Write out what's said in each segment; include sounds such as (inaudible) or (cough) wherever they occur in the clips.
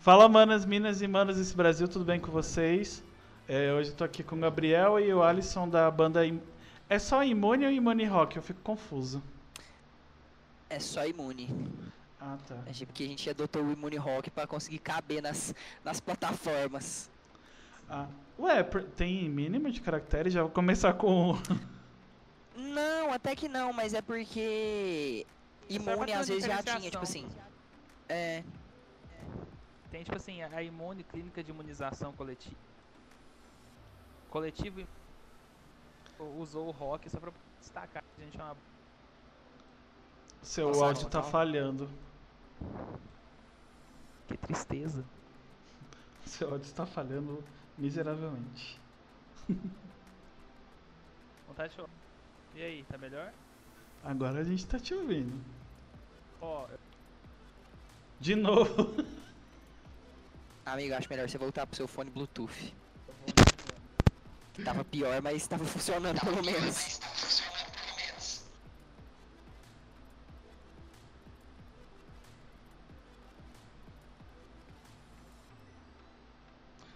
Fala, manas, minas e manos desse Brasil, tudo bem com vocês? É, hoje eu tô aqui com o Gabriel e o Alisson da banda. Im- É só Imune ou Imune Rock? Eu fico confuso. É só imune. Ah, tá. É tipo que a gente adotou o Imune Rock pra conseguir caber nas, nas plataformas. Ah. Ué, tem mínimo de caracteres? Já vou começar com. (laughs) Não, até que não, mas é porque pra imune às vezes já tinha, tipo assim. É, Tem tipo assim, a imune clínica de imunização coletiva. Coletivo usou o rock só pra destacar que a gente é uma Seu Nossa, áudio tá tá. falhando. que tristeza. Seu áudio está falhando miseravelmente. Vontade de chorar. E aí, tá melhor? Agora a gente tá te ouvindo. Ó, eu- De novo. (laughs) amigo, acho melhor você voltar pro seu fone Bluetooth. eu vou- Que tava pior, mas tava funcionando pelo menos.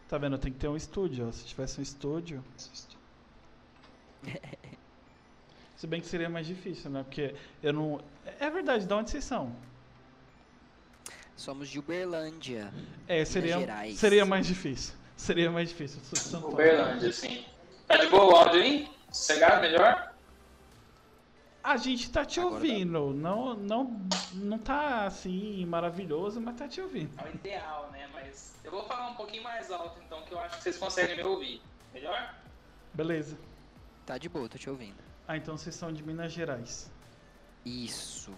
Tá vendo? Tem que ter um estúdio, ó. Se tivesse um estúdio. (laughs) Se bem que seria mais difícil, né? Porque eu não. É verdade, de onde vocês são? Somos de Uberlândia. É, seria, Gerais. seria mais difícil. Seria mais difícil. Eu sou de São Paulo. Uberlândia, sim. Tá de boa o áudio aí? Sossegado, melhor? A gente tá te Agora tá. ouvindo. Não, não, não tá assim maravilhoso, mas tá te ouvindo. É o ideal, né? Mas eu vou falar um pouquinho mais alto, então, que eu acho que vocês conseguem me ouvir. Melhor? Beleza. Tá de boa, tô te ouvindo. Ah, então vocês são de Minas Gerais. Isso.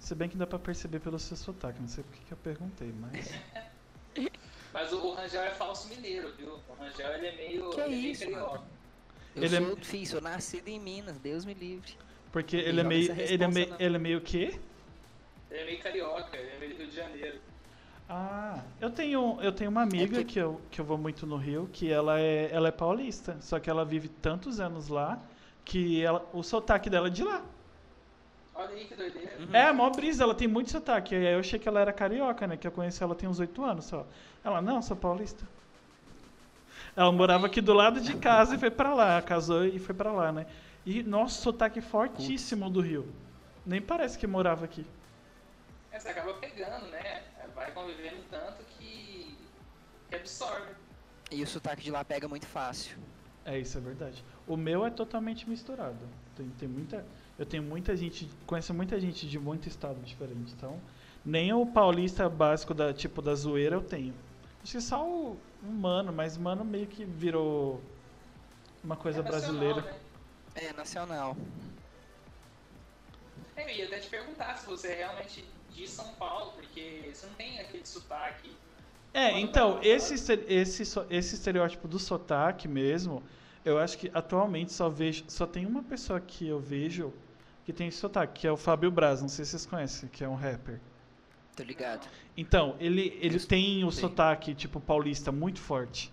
Se bem que dá pra perceber pelo seu sotaque, não sei porque que eu perguntei, mas. (laughs) Mas o, o Rangel é falso mineiro, viu? O Rangel, ele é meio... Que ele é meio isso, carioca. Eu Ele é- sou, filho, sou nascido em Minas, Deus me livre. Porque ele é joga meio. Ele é meio. Ele é meio o quê? Ele é meio carioca, ele é meio Rio de Janeiro. Ah, eu tenho, eu tenho uma amiga É que- que, eu, que eu vou muito no Rio, que ela é, ela é paulista, só que ela vive tantos anos lá que ela, o sotaque dela é de lá. Olha aí que doideira. Uhum. É, mó brisa, ela tem muito sotaque. Aí eu achei que ela era carioca, né? Que eu conheci ela tem uns oito anos só. Ela, não, sou paulista. Ela morava aqui do lado de casa e foi pra lá, casou e foi pra lá, né? E, nossa, sotaque fortíssimo do Rio. Nem parece que morava aqui. É, você acaba pegando, né? Vai convivendo tanto que, que absorve. E o sotaque de lá pega muito fácil. É, isso é verdade. O meu é totalmente misturado. Tem, tem muita, eu tenho muita gente, conheço muita gente de muito estado diferente. Então, nem o paulista básico da tipo da zoeira eu tenho. Acho que só o, o mano, mas mano meio que virou uma coisa É nacional, brasileira. né? É, nacional. Eu ia até te perguntar se você é realmente de São Paulo, porque você não tem aquele sotaque. É, então, esse, esse, esse estereótipo do sotaque mesmo, eu acho que atualmente só vejo, só tem uma pessoa que eu vejo que tem esse sotaque, que é o Fábio Braz, não sei se vocês conhecem, que é um rapper. Tô ligado. Então, ele, ele Isso, tem o sotaque, tipo, paulista muito forte.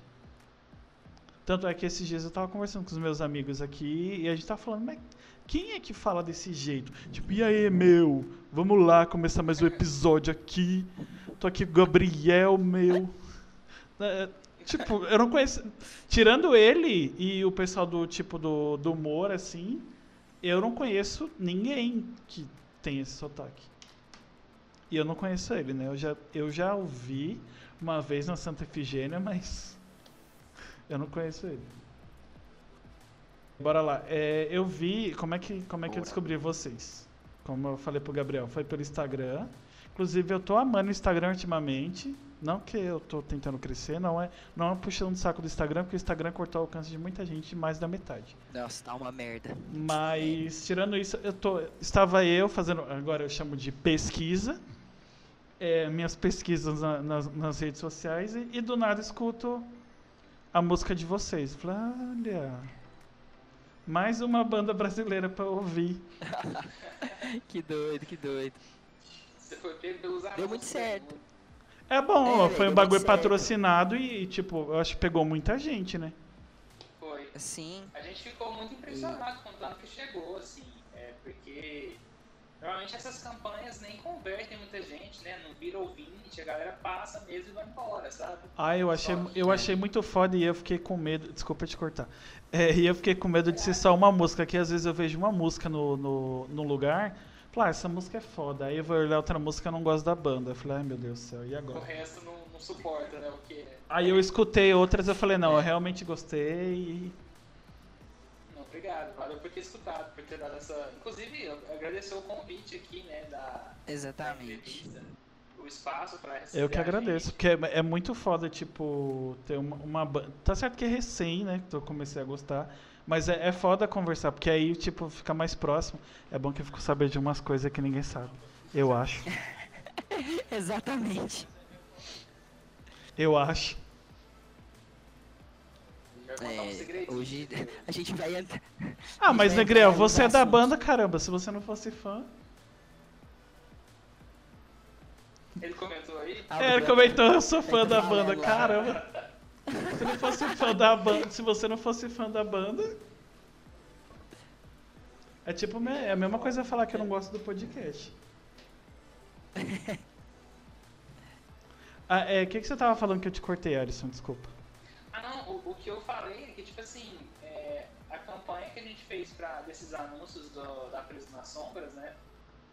Tanto é que esses dias eu tava conversando com os meus amigos aqui e a gente tava falando, mas quem é que fala desse jeito? Tipo, e aí, meu? Vamos lá começar mais um episódio aqui. Tô aqui com o Gabriel, meu. (laughs) É, tipo, eu não conheço. Tirando ele e o pessoal do tipo do, do humor, assim, eu não conheço ninguém que tem esse sotaque. E eu não conheço ele, né? Eu já, eu já ouvi uma vez na Santa Efigênia, mas (laughs) eu não conheço ele. Bora lá. É, eu vi. Como é que, como é que eu descobri vocês? Como eu falei pro Gabriel, foi pelo Instagram. Inclusive, eu tô amando o Instagram ultimamente. Não que eu tô tentando crescer, não é, não é puxando o saco do Instagram, porque o Instagram cortou o alcance de muita gente, mais da metade. Nossa, tá uma merda. Mas tirando isso, eu tô, estava eu fazendo, agora eu chamo de pesquisa, é, minhas pesquisas na- nas, nas redes sociais e, e do nada escuto a música de vocês. Falei, olha, mais uma banda brasileira para ouvir. (laughs) que doido, que doido. Você foi pego pelos Deu muito né? certo. É bom, É, foi um bagulho patrocinado e, tipo, eu acho que pegou muita gente, né? Foi. Sim. A gente ficou muito impressionado com o tanto que chegou, assim. É, porque Normalmente essas campanhas nem convertem muita gente, né? Não vira ouvinte, a galera passa mesmo e vai embora, sabe? Ah, eu achei, eu achei muito foda e eu fiquei com medo. Desculpa te cortar. É, e eu fiquei com medo de ser só uma música, que às vezes eu vejo uma música no, no, no lugar. Falei, ah, essa música é foda. Aí eu vou olhar outra música e não gosto da banda. Eu falei, ai meu Deus do céu, e O agora? resto não, não suporta, né? O que é. Aí eu escutei outras eu falei, não, eu realmente gostei. e- Não, obrigado. Valeu por ter escutado, por ter dado essa. Inclusive, eu agradecer o convite aqui, né? Da, da Exatamente. entrevista, o espaço pra receber. Eu que agradeço, gente. porque é, é muito foda, tipo, ter uma, uma banda. Tá certo que é recém, né? Que eu comecei a gostar. Mas é, é foda conversar, porque aí, tipo, fica mais próximo. É bom que eu fico sabendo de umas coisas que ninguém sabe. Eu acho. (laughs) Exatamente. Eu acho. É, hoje a gente vai entrar. Ah, mas Negrel, você é da banda, caramba. Se você não fosse fã. Ele comentou aí. Ah, É, ele comentou, eu sou fã da banda, caramba. Se não fosse fã da banda, se você não fosse fã da banda. É tipo, é a mesma coisa falar que eu não gosto do podcast. (laughs) Ah, é, o que, que você tava falando que eu te cortei, Alisson? Desculpa. Ah, não, o, o que eu falei é que, tipo assim, é, a campanha que a gente fez pra, desses anúncios do- da Preso nas Sombras, né?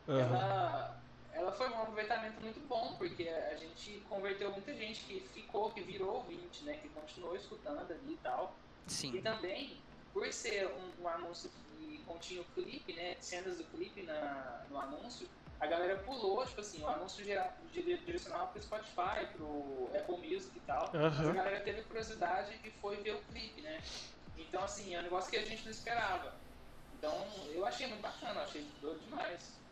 Ela, ela foi um aproveitamento muito bom, porque a gente converteu muita gente que ficou, que virou ouvinte, né? Que continuou escutando ali e tal. E Sim. também, por ser um, um anúncio que continha o clipe, né? Cenas do clipe na, no anúncio, a galera pulou, tipo assim, o anúncio gera- dire- direcionava pro Spotify, pro Apple Music e tal. Mas a galera teve curiosidade e foi ver o clipe, né? Então, assim, é um negócio que a gente não esperava. Então, eu achei muito bacana, achei doido demais.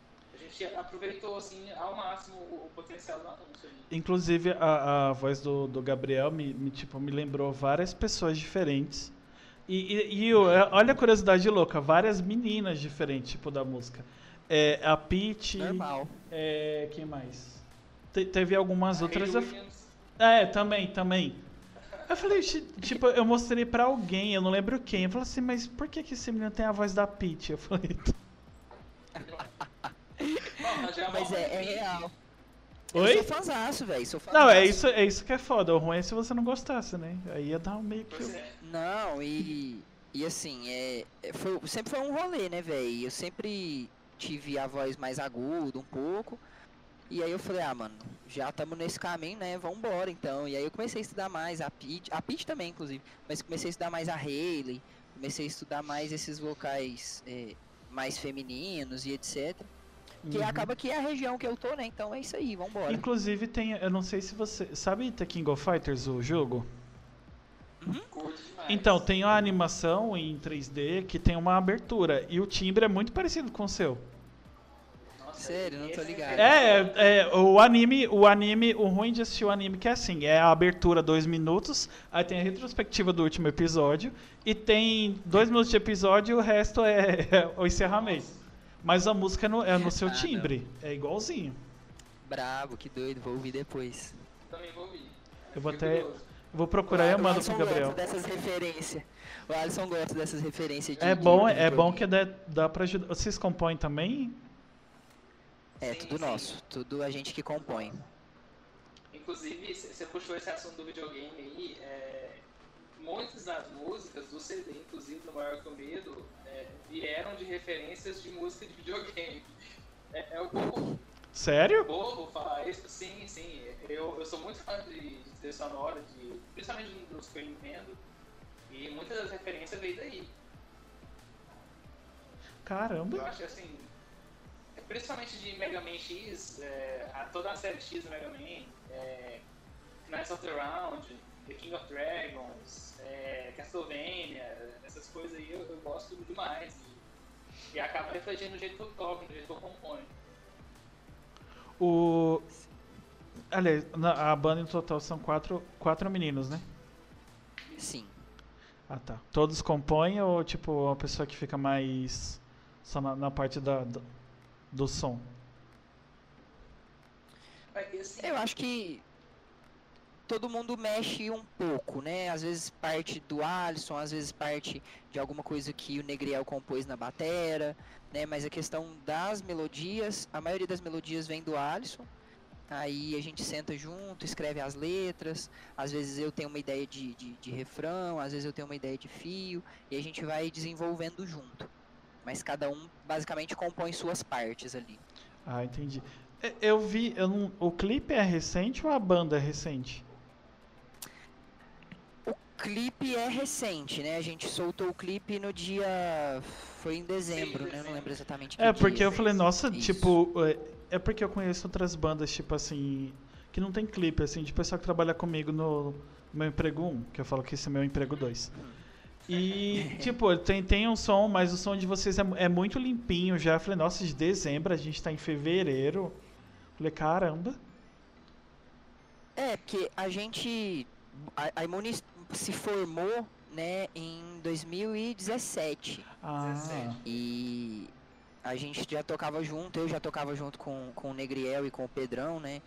A gente aproveitou, assim, ao máximo o, o potencial do anúncio. ali. Inclusive, a, a voz do, do Gabriel me, me, tipo, me lembrou várias pessoas diferentes. E, e, e é, olha a curiosidade louca, várias meninas diferentes, tipo, da música. É, a Peach, Normal. é, quem mais? Te- teve algumas A outras. É, também, também. Eu falei, "Ti- tipo, eu mostrei pra alguém, eu não lembro quem. Eu falei assim, mas por que, que esse menino tem a voz da Peach? Eu falei, (laughs) Mas vamos é, é real. Oi? Eu sou fãzaço, velho. Sou não, é isso, é isso que é foda. O ruim é se você não gostasse, né? Aí ia dar um meio que. É. Não, e, e assim, é, é, foi, sempre foi um rolê, né, velho? Eu sempre tive a voz mais aguda um pouco. E aí eu falei, ah, mano, já estamos nesse caminho, né? Vambora então. E aí eu comecei a estudar mais a Pete, a Pete também, inclusive, mas comecei a estudar mais a Hayley, comecei a estudar mais esses vocais é, mais femininos e etc. Que Uhum. acaba que é a região que eu tô, né? Então é isso aí, vambora. Inclusive tem, eu não sei se você. Sabe The King of Fighters, o jogo? Curto demais. Então, tem a animação em 3D que tem uma abertura. E o timbre é muito parecido com o seu. Nossa, Sério, não tô ligado. É, é, o anime, o anime, o ruim de assistir o anime que é assim, é a abertura dois minutos, aí tem a retrospectiva do último episódio, e tem dois minutos de episódio e o resto é, (laughs) o encerramento. Mas a música é no, é no seu (laughs) Ah, não. timbre, é igualzinho. Brabo, que doido, vou ouvir depois. Também vou ouvir. Eu vou até- curioso. Eu vou procurar e eu o mando pro Gabriel. gosta dessas referências. O Alisson gosta dessas referências de É de bom, é bom que dá, dá pra ajudar. Vocês compõem também? É, Sim, tudo sim. nosso, tudo a gente que compõe. Inclusive, você puxou esse assunto do videogame aí, é, muitas das músicas do CD, inclusive do Maior que o Medo, é, vieram de referências de música de videogame. É, é um pouco Sério? bobo falar isso, sim, sim. Eu, eu sou muito fã de, de trilha sonora, de, principalmente do Super Nintendo, e muitas das referências veio daí. Caramba. Eu acho que assim, principalmente de Mega Man X, é, a, toda a série X do Mega Man, é, Knights of the Round, The King of Dragons, é, Castlevania, essas coisas aí eu, eu gosto demais. E, e acaba refletindo no jeito que eu toco, no jeito que eu componho. O. Aliás, na- a banda em total são quatro, quatro meninos, né? Sim. Ah tá. Todos compõem ou tipo uma pessoa que fica mais só na, na parte da, do, do som? Eu acho que. Todo mundo mexe um pouco, né? Às vezes parte do Alisson, às vezes parte de alguma coisa que o Negriel compôs na batera, né? Mas a questão das melodias, a maioria das melodias vem do Alisson. Aí a gente senta junto, escreve as letras. Às vezes eu tenho uma ideia de, de, de refrão, às vezes eu tenho uma ideia de fio, e a gente vai desenvolvendo junto. Mas cada um basicamente compõe suas partes ali. Ah, entendi. É, eu vi, eu não, o clipe é recente ou a banda é recente? O clipe é recente, né? A gente soltou o clipe no dia. Foi em dezembro, né? Eu não lembro exatamente. É, porque dia. eu falei, nossa, Isso. tipo. É, é porque eu conheço outras bandas, tipo assim. Que não tem clipe, assim, de pessoal que trabalha comigo no meu emprego 1, que eu falo que esse é meu emprego 2. E, (laughs) tipo, tem, tem um som, mas o som de vocês é, é muito limpinho já. Eu falei, nossa, de dezembro, a gente tá em fevereiro. Eu falei, caramba. É, porque a gente. A, a se formou, né, em 2017. Ah. E a gente já tocava junto, eu já tocava junto com, com o Negriel e com o Pedrão, né?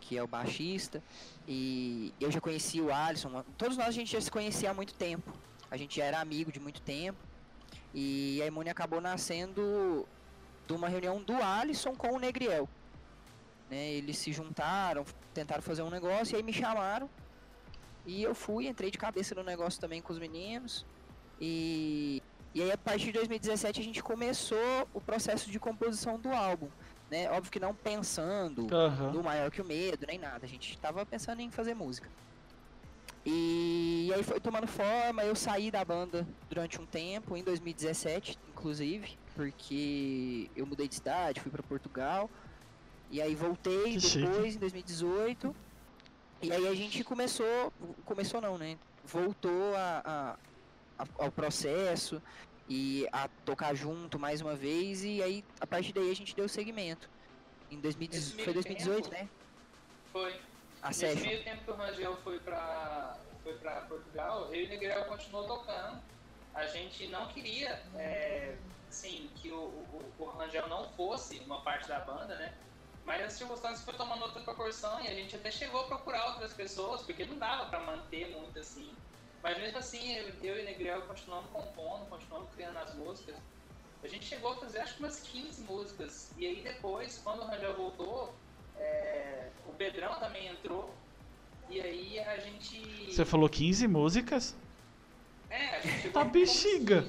Que é o baixista. E eu já conhecia o Alisson. Todos nós a gente já se conhecia há muito tempo. A gente já era amigo de muito tempo. E a Imune acabou nascendo de uma reunião do Alisson com o Negriel. Né, eles se juntaram, tentaram fazer um negócio e aí me chamaram e eu fui, entrei de cabeça no negócio também com os meninos. E, e aí a partir de 2017 a gente começou o processo de composição do álbum. Né? Óbvio que não pensando uhum. no maior que o medo, nem nada. A gente estava pensando em fazer música. E, e aí foi tomando forma, eu saí da banda durante um tempo, em 2017, inclusive, porque eu mudei de cidade, fui para Portugal. E aí voltei que depois, chique. em 2018. E aí a gente começou, começou não, né? Voltou a, a, a, ao processo e a tocar junto mais uma vez e aí a partir daí a gente deu segmento. Em 2018, foi 2018, tempo, né? Foi. A Nesse session. meio tempo que o Rangel foi pra, foi pra Portugal, eu e o Negrel continuou tocando. A gente não queria, é, assim, que o, o, o Rangel não fosse uma parte da banda, né? Mas as circunstâncias foi tomando outra proporção e a gente até chegou a procurar outras pessoas, porque não dava para manter muito assim. Mas mesmo assim, eu, eu e o Negrel continuamos compondo, continuamos criando as músicas. A gente chegou a fazer acho que umas 15 músicas. E aí depois, quando o Rangel voltou, é, o Pedrão também entrou. E aí a gente. Você falou 15 músicas? É, a gente Tá bexiga!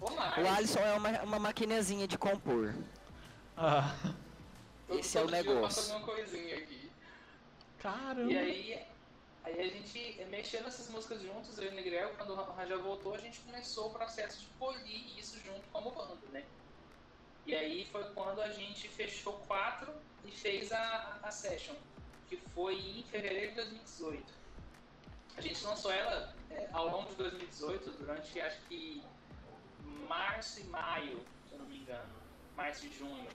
O Alisson é uma, uma maquinazinha de compor. Ah. Esse é o negócio. Eu coisinha aqui. Caramba. E aí, aí a gente mexendo nessas músicas juntos, eu e o Negrel, quando o Rangel voltou, a gente começou o processo de polir isso junto como banda, né? E aí foi quando a gente fechou quatro e fez a, a session, que foi em fevereiro de 2018. A gente lançou ela é, ao longo de 2018, durante acho que março e maio, se eu não me engano. Março e junho.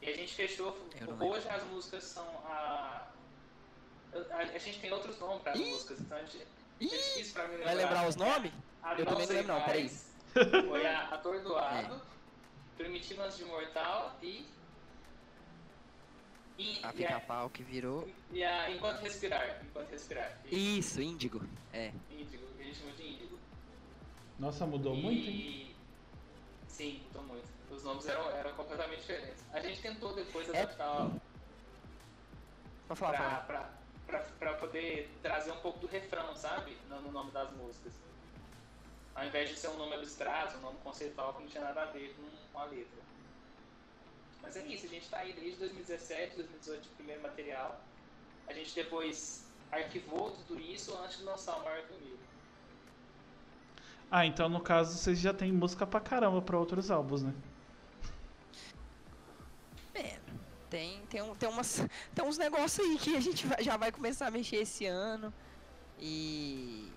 E a gente fechou. Hoje as músicas são a. A, a gente tem outros nomes para as músicas, então a gente. É pra mim lembrar. Vai lembrar os nomes? Eu também não lembro, não, peraí. Foi a Atordoado, é. Primitivo Antes de Mortal e. e a pica-pau que virou. E a Enquanto Respirar. Enquanto Respirar. Isso, Índigo. É. Índigo, a gente chama de Índigo. Nossa, mudou e... muito, hein? Sim, mudou muito. Os nomes eram, eram completamente diferentes. A gente tentou depois é. adaptar. É... falar, pra, pra, pra, pra, poder trazer um pouco do refrão, sabe? No, no, nome das músicas. Ao invés de ser um nome abstrato, um nome conceitual que não tinha nada a ver com, com a letra. Mas é isso, a gente está aí desde 2017, 2018 de primeiro material. A gente depois arquivou tudo isso antes de lançar o Maior Comigo. Ah, então no caso vocês já têm música pra caramba pra outros álbuns, né? É, tem, tem, um, tem, umas, (laughs) tem uns negócios aí que a gente vai, já vai começar a mexer esse ano. E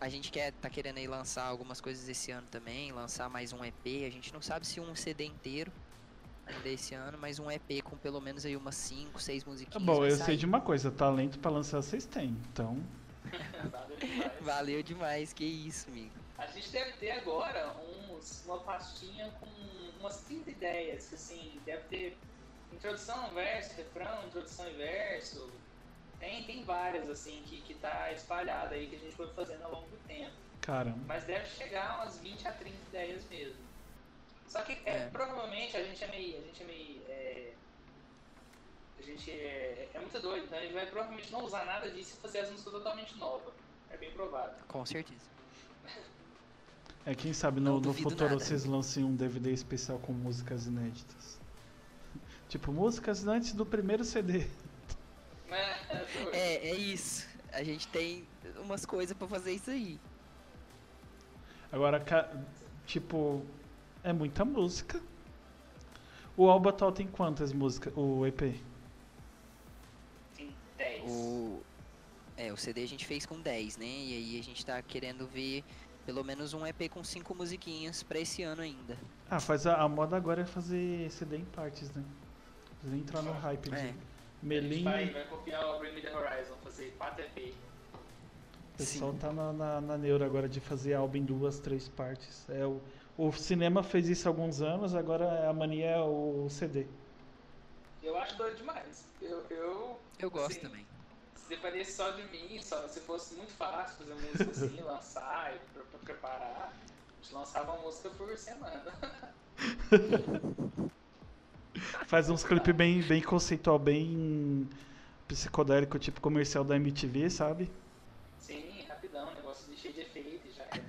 a gente quer, tá querendo aí lançar algumas coisas esse ano também, lançar mais um EP. A gente não sabe se um CD inteiro ainda esse ano, mas um EP com pelo menos aí umas 5, 6 musiquinhas. Tá bom, eu sair. sei de uma coisa, talento para lançar vocês têm, então. Valeu demais. Valeu demais, que isso, amigo. A gente deve ter agora uns, uma pastinha com umas 30 ideias, assim, deve ter introdução, verso, refrão, introdução e verso, Tem, tem várias, assim, que, que tá espalhada aí, que a gente foi fazendo ao longo do tempo. Caramba. Mas deve chegar umas 20 a 30 ideias mesmo. Só que é, É. provavelmente a gente é meio. A gente é meio. é, a gente é, é muito doido, então a gente vai provavelmente não usar nada disso e fazer as músicas totalmente novas. É bem provável. Com certeza. É, quem sabe no, no futuro nada. vocês lancem um DVD especial com músicas inéditas. (laughs) Tipo, músicas antes do primeiro CD. É doido. É, é isso. A gente tem umas coisas pra fazer isso aí. Agora, tipo, é muita música. O álbum atual tem quantas músicas? O EP? Tem 10. O, é, o CD a gente fez com 10, né? E aí a gente tá querendo ver pelo menos um EP com 5 musiquinhas pra esse ano ainda. Ah, faz a, a moda agora é fazer CD em partes, né? Fazer entrar no hype É. gente Melim. vai, vai copiar o Bring Me The Horizon, fazer 4 EP. O pessoal Sim. tá na, na, na neura agora de fazer álbum em duas, três partes. É, o, o cinema fez isso há alguns anos, agora a mania é o CD. Eu acho doido demais. Eu, eu Eu gosto Sim. também. se dependesse só de mim, só, se fosse muito fácil fazer música assim, (laughs) lançar e pra, pra preparar, a gente lançava uma música por semana. (laughs) Faz uns clipes bem, bem conceitual, bem psicodélico, tipo comercial da MTV, sabe? Sim, rapidão, negócio de cheio de efeito e já era.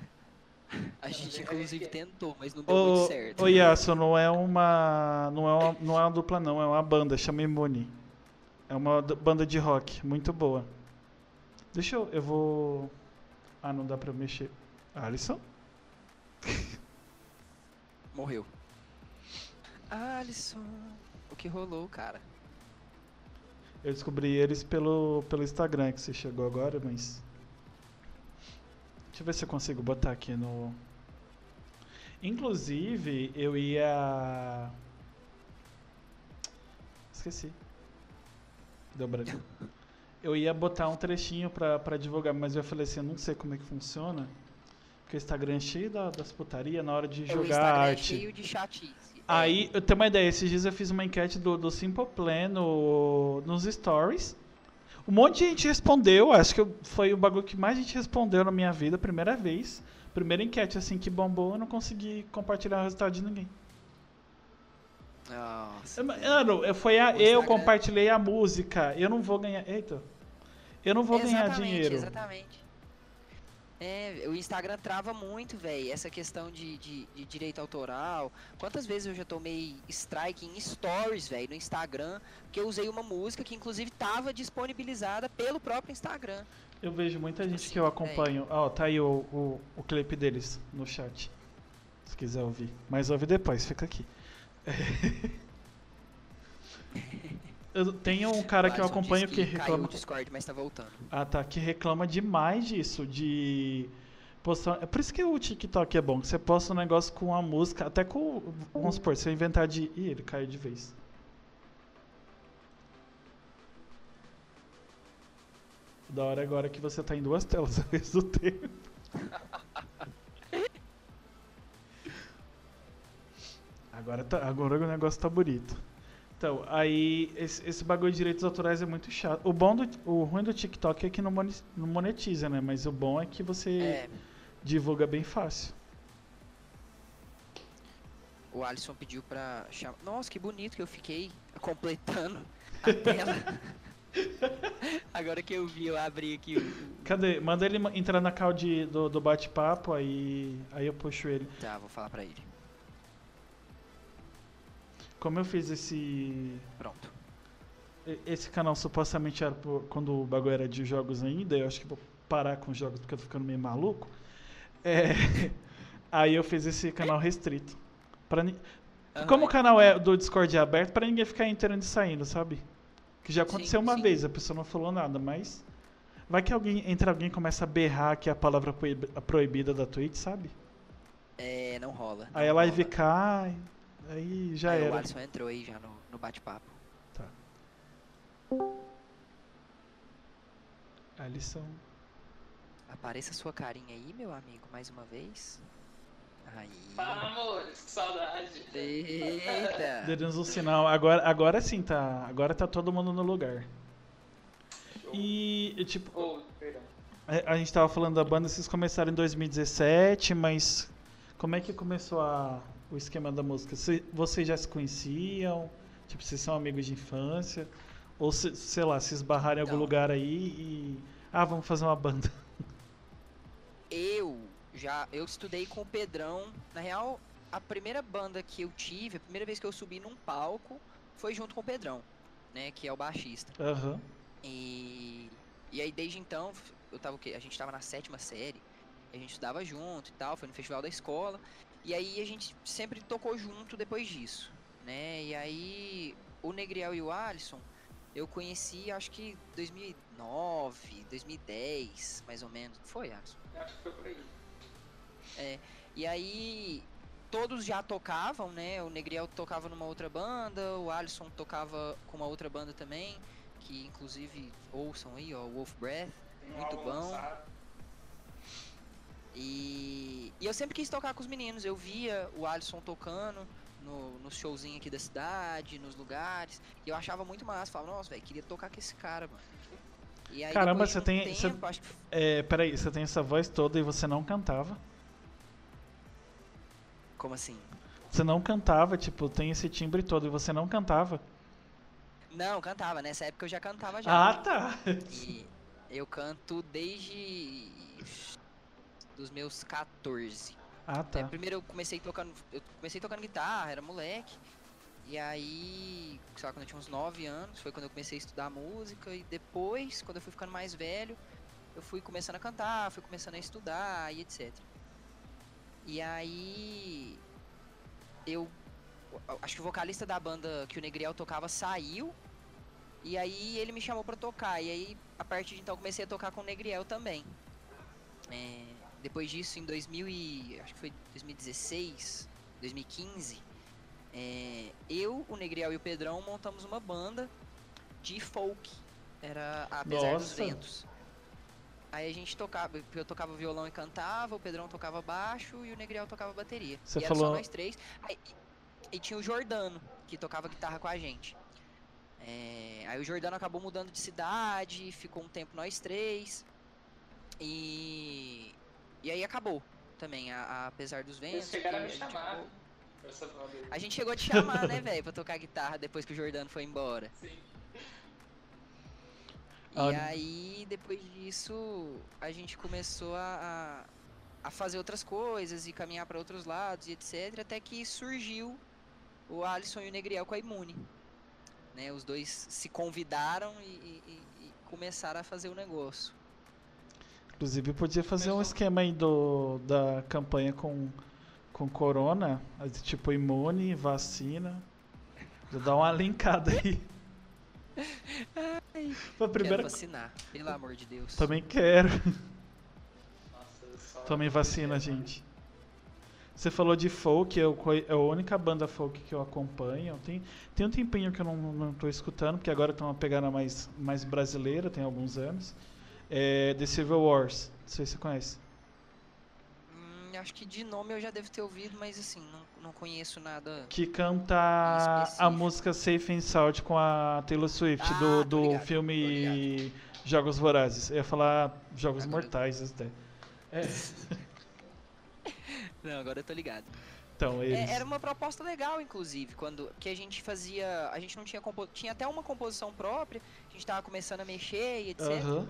A gente inclusive tentou, mas não deu muito certo. ô Yasso, não é uma. Não é uma, não é uma dupla não, é uma banda, chama Imune. É uma banda de rock, muito boa. Deixa eu. Eu vou. Ah, não dá pra mexer. Alisson? (laughs) Morreu. Alisson, o que rolou, cara? Eu descobri eles pelo, pelo Instagram que você chegou agora, mas. Deixa eu ver se eu consigo botar aqui no. Inclusive, eu ia. Esqueci. Deu branco. Eu ia botar um trechinho pra, pra divulgar, mas eu falei assim: eu não sei como é que funciona. Porque o Instagram é cheio da- das putarias na hora de É, o jogar Instagram é arte. cheio de chatice. Aí, eu tenho uma ideia, esses dias eu fiz uma enquete do, do Simple Plan no, nos stories. Um monte de gente respondeu, acho que foi o bagulho que mais gente respondeu na minha vida, primeira vez. Primeira enquete assim que bombou, eu não consegui compartilhar o resultado de ninguém. Nossa. Mano, foi a, eu Instagram- compartilhei a música, eu não vou ganhar. Eita. Eu não vou ganhar Exatamente, dinheiro. Exatamente. É, o Instagram trava muito, velho, essa questão de, de, de direito autoral. Quantas vezes eu já tomei strike em stories, velho, no Instagram, que eu usei uma música que inclusive tava disponibilizada pelo próprio Instagram. Eu vejo muita gente Assim, que eu acompanho. Ó, tá aí o, o, o clipe deles no chat. Se quiser ouvir. Mas ouve depois, fica aqui. (laughs) Eu tenho um cara que eu acompanho que Caiu reclama. o Discord, mas tá voltando. Ah, tá. Que reclama demais disso. De. Postar... É por isso que o TikTok é bom. Que você posta um negócio com a música. Até com. Vamos supor, se eu inventar de. Ih, ele caiu de vez. Da hora agora que você tá em duas telas ao mesmo tempo. (laughs) Agora, tá, agora o negócio tá bonito. Então, aí esse, esse bagulho de direitos autorais é muito chato. O bom do, o ruim do TikTok é que não monetiza, né? Mas o bom é que você É, divulga bem fácil. o Alisson pediu pra chamar. Nossa, que bonito que eu fiquei completando a tela. (laughs) (laughs) Agora que eu vi, eu abri aqui o. Cadê? Manda ele entrar na call de, do, do bate-papo, aí, aí eu puxo ele. Tá, vou falar pra ele. Como eu fiz esse. Pronto. Esse canal supostamente era por- quando o bagulho era de jogos ainda, eu acho que vou parar com os jogos porque eu tô ficando meio maluco. É, (laughs) aí eu fiz esse canal restrito. Pra, ni- Como o canal é do Discord é aberto, pra ninguém ficar entrando e saindo, sabe? Que já aconteceu Sim, uma sim. vez, a pessoa não falou nada, mas. Vai que alguém entra alguém e começa a berrar que é a palavra proibida da Twitch, sabe? É, não rola. Aí não a live rola. cai, aí já Aí O era. Alisson entrou aí já no, no bate-papo. Tá. Alisson. Apareça sua carinha aí, meu amigo, mais uma vez. Aí. Fala, amores, que saudade. Eita! (laughs) Deu-nos um sinal. Agora, agora sim, tá. Agora tá todo mundo no lugar. Show. E, tipo, Oh, perdão. a, a gente tava falando da banda, vocês começaram em 2017, mas como é que começou a, o esquema da música? Cê- vocês já se conheciam? Tipo, vocês são amigos de infância? Ou, se- sei lá, se esbarraram em algum Não. lugar aí e... Ah, vamos fazer uma banda. Eu já eu estudei com o Pedrão. Na real, a primeira banda que eu tive, a primeira vez que eu subi num palco, foi junto com o Pedrão, né? Que é o baixista. Aham. E, e aí desde então, eu tava o quê? A gente tava na sétima série, a gente estudava junto e tal, foi no festival da escola. E aí a gente sempre tocou junto depois disso, né? E aí o Negriel e o Alisson eu conheci acho que 2009, 2010, mais ou menos. Foi, Alisson? Acho que foi por aí. E aí todos já tocavam, né? O Negriel tocava numa outra banda, o Alisson tocava com uma outra banda também, que inclusive ouçam aí, ó, Wolf Breath. Tem um Muito bom. lançado. E, e eu sempre quis tocar com os meninos. Eu via o Alisson tocando no, nos showzinhos aqui da cidade, nos lugares. E eu achava muito massa. Falava, nossa, velho, queria tocar com esse cara, mano. E aí, Caramba, você um tem- você- Tempo, acho que É, peraí, você tem essa voz toda e você não cantava? Como assim? Você não cantava, tipo, tem esse timbre todo e você não cantava? Não, cantava. Nessa época eu já cantava já. Ah, tá. E eu canto desde dos meus 14. Ah, É, tá. primeiro eu comecei tocando, eu comecei tocando guitarra, era moleque. E aí, sei lá, quando eu tinha uns 9 anos, foi quando eu comecei a estudar música e depois, quando eu fui ficando mais velho, eu fui começando a cantar, fui começando a estudar e etc. E aí eu acho que o vocalista da banda que o Negriel tocava saiu e aí ele me chamou pra tocar e aí a partir de então comecei a tocar com o Negriel também. É, depois disso, em 2000 e, acho que foi 2016, 2015, é, eu, o Negriel e o Pedrão montamos uma banda de folk. Era Apesar dos Nossa. Ventos. Aí a gente tocava, eu tocava violão e cantava, o Pedrão tocava baixo e o Negriel tocava bateria. Você e era falou- só nós três. Aí, e, e tinha o Jordano, que tocava guitarra com a gente. É, aí o Jordano acabou mudando de cidade, ficou um tempo nós três. E, e aí acabou também, a, a- apesar dos ventos. Eles chegaram a me chamar aí. a gente chegou a te chamar, né, velho, pra tocar guitarra depois que o Jordano foi embora. Sim. E Olha. aí, depois disso, a gente começou a, a, a fazer outras coisas e caminhar para outros lados e etc. Até que surgiu o Alisson e o Negriel com a Imune. Né, os dois se convidaram e, e- e- e começaram a fazer o negócio. Inclusive, podia fazer um Começou. esquema aí do, da campanha com, com corona, tipo imune, vacina. Já dá uma (laughs) linkada aí. Foi a primeira. Quero vacinar, pelo amor de Deus. Também quero. Nossa, Tomem vacina, gente. Você falou de folk, eu, co- é a única banda folk que eu acompanho. Tem, tem um tempinho que eu não, não tô escutando, porque agora tem uma pegada mais, mais brasileira, tem alguns anos. É The Civil Wars. Não sei se você conhece. Acho que de nome eu já devo ter ouvido, mas assim, não, não conheço nada. Que canta a música Safe and Sound com a Taylor Swift Ah, do, do ligado, filme Jogos Vorazes. Eu ia falar Jogos Agora- Mortais, até. É. (laughs) Não, agora eu tô ligado. Então, É, eles. era uma proposta legal, inclusive, quando que a gente fazia, a gente não tinha compo, tinha até uma composição própria, a gente tava começando a mexer e etc. Aham.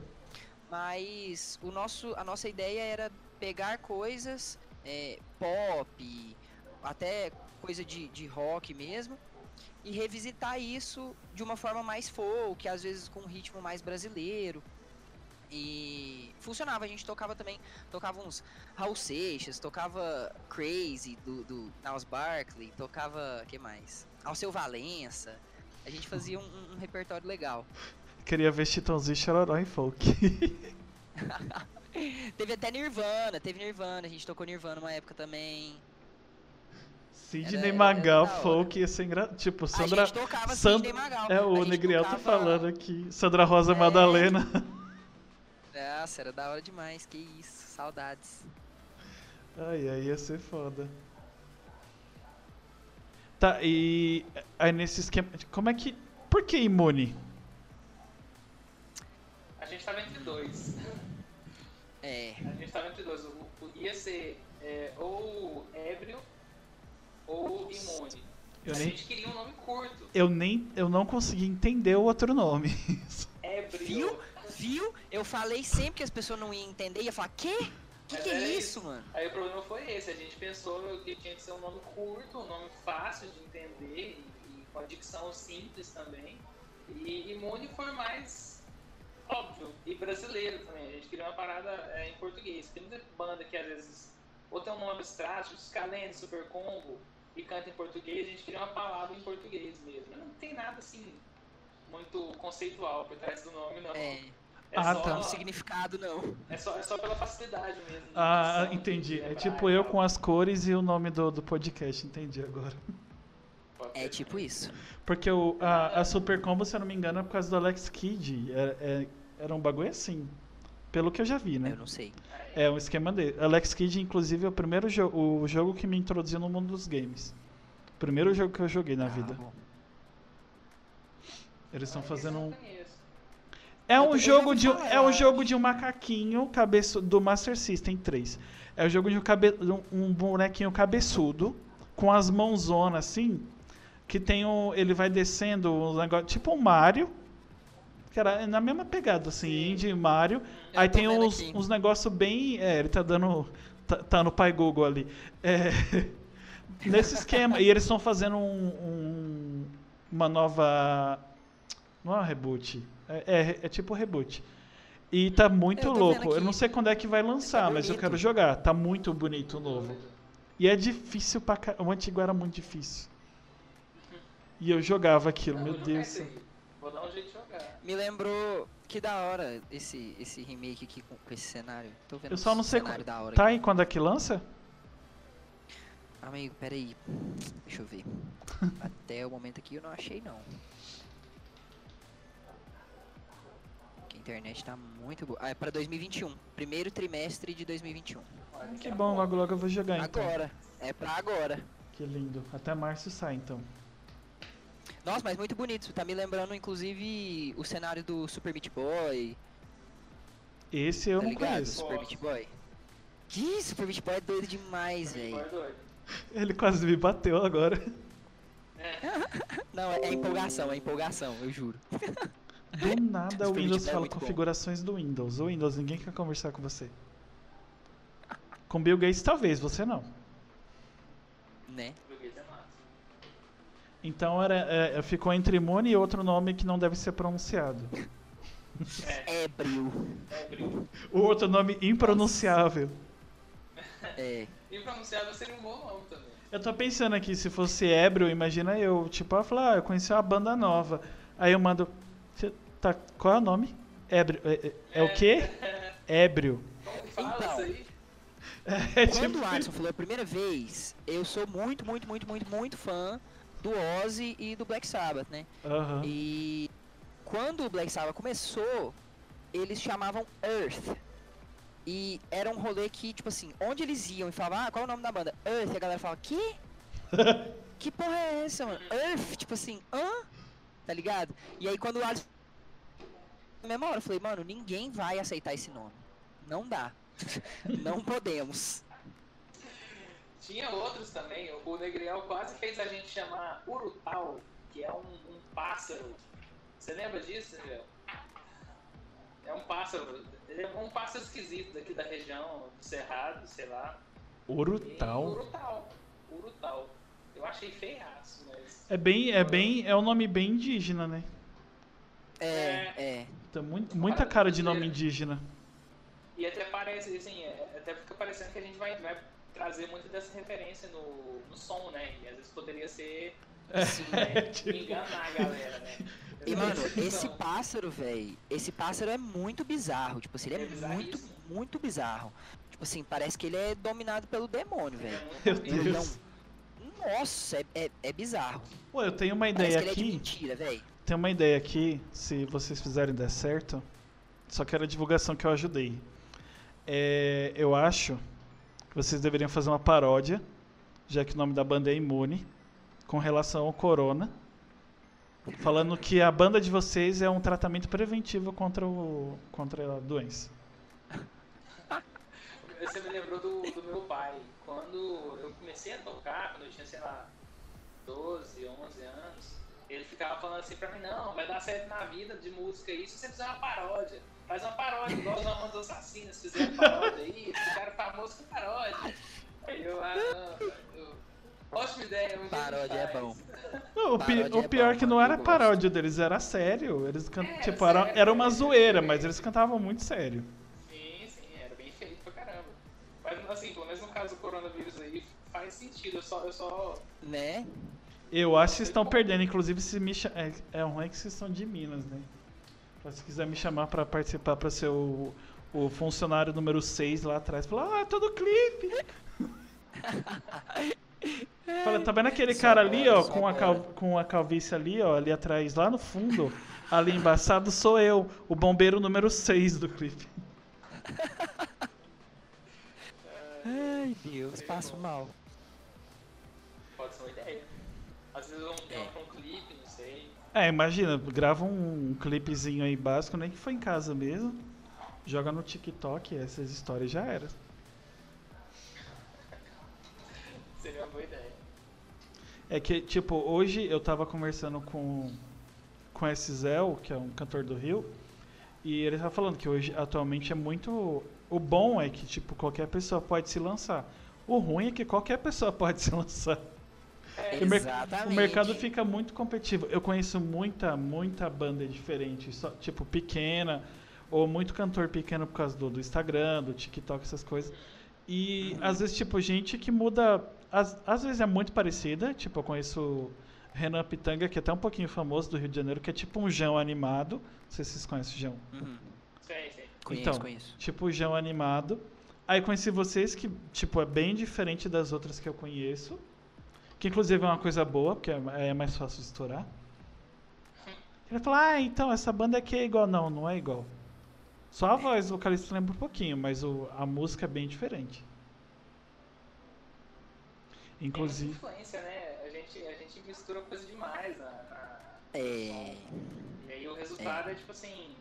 Mas o nosso, a nossa ideia era pegar coisas é, pop, até coisa de, de rock mesmo, e revisitar isso de uma forma mais folk, às vezes com um ritmo mais brasileiro. E funcionava, a gente tocava também, tocava uns Raul Seixas, tocava Crazy do, do Niles Barkley, tocava, que mais? Alceu Valença. A gente fazia um, um- repertório legal. Queria ver Chitãozinho e Chororó em folk. (laughs) Teve até Nirvana, teve Nirvana, a gente tocou Nirvana uma época também. Sidney era Magal, folk, ia ser engra... Tipo, a Sandra. gente tocava Sand- Sidney Magal. É, a o Negriel tá tocava- falando aqui. Sandra Rosa É. Madalena. Nossa, era da hora demais, que isso, saudades. Ai, aí ia ser foda. Tá, e aí nesse esquema. Como é que. Por que imune? A gente tava entre dois. É. A gente tava entre dois. O, o- ia ser é, ou ébrio ou imune. Eu a nem- gente queria um nome curto. Eu nem. Eu não consegui entender o outro nome. (laughs) Ébrio. Viu? Viu? Eu falei sempre que as pessoas não iam entender, ia falar, quê? Que Mas que é isso, mano? Aí o problema foi esse, a gente pensou que tinha que ser um nome curto, um nome fácil de entender e, e com a dicção simples também. E imune foi mais óbvio e brasileiro também. A gente queria uma parada é, em português. Tem muita banda que às vezes ou tem um nome abstrato, tipo Scalene, Super Combo, e canta em português, a gente queria uma palavra em português mesmo. Não tem nada assim muito conceitual por trás do nome, não. É, É Ah, só, tá. não significado não. É só, é só pela facilidade mesmo. Ah, entendi. É lembrar tipo eu com as cores e o nome do, do podcast, entendi agora. É tipo isso. Porque o, a, a Super Combo, se eu não me engano, é por causa do Alex Kidd. Era, é- era um bagulho assim. Pelo que eu já vi, né? Eu não sei. É um esquema dele. Alex Kidd, inclusive, é o primeiro jo o jogo que me introduziu no mundo dos games. Primeiro jogo que eu joguei na Ah, vida. bom. Eles estão Ah, fazendo um. não conheço. É um jogo de falar, é um jogo de um macaquinho cabeço do Master System 3. É o jogo de um, cabe, um- um bonequinho cabeçudo com as mãozonas assim, que tem um, ele vai descendo um negócio tipo um Mario, que era na mesma pegada assim, Sim. indie Mario. Eu Aí tem uns, aqui. uns negócios bem, é, ele tá dando tá, tá no pai Google ali. É, (laughs) nesse esquema e eles estão fazendo um- um- uma nova não é um reboot, é, é, é tipo reboot. E tá muito Eu louco. Eu não sei quando é que vai lançar, mas eu quero jogar. Tá muito bonito o novo. E é difícil pra ca... O antigo era muito difícil. E eu jogava aquilo, meu Deus. aí. Vou dar um jeito de jogar. Me lembrou que da hora esse, esse remake aqui com, com esse cenário. Tô vendo Eu só não sei cenário qual- da hora Tá aqui. aí quando é que lança? Amigo, peraí. Deixa eu ver. (laughs) Até o momento aqui eu não achei não. Que a internet tá muito boa. Ah, é pra 2021. Primeiro trimestre de 2021. Olha, daqui Que bom, logo logo eu vou jogar então. Agora. É pra agora. Que lindo. Até março sai então. Nossa, mas muito bonito. Tá me lembrando, inclusive, o cenário do Super Meat Boy. Esse eu tá não ligado? conheço. Super Meat Boy. Que Super Meat Boy é doido demais, Foi velho. (laughs) Ele quase me bateu agora. Não, é, é empolgação, é empolgação, eu juro. (laughs) Do nada o Windows é fala muito bom. configurações do Windows. O Windows, ninguém quer conversar com você. (laughs) Com Bill Gates, talvez, você não. Né? É. Então era, é, ficou entre imune e outro nome que não deve ser pronunciado. Ébrio. É, brilho. O outro nome impronunciável. É. Pronunciado seria um bom nome também. Eu tô pensando aqui, se fosse ébrio, imagina eu, tipo, eu falar, ah, eu conheci uma banda nova. Aí eu mando, "Cê tá, qual é o nome? Ébrio. É, é- é o quê? Ébrio. Como fala Então. isso aí? (laughs) É Quando tipo, o Alisson falou a primeira vez, eu sou muito, muito, muito, muito, muito fã do Ozzy e do Black Sabbath, né? Aham. E quando o Black Sabbath começou, eles chamavam Earth. E era um rolê que, tipo assim, onde eles iam e falavam, ah, qual é o nome da banda? Earth. E a galera falava, que? (laughs) que porra é essa, mano? Earth? Tipo assim, hã? Tá ligado? E aí quando o Alisson... Na mesma hora, eu falei, mano, ninguém vai aceitar esse nome. Não dá. (laughs) Não podemos. Tinha outros também. O Negriel quase fez a gente chamar Urutau, que é um, um pássaro. Você lembra disso, Negriel? É um pássaro. Ele é um pássaro esquisito daqui da região do Cerrado, sei lá. E Urutau. Urutau. Urutau. Eu achei feiaço, mas. É bem, é bem, é um nome bem indígena, né? É, é. Tem muito, muita cara de nome indígena. E até parece, assim, é- até fica parecendo que a gente vai, vai trazer muito dessa referência no, no som, né? E às vezes poderia ser. Sim. né, (laughs) tipo- enganar a galera, né? E, mano, Então, esse pássaro, velho, esse pássaro é muito bizarro. Tipo assim, ele É é, muito, muito bizarro. Tipo assim, parece que ele é dominado pelo demônio, é velho. muito Meu Ele é Deus. um... Nossa, é, é, é bizarro. Pô, eu tenho uma Parece ideia que ele é de aqui. mentira, velho. Tem uma ideia aqui, se vocês fizerem der certo. Só que era a divulgação que eu ajudei. É, eu acho vocês deveriam fazer uma paródia, já que o nome da banda é Imune, com relação ao Corona. Falando que a banda de vocês é um tratamento preventivo contra, o, contra a doença. (laughs) Você me lembrou do, do meu pai. Quando eu comecei a tocar, quando eu tinha, sei lá, 12, 11 anos, ele ficava falando assim pra mim, não, vai dar certo na vida de música isso você fizer uma paródia. Faz uma paródia, igual os Mamonas Assassinos fizeram paródia aí, ficaram famosos com paródia. Eu, ah, não, eu, ótima ideia, um Paródia é bom. Não, o, pi- o é pior bom, que não era gosto. paródia deles, era sério. Eles can... É, tipo, sério, era, era uma zoeira, mas eles cantavam muito sério. Sim, sim, era bem feito pra caramba. Mas assim, pelo menos no caso do coronavírus aí, faz sentido. Eu só, eu só Né? Eu acho que vocês estão perdendo, inclusive se me é, é ruim que vocês são de Minas, né? Se quiser me chamar pra participar, pra ser o, o funcionário número 6 lá atrás, falar, ah, todo clipe. (laughs) Fala, tá vendo aquele cara ali, ó, com a, cal... com a calvície ali, ó, ali atrás, lá no fundo, ali embaçado, sou eu, o bombeiro número 6 do clipe. Ai, Deus, passo mal. pode ser uma ideia. Às vezes eu não tenho um clipe, não sei. É, imagina, grava um, clipezinho aí básico, nem que foi em casa mesmo, joga no TikTok, essas histórias já era. Seria uma boa ideia. É que, tipo, hoje eu tava conversando com, com esse Zéu, que é um cantor do Rio, e ele tava falando que hoje, atualmente, é muito... O bom é que, tipo, qualquer pessoa pode se lançar. O ruim é que qualquer pessoa pode se (laughs) lançar. É, O, mer- Exatamente. o mercado fica muito competitivo. Eu conheço muita, muita banda diferente, só, tipo, pequena, ou muito cantor pequeno por causa do, do Instagram, do TikTok, essas coisas. E às vezes, tipo, gente que muda. Às, às vezes é muito parecida. Tipo, eu conheço Renan Pitanga, que é até um pouquinho famoso do Rio de Janeiro, que é tipo um Jão animado. Não sei se vocês conhecem o Jão. Uhum. sei, sei. Conheço, Então, conheço. Tipo o Jão animado. Aí conheci vocês que, tipo, é bem diferente das outras que eu conheço. Que inclusive é uma coisa boa, porque é, é mais fácil de estourar. Ele falou, ah, então essa banda aqui é igual. Não, não é igual. Só a voz, o vocalista lembra um pouquinho, mas o, a música é bem diferente. Tem Inclusive. influência, né? A gente, a gente mistura coisa demais na, na- É. E aí o resultado é. tipo assim.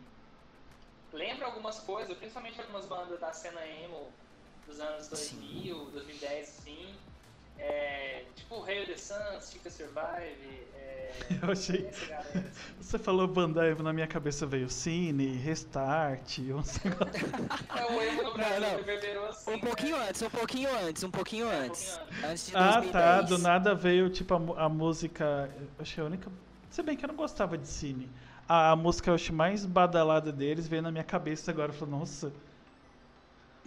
Lembra algumas coisas, principalmente algumas bandas da cena emo dos anos 2000, 2010, assim. É, tipo Hail the Suns, Chica Survive. É, (laughs) Eu achei- assim. Você falou banda Eva, na minha cabeça veio Cine, Restart, (laughs) negócios. É o emo no Brasil, não. reverberou assim. Um pouquinho né? antes, um pouquinho antes, um pouquinho antes. pouquinho Antes de Ah, 2010. tá. Do nada veio, tipo, a, a música. eu Achei a única. Se bem que eu não gostava de Cine. A, a música eu acho mais badalada deles veio na minha cabeça agora. Eu falei, nossa.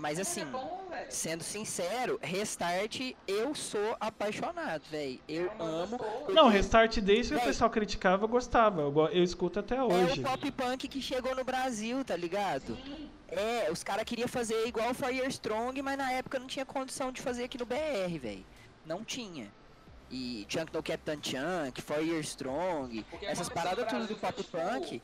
Mas assim, É bom, sendo sincero, Restart, eu sou apaixonado, velho. Eu É amo. boa. Não, Restart desde que o pessoal criticava, eu gostava. Eu, eu escuto até É hoje. o pop punk que chegou no Brasil, tá ligado? É, os caras queriam fazer igual o Fire Strong, mas na época não tinha condição de fazer aqui no BR, velho. Não tinha. E Chunk no Captain Chunk, Fire Strong, Porque essas paradas tudo do pop punk.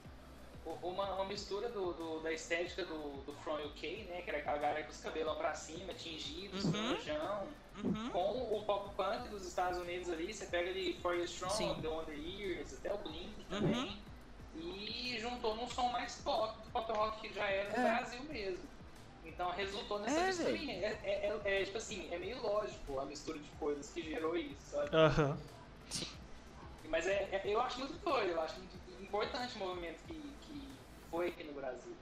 Uma, uma mistura do, do- da estética do, do From UK, né? Que era aquela galera com os cabelão pra cima, tingidos, Uhum. Uhum. Com o pop punk dos Estados Unidos ali, você pega ali For You Strong, Sim. The Wonder Years, até o Blink Uhum. também. E juntou num som mais pop, do pop rock que já era no É. Brasil mesmo. Então resultou nessa É, misturinha. É, é- é- é, tipo assim, é meio lógico a mistura de coisas que gerou isso, sabe? Aham. Mas é, é- eu acho muito doido, eu acho muito importante o movimento que, que foi aqui no Brasil.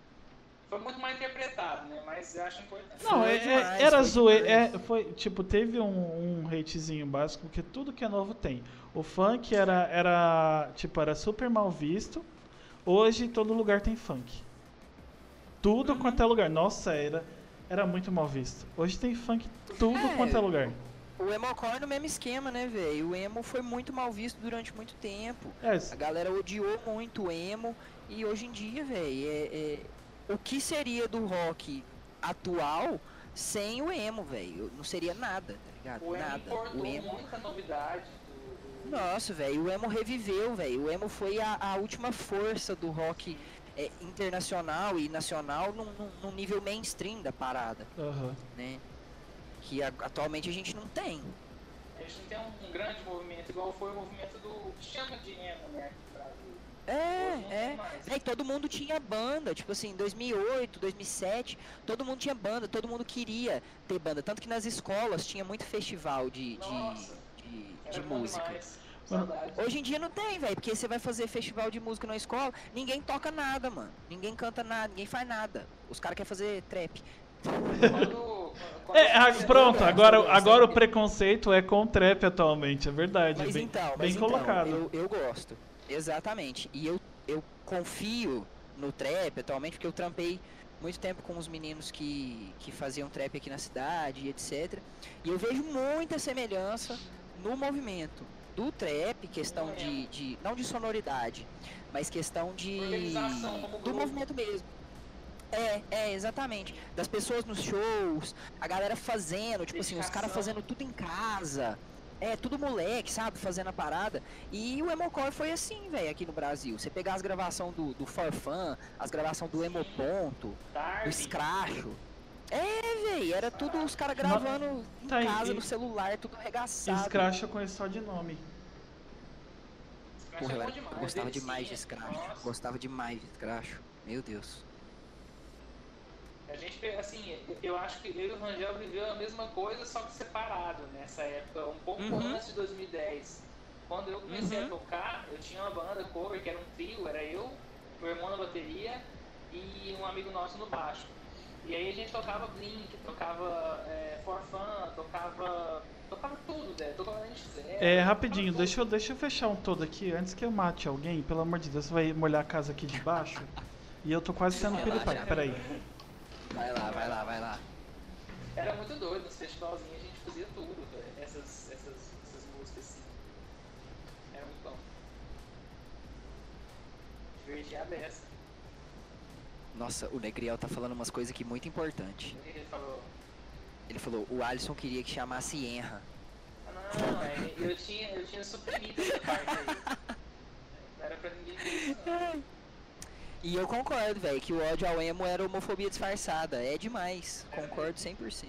Foi muito mal interpretado, né? Mas eu acho importante. Não, Foi é- é- demais, era zoeira. É, foi, tipo, teve um, um hatezinho básico, porque tudo que é novo tem. O funk era, era, tipo, era super mal visto. Hoje todo lugar tem funk. Tudo Uhum. quanto é lugar. Nossa, era, era muito mal visto. Hoje tem funk tudo É. quanto é lugar. O emocore no mesmo esquema, né, velho? O emo foi muito mal visto durante muito tempo. É, A galera odiou muito o emo e hoje em dia, velho, é, é- o que seria do rock atual sem o emo, velho? Não seria nada, tá ligado? O emo nada. importou O emo. muita novidade do, Nossa, velho, o emo reviveu, velho. O emo foi a, a última força do rock é, internacional e nacional num, nível mainstream da parada, aham. né? Que a- atualmente a gente não tem. a gente não tem um, um grande movimento igual foi o movimento do chama de emo, né? É, é. é. E todo mundo tinha banda, tipo assim, 2008, 2007, todo mundo tinha banda, todo mundo queria ter banda. Tanto que nas escolas tinha muito festival de, Nossa, de, de, de música. Hoje em dia não tem, velho, porque você vai fazer festival de música na escola, ninguém toca nada, mano. Ninguém canta nada, ninguém faz nada. Os caras querem fazer trap. Quando, quando É, ah, pronto, agora, agora o preconceito é com o trap atualmente, é verdade. Mas bem, então, bem então, colocado. eu, eu gosto. Exatamente. E eu, eu confio no trap atualmente, porque eu trampei muito tempo com os meninos que, que faziam trap aqui na cidade e etc. E eu vejo muita semelhança no movimento do trap, questão de, de não de sonoridade, mas questão de Organização como do grupo. movimento mesmo. É, é, exatamente. Das pessoas nos shows, a galera fazendo, tipo assim, os caras Dedicação. fazendo tudo em casa. É, tudo moleque, sabe? Fazendo a parada. E o Emocore foi assim, velho, aqui no Brasil. Você pegar as gravações do, do Forfan, as gravações do Emoponto, do Darby, Scratcho. É, velho, era tudo os caras gravando em Tá, casa, e- no celular, tudo arregaçado. Scratch eu conheço só de nome. Porra, é eu, era- eu demais, gostava demais de Scratch. Nossa. Gostava demais de Scratch. Meu Deus. A gente, assim, eu acho que eu e o Rangel viveu a mesma coisa, só que separado nessa época, um pouco Uhum. antes de 2010. Quando eu comecei Uhum. a tocar, eu tinha uma banda cover, que era um trio, era eu, meu irmão na bateria e um amigo nosso no baixo. E aí a gente tocava Blink, tocava é, For Fun, tocava. tocava tudo, né? Tocava a gente fizer. É, rapidinho, deixa eu, deixa eu fechar um todo aqui. Antes que eu mate alguém, pelo amor de Deus, você vai molhar a casa aqui de baixo. E eu tô quase sendo piripaque, peraí. Vai lá, vai lá, vai lá. Era muito doido, nos festivalzinhos a gente fazia tudo, velho. essas, essas, essas músicas assim. Era muito bom. Divertia a beça. Nossa, o Negriel tá falando umas coisas aqui muito importantes. O que ele falou? Ele falou, o Alisson queria que chamasse Enra. Ah, não, é, eu tinha, eu tinha suprimido essa parte aí. (laughs) Não era pra ninguém ver isso, não. (laughs) E eu concordo, velho, que o ódio ao emo era homofobia disfarçada. É demais. Concordo 100%. Sim.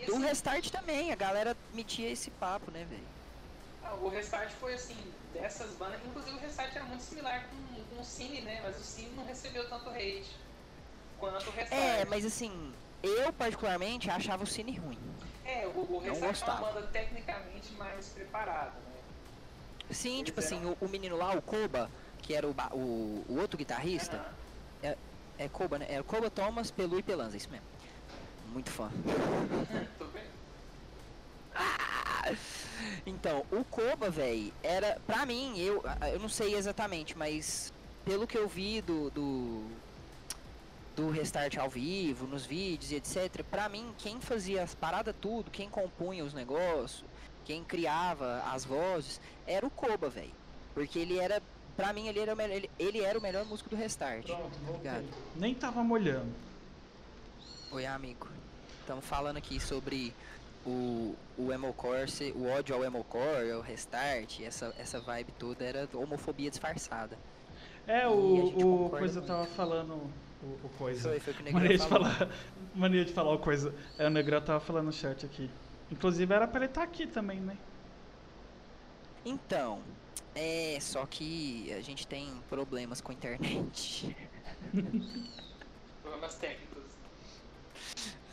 E Do assim, restart também, a galera metia esse papo, né, velho? ah, o Restart foi assim, dessas bandas, inclusive o Restart era muito similar com, com o Cine, né? Mas o Cine não recebeu tanto hate quanto o Restart. É, mas assim, eu particularmente achava o cine ruim. É, o, o Restart é uma gostava. banda tecnicamente mais preparada, né? Sim, Eles tipo assim, eram- o, o menino lá, o Koba, que era o, o, o outro guitarrista, Aham. é Koba, né? Era Koba Thomas, Pelu e Pelanza, isso mesmo. Muito fã. (laughs) Bem? Então, o Koba, velho, era. Pra mim, eu, eu não sei exatamente, mas pelo que eu vi do, do. do restart ao vivo, nos vídeos e etc. Pra mim, quem fazia as paradas tudo, quem compunha os negócios, quem criava as vozes, era o Koba, velho. Porque ele era. Pra mim, ele era, o, me- ele, ele era o melhor músico do restart. Pronto. Nem tava molhando. Oi, amigo. Estamos falando aqui sobre o, o Emocore, o ódio ao Emocore, o Restart, essa, essa vibe toda era homofobia disfarçada. É, o, o coisa muito. tava falando. O, o coisa. Foi, foi o que o Mania Negrão de falou. falar. Mania de falar o coisa. É, o Negrão tava falando no chat aqui. Inclusive era pra ele estar aqui também, né? Então, é, só que a gente tem problemas com a internet. (laughs) Problemas técnicos.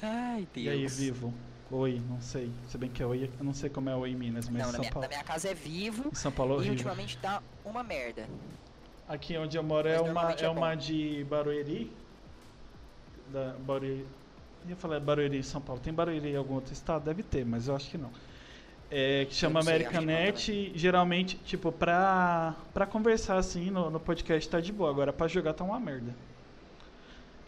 Ai, Deus. E aí, vivo? Oi, não sei. Se bem que é oi, eu não sei como é oi em Minas, mas Não, em na São minha, Paulo. na minha casa é vivo Em São Paulo é e horrível. ultimamente tá uma merda. Aqui onde eu moro é Mas uma, é é uma de Barueri. Da Barueri. Eu ia falar Barueri em São Paulo. Tem Barueri em algum outro estado? Deve ter, mas eu acho que não. É, que chama Americanet. Geralmente, tipo, pra, pra conversar assim no, no podcast tá de boa. Agora pra jogar tá uma merda.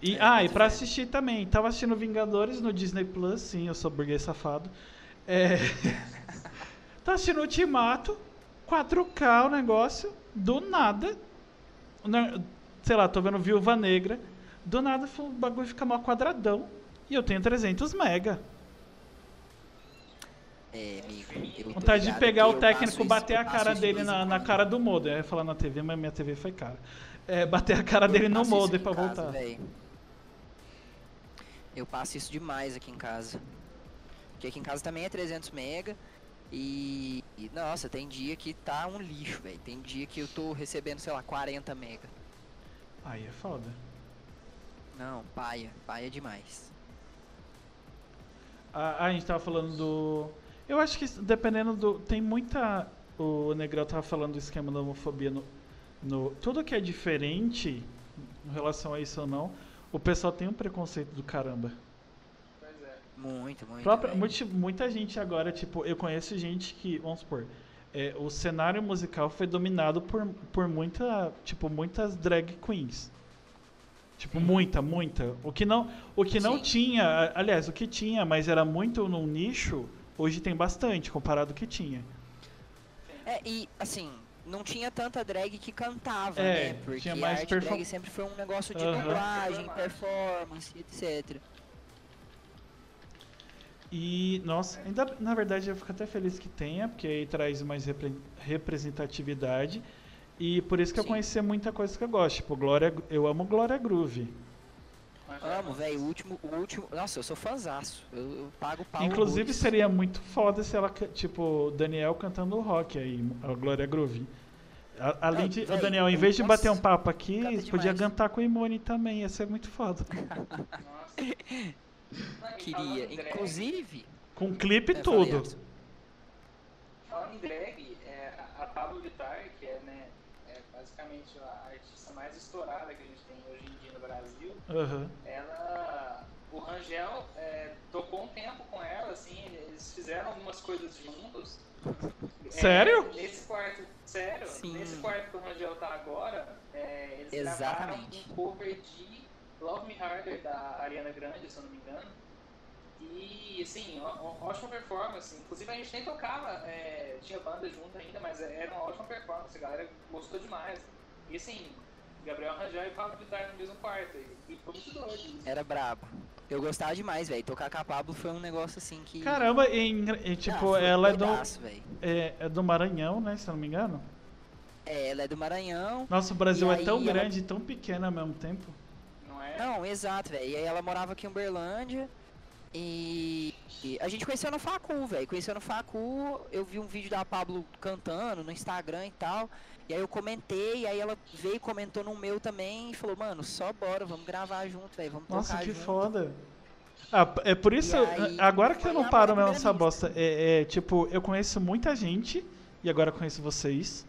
E, É, ah, e pra assistir também. Tava assistindo Vingadores no Disney Plus, sim, eu sou burguês safado. É. (laughs) tá assistindo Ultimato, 4K o negócio, do nada. né, Sei lá, tô vendo Viúva Negra. Do nada o bagulho fica mal quadradão. E eu tenho 300 mega. É, amigo. Vontade de pegar o técnico, isso- bater a cara dele na, na cara do modem. Eu ia falar na TV, mas minha TV foi cara. É, bater a cara dele Eu no passo isso modem pra casa, voltar. Eu passo isso demais aqui em casa. Que aqui em casa também é 300 mega. E, e, nossa, tem dia que tá um lixo, velho. Tem dia que eu tô recebendo, sei lá, 40 mega. Aí é foda. Não, paia, paia demais. A, a gente tava falando do. Eu acho que dependendo do. Tem muita. O Negrão tava falando do esquema da homofobia no, no. Tudo que é diferente em relação a isso ou não, o pessoal tem um preconceito do caramba. Pois é. Muito, muito. Própria, muita, muita gente agora, tipo, eu conheço gente que, vamos supor, é, o cenário musical foi dominado por, por muita, tipo, muitas drag queens. Tipo, muita, muita. O que não, o que não Sim. tinha, aliás, o que tinha, mas era muito num nicho, hoje tem bastante comparado ao que tinha. É, e assim, não tinha tanta drag que cantava, É, né? Porque tinha mais a arte perfo- drag sempre foi um negócio de Aham. dublagem, performance, etc. E, nossa, ainda, na verdade eu fico até feliz que tenha, porque aí traz mais repre- representatividade. E por isso que eu Sim. conheci muita coisa que eu gosto. Tipo, Glória, eu amo Glória Groove. Amo, velho, o último, o último. Nossa, eu sou fãzaço. Eu, eu pago pau. Inclusive seria muito foda se ela, tipo, Daniel cantando rock aí, a Glória Groove. A- Além de, o véi, Daniel, em vez de bater um papo aqui, podia cantar com o Imune também, ia ser muito foda. Nossa. (laughs) Queria. Inclusive. Com clipe é, tudo. Falando em drag, é, a- a Pablo Vittar, que é, né, é basicamente a artista mais estourada que a gente tem hoje em dia no Brasil, Aham. ela. O Rangel é, tocou um tempo com ela, assim, eles fizeram algumas coisas juntos. É, Sério? nesse quarto, sério, Sim. nesse quarto que o Rangel tá agora, é, eles Exatamente. gravaram um cover de Love Me Harder da Ariana Grande, se eu não me engano. E assim, ó- ótima performance. Inclusive a gente nem tocava, é, tinha banda junto ainda, mas era uma ótima performance, a galera gostou demais. E assim, Gabriel Rangel e Pablo Vittar no mesmo quarto. E, e foi muito doido. Era brabo. Eu gostava demais, velho. Tocar com a Pablo foi um negócio assim que. Caramba, e, engra- e, Ah, tipo, foi ela é do, é, é do Maranhão, né, se eu não me engano. É, ela é do Maranhão. Nossa, o Brasil é tão ela- grande e tão pequeno ao mesmo tempo. Não é? Não, exato, velho. E aí ela morava aqui em Uberlândia. E, e a gente conheceu no Facu, velho. Conheceu no Facu, eu vi um vídeo da Pablo cantando no Instagram e tal. E aí eu comentei, e aí ela veio e comentou no meu também e falou, mano, só bora, vamos gravar junto, velho. Vamos Nossa, que junto. foda. Ah, é por isso, aí, agora que eu não paro mesmo essa grandista. bosta, é, é, tipo, eu conheço muita gente, e agora conheço vocês,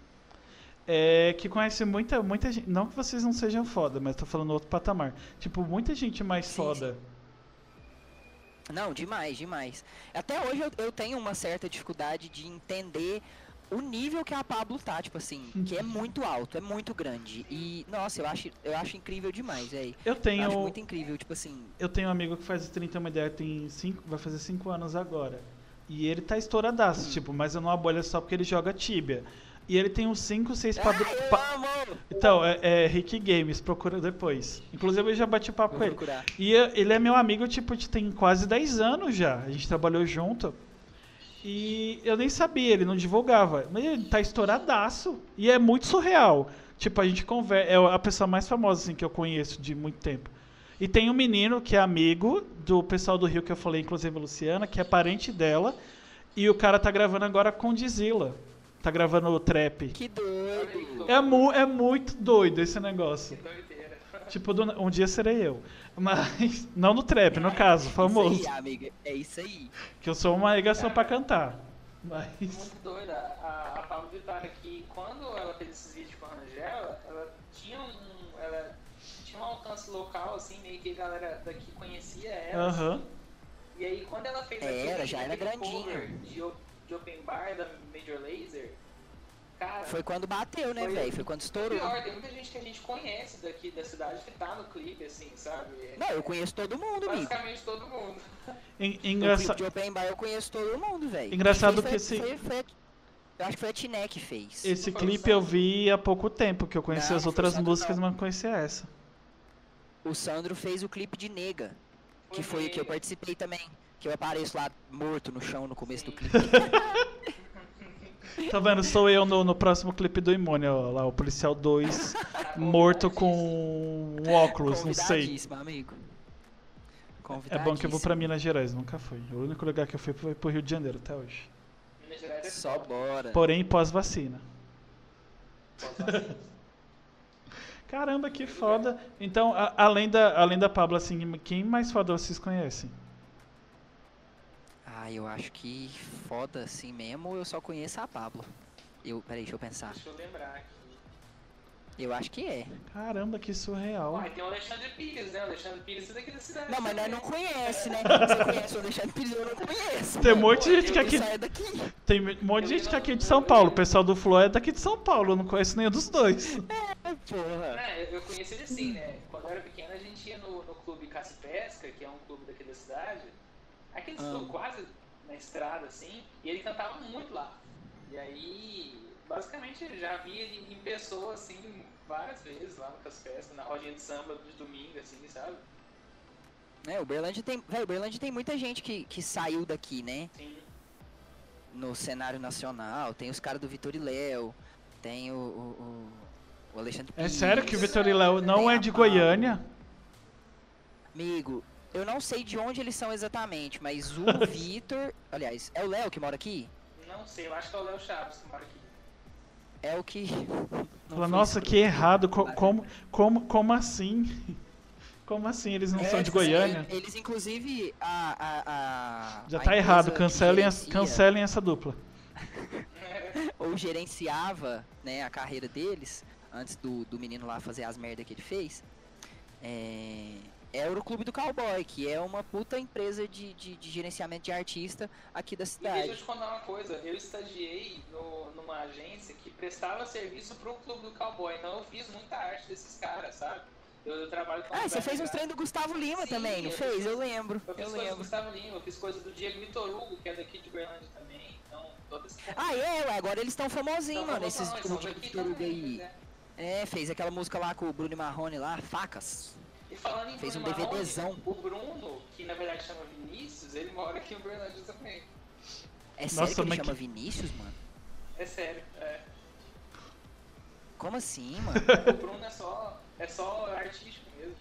é, que conhece muita, muita gente, não que vocês não sejam foda, mas tô falando outro patamar, tipo, muita gente mais Sim, foda. Não, demais, demais. Até hoje eu, eu tenho uma certa dificuldade de entender o nível que a Pablo tá, tipo assim, que é muito alto, é muito grande. E, nossa, eu acho, eu acho incrível demais, velho. Eu Eu tenho, acho muito incrível, tipo assim. eu tenho um amigo que faz 30 uma ideia, tem cinco, vai fazer 5 anos agora, e ele tá estouradaço, Hum. tipo, mas eu não abolho só porque ele joga Tibia. E ele tem uns 5, 6 padr... Ah, eu pa- amo! Então, é, é Rick Games, procura depois. Inclusive eu já bati papo Vou com ele. procurar. E eh, ele é meu amigo, tipo, tem quase 10 anos já. A gente trabalhou junto. E eu nem sabia, ele não divulgava. Mas ele tá estouradaço. E é muito surreal. Tipo, a gente conversa. É a pessoa mais famosa assim, que eu conheço de muito tempo. E tem um menino que é amigo do pessoal do Rio que eu falei, inclusive a Luciana, que é parente dela. E o cara tá gravando agora com Dizila. Tá gravando o trap. Que doido! É, mu é muito doido esse negócio. que doideira. Tipo, do- um dia serei eu. Mas. (laughs) Não no trap, no caso, Isso famoso. aí, amiga. É isso aí. Que eu sou uma negação pra cantar. Mas. Muito doida. A, a Pablo Vittar aqui, quando ela fez esses vídeos com a Rangel, ela tinha um. Ela tinha um alcance local, assim, meio que a galera daqui conhecia ela. Aham. assim. E aí quando ela fez Era, aquele, já era grandinho. de, de Open Bar da Major Laser, cara. Foi quando bateu, né, velho? Foi quando estourou. pior, tem muita gente que a gente conhece daqui da cidade que tá no clipe, assim, sabe? Não, eu conheço todo mundo. Basicamente todo mundo. En- O clipe engraça- de Open Bar eu conheço todo mundo, velho. Engraçado que esse- foi- foi- eu acho que foi a Tiné que fez. Esse o clipe eu vi há pouco tempo, que eu conheci Não, as o outras músicas, mas não conhecia essa. O Sandro fez o clipe de Nega, que Foi foi que eu participei também. Que eu apareço lá morto no chão no começo do Sim. clipe. (laughs) Tá vendo? Sou eu no, no próximo clipe do Imune, ó, lá, o Policial 2, morto com um óculos, não sei. Amigo. É bom que eu vou pra Minas Gerais, nunca fui. O único lugar que eu fui foi pro Rio de Janeiro até hoje. Minas Gerais é Só bora. Porém, pós-vacina. Pós-vacina. (laughs) Caramba, que foda. Então, a- além da, além da Pablo, assim, quem mais foda vocês conhecem? Ah, eu acho que foda assim mesmo, eu só conheço a Pablo. Eu, peraí, deixa eu pensar. Deixa eu lembrar aqui. Eu acho que é. Caramba, que surreal. E tem o Alexandre Pires, né? O Alexandre Pires é daqui da cidade. Não, mas nós não conhece, né? (laughs) Você conhece o Alexandre Pires, eu não conheço. Tem um monte de gente que aqui. daqui. Tem um monte de gente que é aqui de São Paulo. O pessoal do Flow é daqui de São Paulo. Eu não conheço nenhum dos dois. Porra. É, eu- eu conheci ele assim, né? Quando eu era pequeno, a gente ia no, no clube Caça e Pesca, que é um clube daqui da cidade. Aqueles Ah. clubes quase na estrada, assim, e ele cantava muito lá. E aí, basicamente, já vi ele em pessoa, assim, várias vezes lá e Pesca, na rodinha de samba de domingo, assim, sabe? É, o Berlândia tem. Véi, o Berlândia tem muita gente que, que saiu daqui, né? Sim. No cenário nacional. Tem os caras do Vitor e Léo. Tem o, o, o- Alexandre É Pires. sério que o Vitor e Léo não é de. Goiânia? Amigo, eu não sei de onde eles são exatamente, mas o (laughs) Vitor. Aliás, é o Léo que mora aqui? Não sei, eu acho que é o Léo Chaves que mora aqui. É o que. (laughs) Fala, nossa, que errado. Co- Como, como, como assim? (laughs) Como assim? Eles não É, são de Goiânia? Eles, inclusive, a. a, a Já a tá errado. Cancelem, gerencia- cancelem essa dupla. ou gerenciava né, a carreira deles, antes do, do menino lá fazer as merda que ele fez, é, era o Clube do Cowboy, que é uma puta empresa de, de, de gerenciamento de artista aqui da E deixa eu cidade. te contar uma coisa, eu estagiei no- numa agência que prestava serviço pro Clube do Cowboy, então eu fiz muita arte desses caras, sabe? Eu, eu trabalho com Ah, você fez uns treinos do Gustavo Lima Sim, também, não fez? fiz- Eu lembro, Eu fiz eu coisa do lembro. Gustavo Lima, eu fiz coisa do Diego Vitor Hugo, que é daqui de Berlândia também, então Ah, é, ué, agora eles estão famosinhos, mano, vamos esses daqui Vitor Hugo aí. né? É, fez aquela música lá com o Bruno Marrone lá, Facas. E falando em Fez um Bruno Marrone, DVDzão. o Bruno, que na verdade chama Vinícius, ele mora aqui em Berlândia também. É sério Nossa, que ele mas chama que- Vinícius, mano? É sério, é. Como assim, (laughs) mano? O Bruno é só, é só artístico mesmo.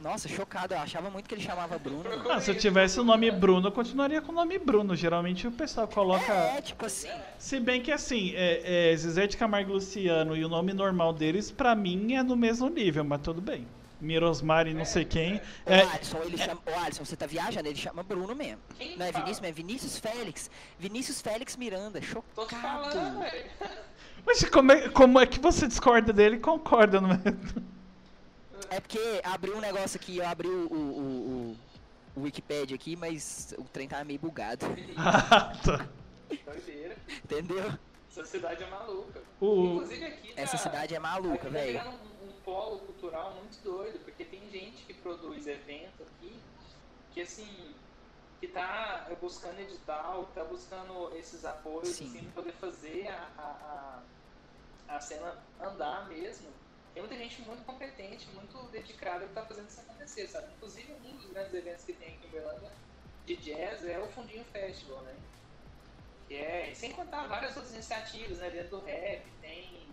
Nossa, chocado, eu achava muito que ele chamava Bruno. mano. Ah, se eu tivesse o nome Bruno, eu continuaria com o nome Bruno. Geralmente o pessoal coloca. É, tipo assim. Se bem que assim, é, é, Zezé de Camargo e Luciano e o nome normal deles, pra mim, é no mesmo nível, mas tudo bem. Mirosmar e não sei quem. É, Alisson, ele chama. Ô, Alisson, você tá viajando? Ele chama Bruno mesmo. Quem Não é fala? Vinícius, mas é Vinícius Félix. Vinícius Félix Miranda, Tô te falando, chocado. velho. (laughs) mas como é, como é que você discorda dele e concorda, não é? É porque abriu um negócio aqui, eu abri o, o, o, o- o Wikipedia aqui, mas o trem tava meio bugado. Ah, tá. Doideira. Entendeu? Essa cidade é maluca. O- Inclusive aqui tá, Essa cidade é maluca, velho. Polo cultural muito doido, porque tem gente que produz evento aqui que assim que tá buscando edital, que tá buscando esses apoios Sim. assim, pra poder fazer a, a, a, cena andar mesmo. Tem muita gente muito competente, muito dedicada que tá fazendo isso acontecer, sabe? Inclusive um dos grandes eventos que tem aqui em Berlândia de jazz é o Fundinho Festival, né? Que é, sem contar várias outras iniciativas, né? Dentro do rap, tem,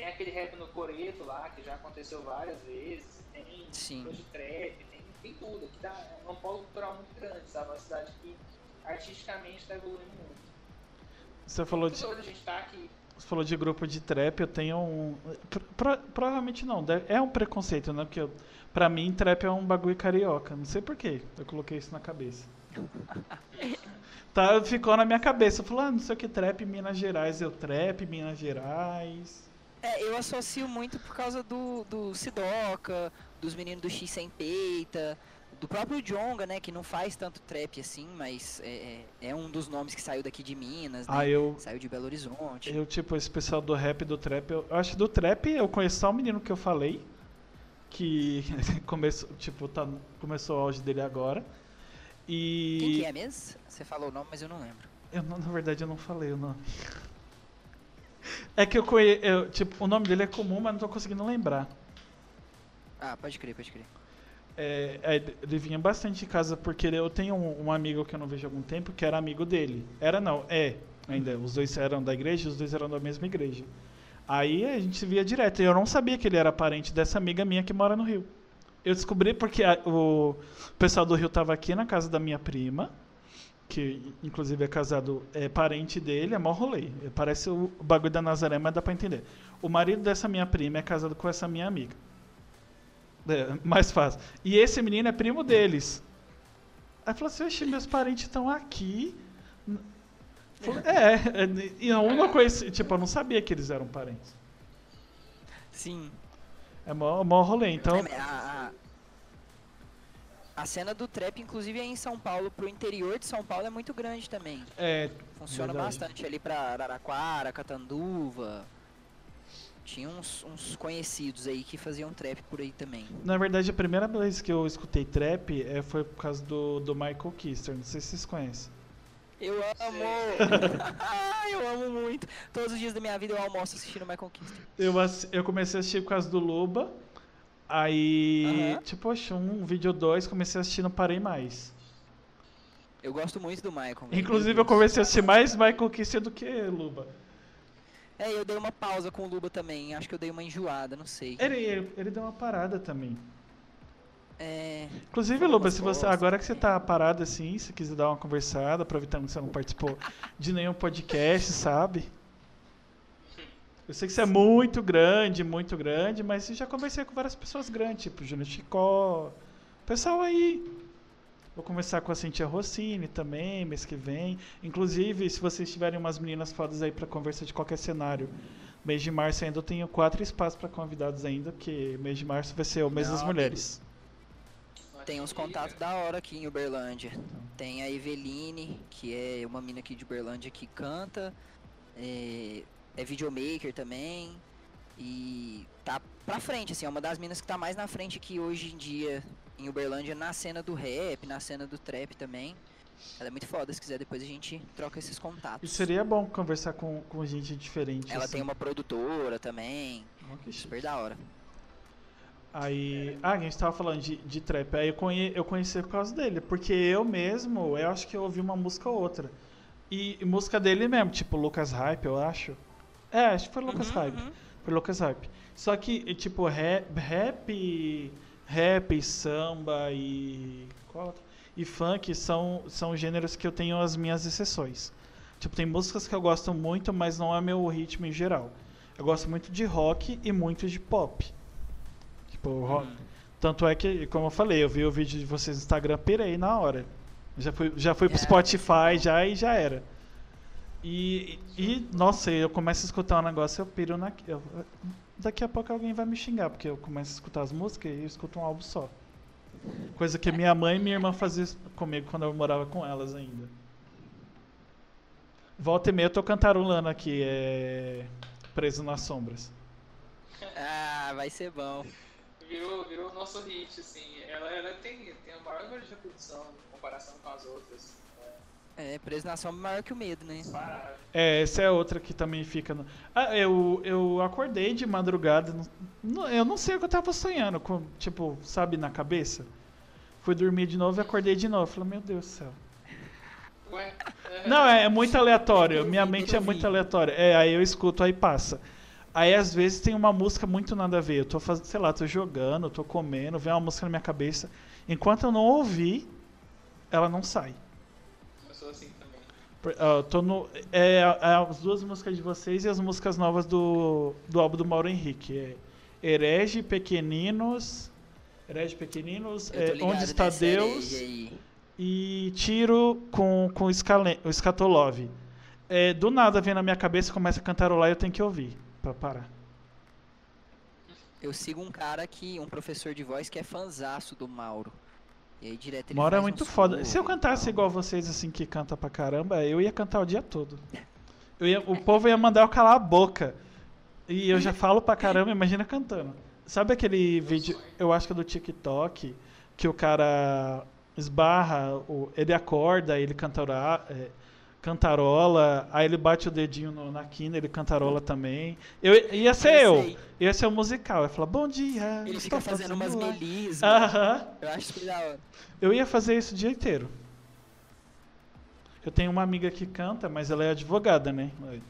tem aquele rap no Coreto lá, que já aconteceu várias vezes, tem Sim. de trap, tem, tem tudo. Aqui tá, é um polo cultural muito grande, sabe? Uma cidade que artisticamente está evoluindo muito. Você falou de, a gente tá aqui. você falou de grupo de trap, eu tenho um. pro- pro- provavelmente não, é um preconceito, né? Porque eu, pra mim, trap é um bagulho carioca. Não sei porquê, eu coloquei isso na cabeça. (laughs) Tá, ficou na minha cabeça. Eu falei, ah, não sei o que, trap Minas Gerais. Eu, trap Minas Gerais. É, eu associo muito por causa do, do Sidoca, dos meninos do X sem peita, do próprio Jonga, né, que não faz tanto trap assim, mas é, é é um dos nomes que saiu daqui de Minas, né? Ah, eu, Saiu de Belo Horizonte. eu, tipo, esse pessoal do rap e do trap, eu, eu acho que do trap eu conheço só o menino que eu falei. Que (laughs) começou, tipo, tá, começou o auge dele agora. E. Quem que é mesmo? Você falou o nome, mas eu não lembro. Eu, não- na verdade, eu não falei o nome. É que eu conheço. Tipo, o nome dele é comum, mas não tô conseguindo lembrar. Ah, pode crer, pode crer. É, é, ele vinha bastante em casa porque eu tenho um, um amigo que eu não vejo há algum tempo que era amigo dele. Era não, é ainda. Os dois eram da igreja, os dois eram da mesma igreja. Aí a gente se via direto. E eu não sabia que ele era parente dessa amiga minha que mora no Rio. Eu descobri porque a- o pessoal do Rio tava aqui na casa da minha prima, que inclusive é casado, é parente dele, é mó rolê. Parece o bagulho da Nazaré, mas dá pra entender. O marido dessa minha prima é casado com essa minha amiga. É, mais fácil. E esse menino é primo deles. Aí falou assim, oxe, meus parentes estão aqui. Falei, é, é, e eu não conheci, tipo, eu não sabia que eles eram parentes. Sim. É mó, mó rolê, então... É, a, a, cena do trap, inclusive, aí em São Paulo, pro interior de São Paulo, é muito grande também. É, Funciona Verdade. bastante ali pra Araraquara, Catanduva. Tinha uns, uns conhecidos aí que faziam trap por aí também. Na verdade, a primeira vez que eu escutei trap é, foi por causa do, do Michael Kister. Não sei se vocês conhecem. Eu amo! (laughs) Eu amo muito. Todos os dias da minha vida eu almoço assistindo Michael Kister. Eu, eu comecei a assistir por causa do Luba. Aí, Aham. tipo, achei um vídeo dois, comecei a assistir, não parei mais. Eu gosto muito do Michael. Inclusive, eu comecei a assistir mais Michael Kister do que Luba. É, eu dei uma pausa com o Luba também. Acho que eu dei uma enjoada, não sei. Ele, ele, ele deu uma parada também. É. Inclusive, Luba, se você, agora que você tá parado assim, se quiser dar uma conversada, aproveitando que você não participou de nenhum podcast, sabe? Eu sei que você é muito grande, muito grande, mas eu já conversei com várias pessoas grandes, tipo Júnior Chicó, pessoal aí. Vou conversar com a Cintia Rossini também, mês que vem. Inclusive, se vocês tiverem umas meninas fodas aí pra conversa de qualquer cenário, mês de março ainda eu tenho quatro espaços pra convidados ainda, porque mês de março vai ser o mês Não, das mulheres. Tem uns contatos da hora aqui em Uberlândia. Tem a Eveline, que é uma mina aqui de Uberlândia que canta. É, é videomaker também. E tá pra frente, assim, é uma das minas que tá mais na frente aqui hoje em dia em Uberlândia na cena do rap, na cena do trap também. Ela é muito foda, se quiser depois a gente troca esses E contatos. seria bom conversar com, com gente diferente. Ela assim. tem uma produtora também, que chique. super da hora. Aí, ah, a gente tava falando de, de trap. Aí eu, conhe, eu conheci por causa dele, porque eu mesmo, eu acho que eu ouvi uma música ou outra. E, e música dele mesmo, tipo Lucas Hype, eu acho. É, acho que foi Lucas Uhum, Hype. uhum. Foi Lucas Hype. Só que, tipo, rap, rap, rap, samba e. Qual outra? E funk são, são gêneros que eu tenho as minhas exceções. Tipo, tem músicas que eu gosto muito, mas não é meu ritmo em geral. Eu gosto muito de rock e muito de pop. Tipo, rock. Hum. Tanto é que, como eu falei, eu vi o vídeo de vocês no Instagram, pirei na hora. Já fui, já fui pro É, Spotify já e já era. E, e, nossa, eu começo a escutar um negócio, eu piro na. eu- daqui a pouco alguém vai me xingar, porque eu começo a escutar as músicas e eu escuto um álbum só. Coisa que minha mãe e minha irmã faziam comigo quando eu morava com elas ainda. Volta e meia eu tô cantarolando aqui, é. Preso nas sombras. Ah, vai ser bom. Virou, virou o nosso hit, assim. Ela, ela tem, tem a maior número de reprodução em comparação com as outras. É, preso na sombra é maior que o medo, né? É, essa é outra que também fica. No... Ah, eu, eu acordei de madrugada. não- eu não sei o que eu tava sonhando, com, tipo, sabe, na cabeça. Fui dormir de novo e acordei de novo. Falei, meu Deus do céu. Ué? é, Não, é, é muito aleatório. Minha mente é muito aleatória. É, aí eu escuto, aí passa. Aí às vezes tem uma música muito nada a ver. Eu tô fazendo, sei lá, tô jogando, tô comendo, vem uma música na minha cabeça. Enquanto eu não ouvir, ela não sai. Eu tô no, é, é as duas músicas de vocês e as músicas novas do, do álbum do Mauro Henrique. É Herege, Pequeninos. Herege, Pequeninos. É, Onde está nessa Deus? E Tiro com, com o, Scatolov. É, do nada vem na minha cabeça, começa a cantarolar e eu tenho que ouvir pra parar. Eu sigo um cara que, um professor de voz que é fanzaço do Mauro. E aí direto ele Mauro é muito uns foda. Se eu cantasse igual vocês, assim, que canta pra caramba, eu ia cantar o dia todo. (laughs) Eu ia- o povo ia mandar eu calar a boca. E eu já falo pra caramba, imagina cantando. Sabe aquele vídeo, eu acho que é do TikTok, que o cara esbarra, ele acorda, ele cantará, é, cantarola, aí ele bate o dedinho no- na quina, ele cantarola também. Eu, ia ser eu, sei. ia ser o musical. Eu ia falar, bom dia. Ele estou fica fazendo umas lá." melismas. Aham. Eu acho super da hora. Eu ia fazer isso o dia inteiro. Eu tenho uma amiga que canta, mas ela é advogada, né? Ela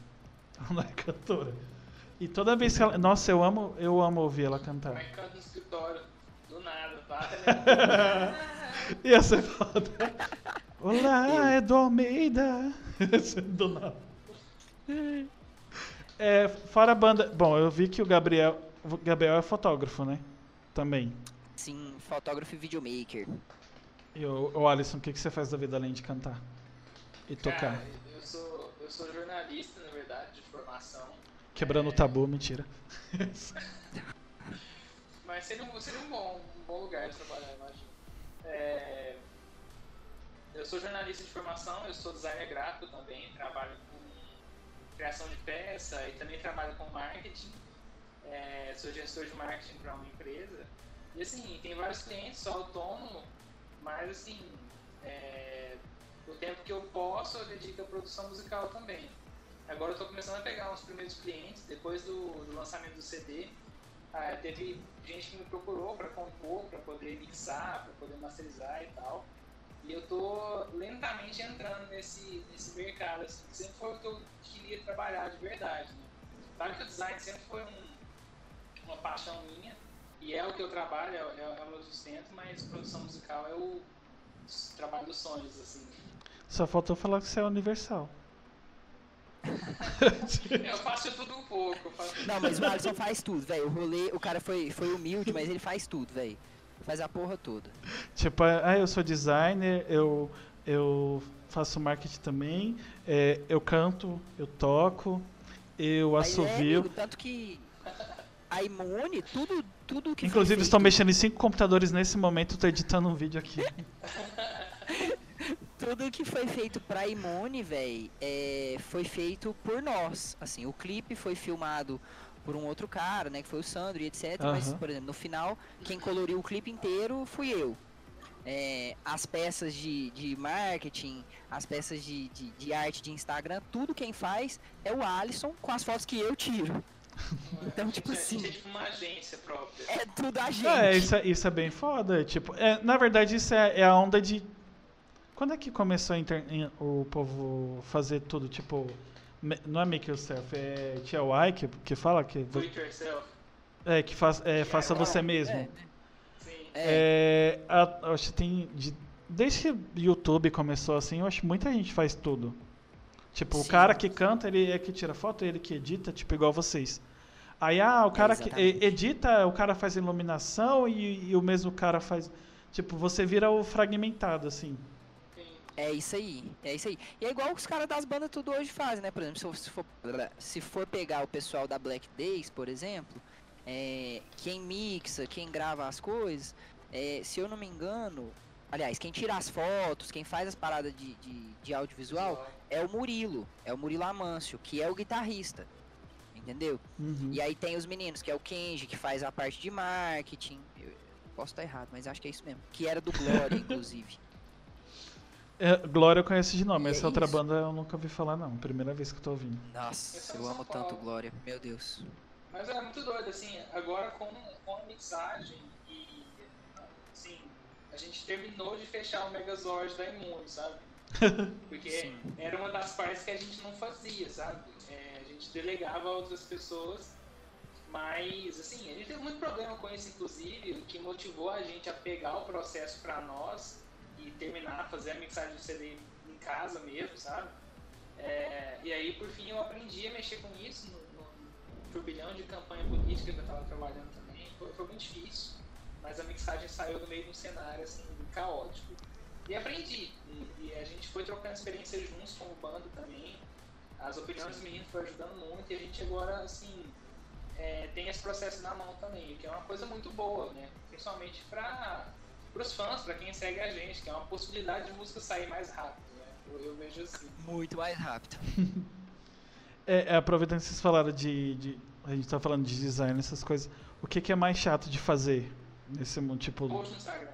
(laughs) não é cantora. E toda vez que ela. Nossa, eu amo, eu amo ouvir ela cantar. É que canta no escritório? Do nada, (laughs) Ia ser foda. Olá, é do Almeida. (laughs) do nada. É, fora a banda. Bom, eu vi que o Gabriel. O Gabriel é fotógrafo, né? Também. Sim, fotógrafo e videomaker. E o, o Alisson, o que, que você faz da vida além de cantar? E tocar? Cara, eu sou, eu sou jornalista, na verdade, de formação. Quebrando o tabu, mentira. (laughs) Mas seria um, seria um, bom, um bom lugar de trabalhar, imagino. É, eu sou jornalista de formação, eu sou designer gráfico também, trabalho com criação de peça e também trabalho com marketing. É, sou gestor de marketing para uma empresa. E assim, tem vários clientes, sou autônomo, mas assim, é, o tempo que eu posso eu dedico à produção musical também. Agora eu estou começando a pegar uns primeiros clientes, depois do, do lançamento do CD, ah, teve gente que me procurou para compor, para poder mixar, para poder masterizar e tal. E eu tô lentamente entrando nesse, nesse mercado, assim, que sempre foi o que eu queria trabalhar de verdade. Né? Claro que o design sempre foi um, uma paixão minha, e é o que eu trabalho, é, é, é o meu sustento, mas produção musical é o trabalho dos sonhos, assim. Só faltou falar que você é universal. (laughs) eu faço tudo um pouco. Faço... Não, mas o Alisson faz tudo, velho. O rolê, o cara foi, foi humilde, mas ele faz tudo, velho. Faz a porra toda. Tipo, ah, eu sou designer, eu, eu faço marketing também, é, eu canto, eu toco, eu assovio. É, amigo, tanto que a Imune, tudo, tudo que Inclusive, estou mexendo em cinco computadores nesse momento, estou editando um vídeo aqui. (laughs) tudo que foi feito pra Imune, velho, é, foi feito por nós. Assim, o clipe foi filmado por um outro cara, né, que foi o Sandro e etc. Uhum. Mas, por exemplo, no final, quem coloriu o clipe inteiro fui eu. É, as peças de, de marketing, as peças de, de, de, arte de Instagram, tudo quem faz é o Alisson com as fotos que eu tiro. (laughs) Então, tipo assim. É tipo uma agência própria. É tudo a gente. É, isso é, isso é bem foda. Tipo, é, na verdade, isso é, é a onda de quando é que começou o povo fazer tudo, tipo, não é make yourself, é TLI que, que fala que... Do it yourself. É, que faz, é, faça você mesmo. É. Sim. É, a, acho que tem, de, desde que o YouTube começou assim, eu acho que muita gente faz tudo. Tipo, Sim. o cara que canta, ele é que tira foto, ele que edita, tipo, igual vocês. Aí, ah, o cara é, que edita, o cara faz iluminação e, e o mesmo cara faz... Tipo, você vira o fragmentado, assim. É isso aí, é isso aí. E é igual os caras das bandas tudo hoje fazem, né? Por exemplo, se for, se for pegar o pessoal da Black Days, por exemplo, é, quem mixa, quem grava as coisas, é, se eu não me engano, aliás, quem tira as fotos, quem faz as paradas de, de, de audiovisual é o Murilo, é o Murilo Amâncio, que é o guitarrista. Entendeu? Uhum. E aí tem os meninos, que é o Kenji, que faz a parte de marketing. Eu posso estar errado, mas acho que é isso mesmo. Que era do Glória, (laughs) inclusive. É, Glória eu conheço de nome, e essa é outra isso. banda eu nunca ouvi falar não, primeira vez que eu tô ouvindo. Nossa, eu amo tanto Glória, meu Deus. Mas é muito doido, assim, agora com, com a mixagem e, assim, a gente terminou de fechar o Megazord da Imune, sabe? (laughs) Porque Sim. era uma das partes que a gente não fazia, sabe? É, a gente delegava a outras pessoas, mas, assim, a gente teve muito problema com isso, inclusive, o que motivou a gente a pegar o processo para nós e terminar, fazer a mixagem do CD em casa mesmo, sabe? É, e aí, por fim, eu aprendi a mexer com isso no, no, turbilhão de campanha política que eu estava trabalhando também. Foi, foi, muito difícil, mas a mixagem saiu no meio de um cenário assim, caótico. E aprendi. E, e a gente foi trocando experiências juntos como banda também. As opiniões dos meninos foram ajudando muito e a gente agora, assim, é, tem esse processo na mão também, que é uma coisa muito boa, né? Principalmente para para os fãs, para quem segue a gente, que é uma possibilidade de música sair mais rápido, né? Eu, eu vejo assim. Muito mais rápido. é, é, aproveitando que vocês falaram de, de, A gente tá falando de design, essas coisas. O que, que é mais chato de fazer nesse mundo? Tipo. Post no Instagram.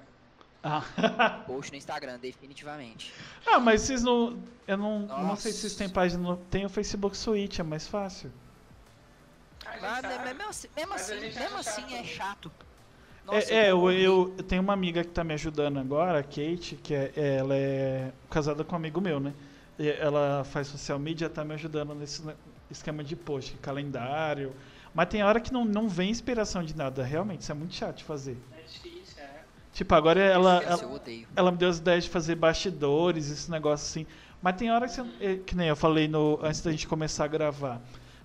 Ah. (laughs) Post no Instagram, definitivamente. Ah, mas vocês não. Eu não, não sei se vocês têm página. Tem o Facebook Suite, é mais fácil. Mas, mesmo assim, mesmo assim, mesmo assim é chato. Nossa, é, é eu, eu, eu, tenho uma amiga que está me ajudando agora, a Kate, que é, ela é casada com um amigo meu, né? E ela faz social media, está me ajudando nesse esquema de post, calendário. Mas tem hora que não, não vem inspiração de nada, realmente, isso é muito chato de fazer. É difícil, é. Tipo, agora ela, eu ela, odeio. ela me deu as ideias de fazer bastidores, esse negócio assim. Mas tem hora que, você, eh, que nem eu falei no, antes da gente começar a gravar.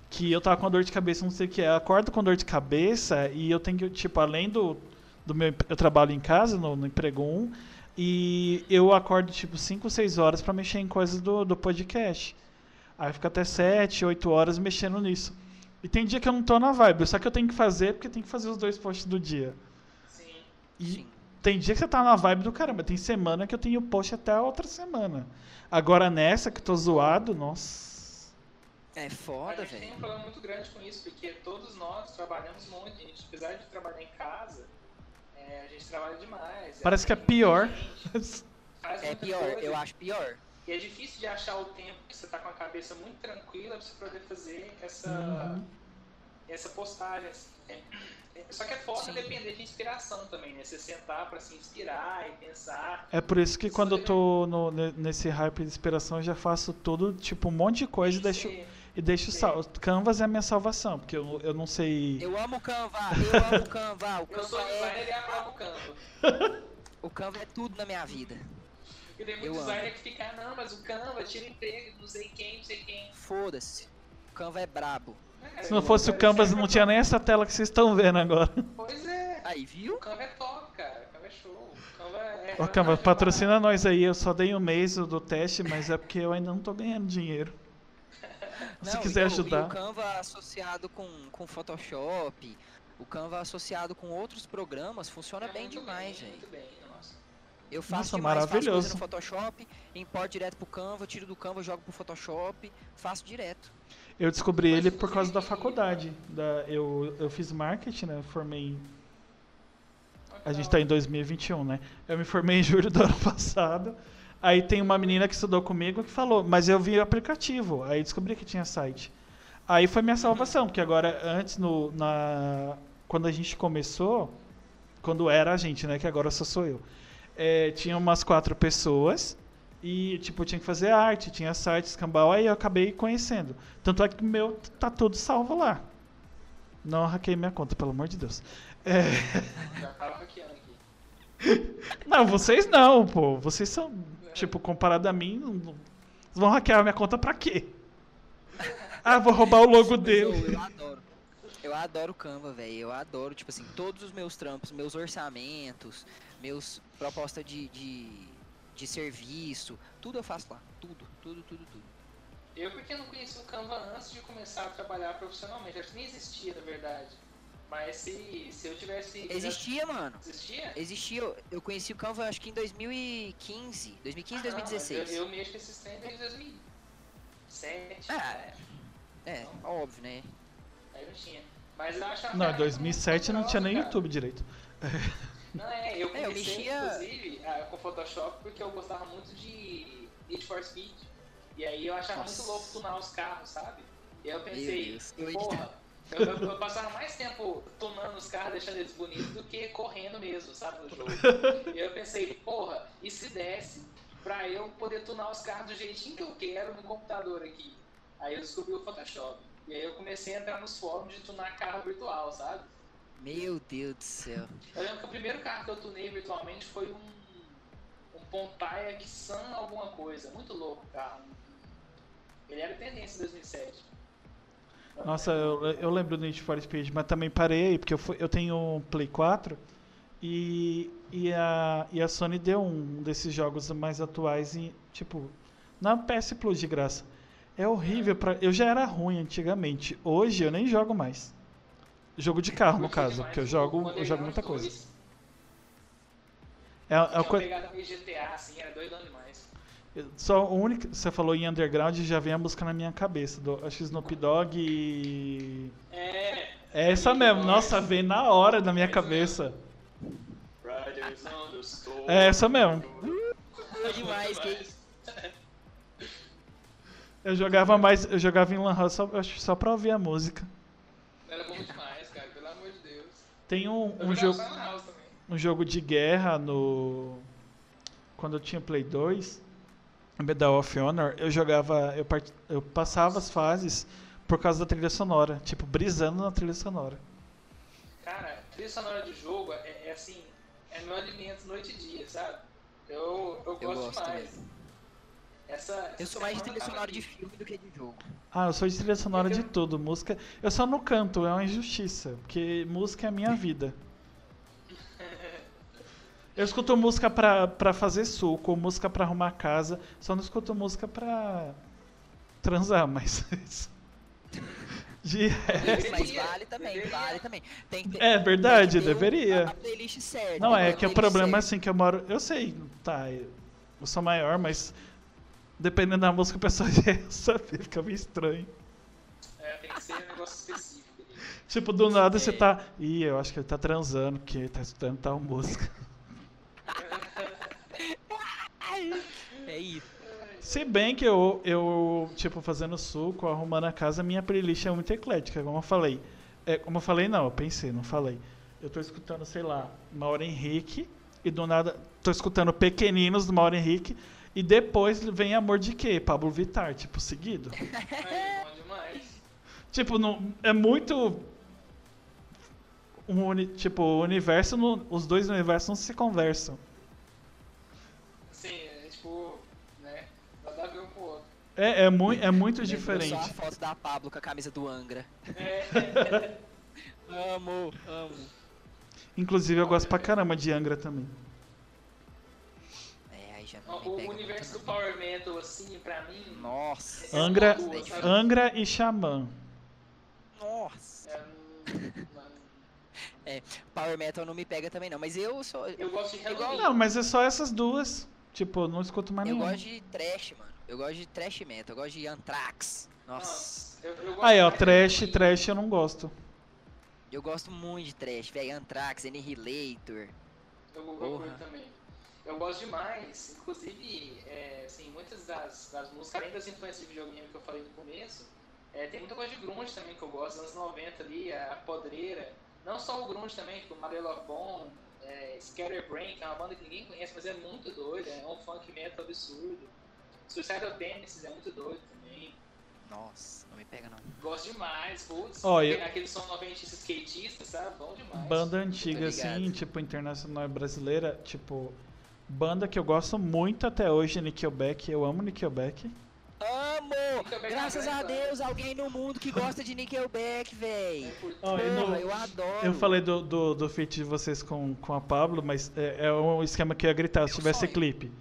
Que eu tava com dor de cabeça, não sei o que é. Eu acordo com dor de cabeça e eu tenho que, tipo, além do, do meu. Eu trabalho em casa, no, no emprego 1, e eu acordo, tipo, 5, 6 horas pra mexer em coisas do, do podcast. Aí fica até 7, 8 horas mexendo nisso. E tem dia que eu não tô na vibe, só que eu tenho que fazer porque tem que fazer os dois posts do dia. Sim. E Sim. tem dia que você tá na vibe do caramba, tem semana que eu tenho post até a outra semana. Agora nessa que eu tô zoado, nossa. É A foda, gente tem um velho. problema muito grande com isso, porque todos nós trabalhamos muito. A gente, apesar de trabalhar em casa, é, a gente trabalha demais. Parece que é pior. É pior, coisa, eu acho pior. E é difícil de achar o tempo que você tá com a cabeça muito tranquila pra você poder fazer essa, Uhum. essa postagem. É, é, só que é foda Sim. depender de inspiração também, né? Você sentar pra se inspirar e pensar. É por isso que quando eu tô no- ne- nesse hype de inspiração, eu já faço tudo, tipo, um monte de coisa e deixo, ser- e deixo Sim. sal. Canvas é a minha salvação, porque eu, eu não sei. Eu amo o Canva, eu amo o (laughs) Canva. O Eu sou Canva designer é, e aprova o campo. o Canva é tudo na minha vida. E tem muito Eu amo. designer que fica, "Ah, não, mas o Canva tira emprego, não sei quem, não sei quem. Foda-se. O Canva é brabo. É, Se não fosse o Canvas, não tinha nem essa tela que vocês estão vendo agora. Pois é. Aí, viu? O Canva é top, cara. O Canva é show. O Canva é. Ô, Canvas, patrocina nós aí. Eu só dei um mês do teste, mas é porque eu ainda não tô ganhando dinheiro. Se quiser e o- ajudar. E o Canva associado com, com Photoshop, o Canva associado com outros programas, funciona É bem muito demais, bem. Muito bem, nossa. Eu faço Nossa, demais, faço coisa maravilhoso. no Photoshop, importo direto pro Canva, tiro do Canva, jogo pro Photoshop, faço direto. Eu descobri Mas ele por causa da faculdade. Da, eu, eu fiz marketing, né? Eu formei A gente hora. tá em 2021, né? Eu me formei em julho do ano (laughs) passado. Aí tem uma menina que estudou comigo que falou, mas eu vi o aplicativo. Aí descobri que tinha site. Aí foi minha salvação, porque agora, antes, no, na, quando a gente começou, quando era a gente, né? Que agora só sou eu. é, tinha umas quatro pessoas e, tipo, tinha que fazer arte, tinha site, escambau. Aí eu acabei conhecendo. Tanto é que o meu tá tudo salvo lá. Não hackei minha conta, pelo amor de Deus. É, Já tava hackeando aqui. (laughs) não, vocês não, pô. Vocês são, tipo, comparado a mim, não- vão hackear minha conta pra quê? (laughs) Ah, vou roubar o logo dele. eu adoro. Eu adoro o Canva, velho. Eu adoro, tipo assim, todos os meus trampos, meus orçamentos, meus propostas de, de, de serviço, tudo eu faço lá. Tudo, tudo, tudo, tudo. Eu porque não conheci o Canva antes de começar a trabalhar profissionalmente. Acho que nem existia, na verdade. Mas se, se eu tivesse. Existia, mano. Existia? Existia, eu- eu conheci o Canva acho que em 2015, 2015, Ah, não, mas 2016. Eu, eu mexo com esses trem desde 2007. Ah, né? É, óbvio, né? Aí não tinha. Mas eu achava Não, em era 2007 não tinha nem poderosa, YouTube direito. cara. (laughs) Não, é, eu É, eu comecei, mexia- inclusive, ah, com Photoshop porque eu gostava muito de Need for Speed. E aí eu achava Nossa. muito louco tunar os carros, sabe? E aí eu pensei, Deus, eu porra, eu, eu- eu passava mais tempo tunando os carros, deixando eles bonitos, do que correndo mesmo, sabe, no jogo. E eu pensei, porra, e se desse pra eu poder tunar os carros do jeitinho que eu quero no computador aqui? Aí eu descobri o Photoshop. E aí eu comecei a entrar nos fóruns de tunar carro virtual, sabe? Meu Deus do céu. Eu lembro que o primeiro carro que eu tunei virtualmente foi um, um Pontaia Kissan alguma coisa. Muito louco o carro. Ele era tendência em 2007. Nossa, eu, eu lembro do Need for Speed, mas também parei aí, porque eu, fui- eu tenho um Play 4 e, e, a, e a Sony deu um desses jogos mais atuais, em, tipo, na PS Plus de graça. É horrível, pra, eu já era ruim antigamente, hoje eu nem jogo mais. Jogo de carro, no caso, porque eu jogo, eu jogo muita coisa. 2. É, é uma coisa, pegada meio GTA, assim, era doidão demais. Só o único, você falou em Underground já vem a música na minha cabeça, do, acho que Snoop Dogg e... É. É essa mesmo, nossa, vem na hora na minha cabeça. Riders on the Storm. É essa mesmo. Foi demais, que isso. Eu jogava mais, eu jogava em Lan House só, só pra ouvir a música. Era bom demais, cara, pelo amor de Deus. Tem um, um jogo, um jogo de guerra no quando eu tinha Play 2, Medal of Honor, eu jogava, eu, part- eu passava as fases por causa da trilha sonora, tipo brisando na trilha sonora. Cara, trilha sonora de jogo é, é assim, é meu alimento noite e dia, sabe? Eu, eu, Eu gosto, gosto demais. Essa, essa Eu sou mais de trilha sonora de filme do que de jogo. Ah, eu sou de trilha sonora de tudo. Música. Eu só não canto, é uma injustiça. Porque música é a minha (laughs) vida. Eu escuto música pra, pra fazer suco, música pra arrumar casa. Só não escuto música pra transar, mas. (laughs) De resto. Mas vale também, deveria. vale também. Tem que ter, É verdade, tem que ter o- deveria. A, a playlist certa. Não, tem é que o problema é assim que eu moro. Eu sei, tá. Eu sou maior, mas. Dependendo da música, a pessoa já (laughs) ia saber, fica meio estranho. É, tem que ser um negócio específico. ali. Tipo, do nada você É. tá. Ih, eu acho que ele tá transando, porque ele tá escutando tal música. (laughs) É isso. Se bem que eu, eu, tipo, fazendo suco, arrumando a casa, minha playlist é muito eclética, como eu falei. É, como eu falei, não, eu pensei, não falei. Eu tô escutando, sei lá, Mauro Henrique, e do nada tô escutando Pequeninos do Mauro Henrique, e depois vem Amor de Quê? Pablo Vittar, tipo, seguido. (laughs) Aí, bom demais. Tipo, não, é muito. Um, uni- tipo, o universo, não- os dois universos não se conversam. Assim, é tipo, né? Nada a ver um com o outro. É, é, mui, é muito diferente. Só a foto da Pablo com a camisa do Angra. É, (laughs) Amo, amo. Inclusive, eu gosto pra caramba de Angra também. É, aí já não o universo do não. Power Metal, assim, pra mim. Nossa. é Angra, boa, sabe? Angra e Xamã. Nossa. É, hum, mano, Power Metal não me pega também não, mas eu sou... eu gosto de Halloween. Não, mas é só essas duas. Tipo, não escuto mais Eu nenhuma. gosto de trash, mano. Eu gosto de trash metal, eu gosto de Anthrax. Nossa. Eu, eu gosto Aí, ó, mais de trash, trash eu não gosto. Eu gosto muito de trash, velho. Anthrax, Annihilator. Eu, eu também. Eu gosto demais, inclusive, é, assim, muitas das, das músicas, além das influências de videogame que eu falei no começo, é, tem muita coisa de grunge também que eu gosto, dos anos 90 ali, a Podreira, não só o grunge também, tipo Mario Love Bone, é, Scatterbrain, que é uma banda que ninguém conhece, mas é muito doida, é um funk metal absurdo. Suicidal Tendencies é muito doido também. Nossa, não me pega não. Gosto demais, putz, aquele, eu- aquele som noventista skatista, sabe? Bom demais. Banda antiga, assim, tipo, internacional brasileira, tipo. Banda que eu gosto muito até hoje, Nickelback. Eu amo Nickelback. Graças é a grande Deus, alguém no mundo que gosta de Nickelback, véi. É, e no- Porra, eu adoro. Eu falei do, do, do feat de vocês com, com a Pablo, mas é, é um esquema que eu ia gritar se tivesse sonho. clipe.